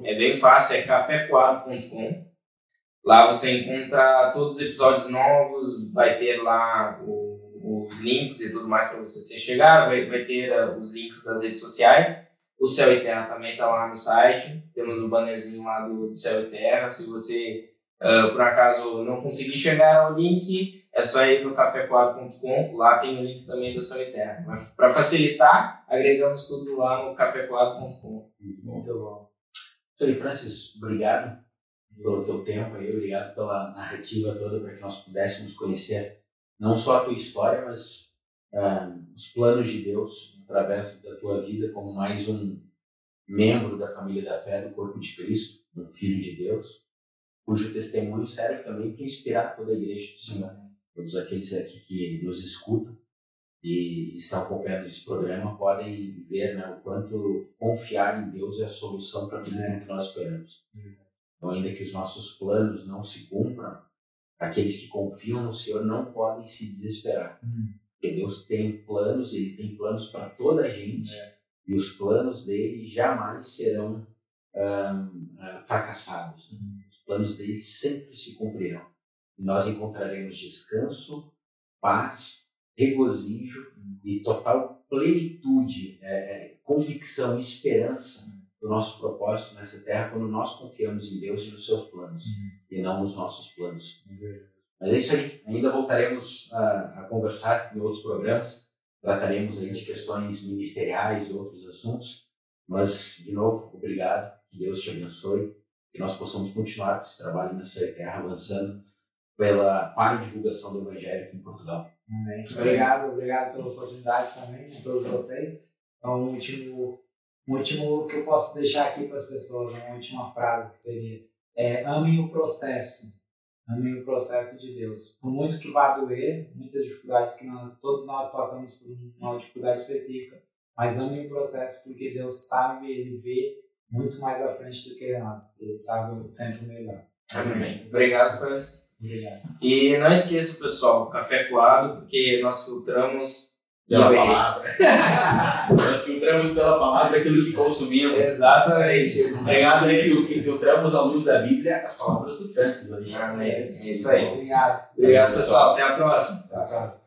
Speaker 3: É bem fácil, é cafécoado.com. Lá você encontra todos os episódios novos, vai ter lá o, os links e tudo mais para você se chegar, vai, vai ter uh, os links das redes sociais. O Céu e Terra também está lá no site. Temos o um bannerzinho lá do, do Céu e Terra. Se você, uh, por acaso, não conseguir chegar ao link, é só ir no cafécoado.com. Lá tem o link também do Céu e Terra. Para facilitar, agregamos tudo lá no cafécoado.com.
Speaker 1: Muito bom. Sr. Francis, obrigado pelo teu tempo aí, obrigado pela narrativa toda para que nós pudéssemos conhecer não só a tua história, mas uh, os planos de Deus através da tua vida como mais um membro da família da fé do corpo de Cristo, um filho de Deus, cujo testemunho serve também para inspirar toda a igreja do Senhor, todos aqueles aqui que nos escutam e estão acompanhando esse programa podem ver né, o quanto confiar em Deus é a solução para tudo é. que nós esperamos. Então, ainda que os nossos planos não se cumpram, aqueles que confiam no Senhor não podem se desesperar. Hum. Porque Deus tem planos, Ele tem planos para toda a gente, é. e os planos dele jamais serão um, uh, fracassados. Hum. Os planos dele sempre se cumprirão. E nós encontraremos descanso, paz, regozijo hum. e total plenitude, é, é, convicção, esperança hum. Do nosso propósito nessa terra quando nós confiamos em Deus e nos seus planos, hum. e não nos nossos planos. Mas é isso aí. Ainda voltaremos a, a conversar em outros programas. Trataremos aí de questões ministeriais e outros assuntos. Mas, de novo, obrigado. Que Deus te abençoe. Que nós possamos continuar com esse trabalho nessa terra, avançando pela, para a divulgação do Evangelho aqui em Portugal.
Speaker 2: Amém. Obrigado, obrigado pela oportunidade também, a todos vocês. Então, um último, um último que eu posso deixar aqui para as pessoas, uma última frase que seria: é, amem o processo Amém o processo de Deus. Por muito que vá doer, muitas dificuldades que nós, todos nós passamos por uma dificuldade específica, mas amem o processo porque Deus sabe, Ele vê muito mais à frente do que nós. Ele sabe sempre o melhor.
Speaker 3: Amém. Obrigado, Francis.
Speaker 2: Obrigado.
Speaker 3: E não esqueça, pessoal, café coado, porque nós filtramos
Speaker 1: pela palavra. Nós filtramos pela palavra aquilo que consumimos.
Speaker 3: Exatamente.
Speaker 1: Obrigado aí que filtramos à luz da Bíblia as palavras do Francis.
Speaker 3: Amém. É isso aí.
Speaker 2: Obrigado.
Speaker 3: Obrigado, pessoal. Até a próxima.
Speaker 2: Até a próxima.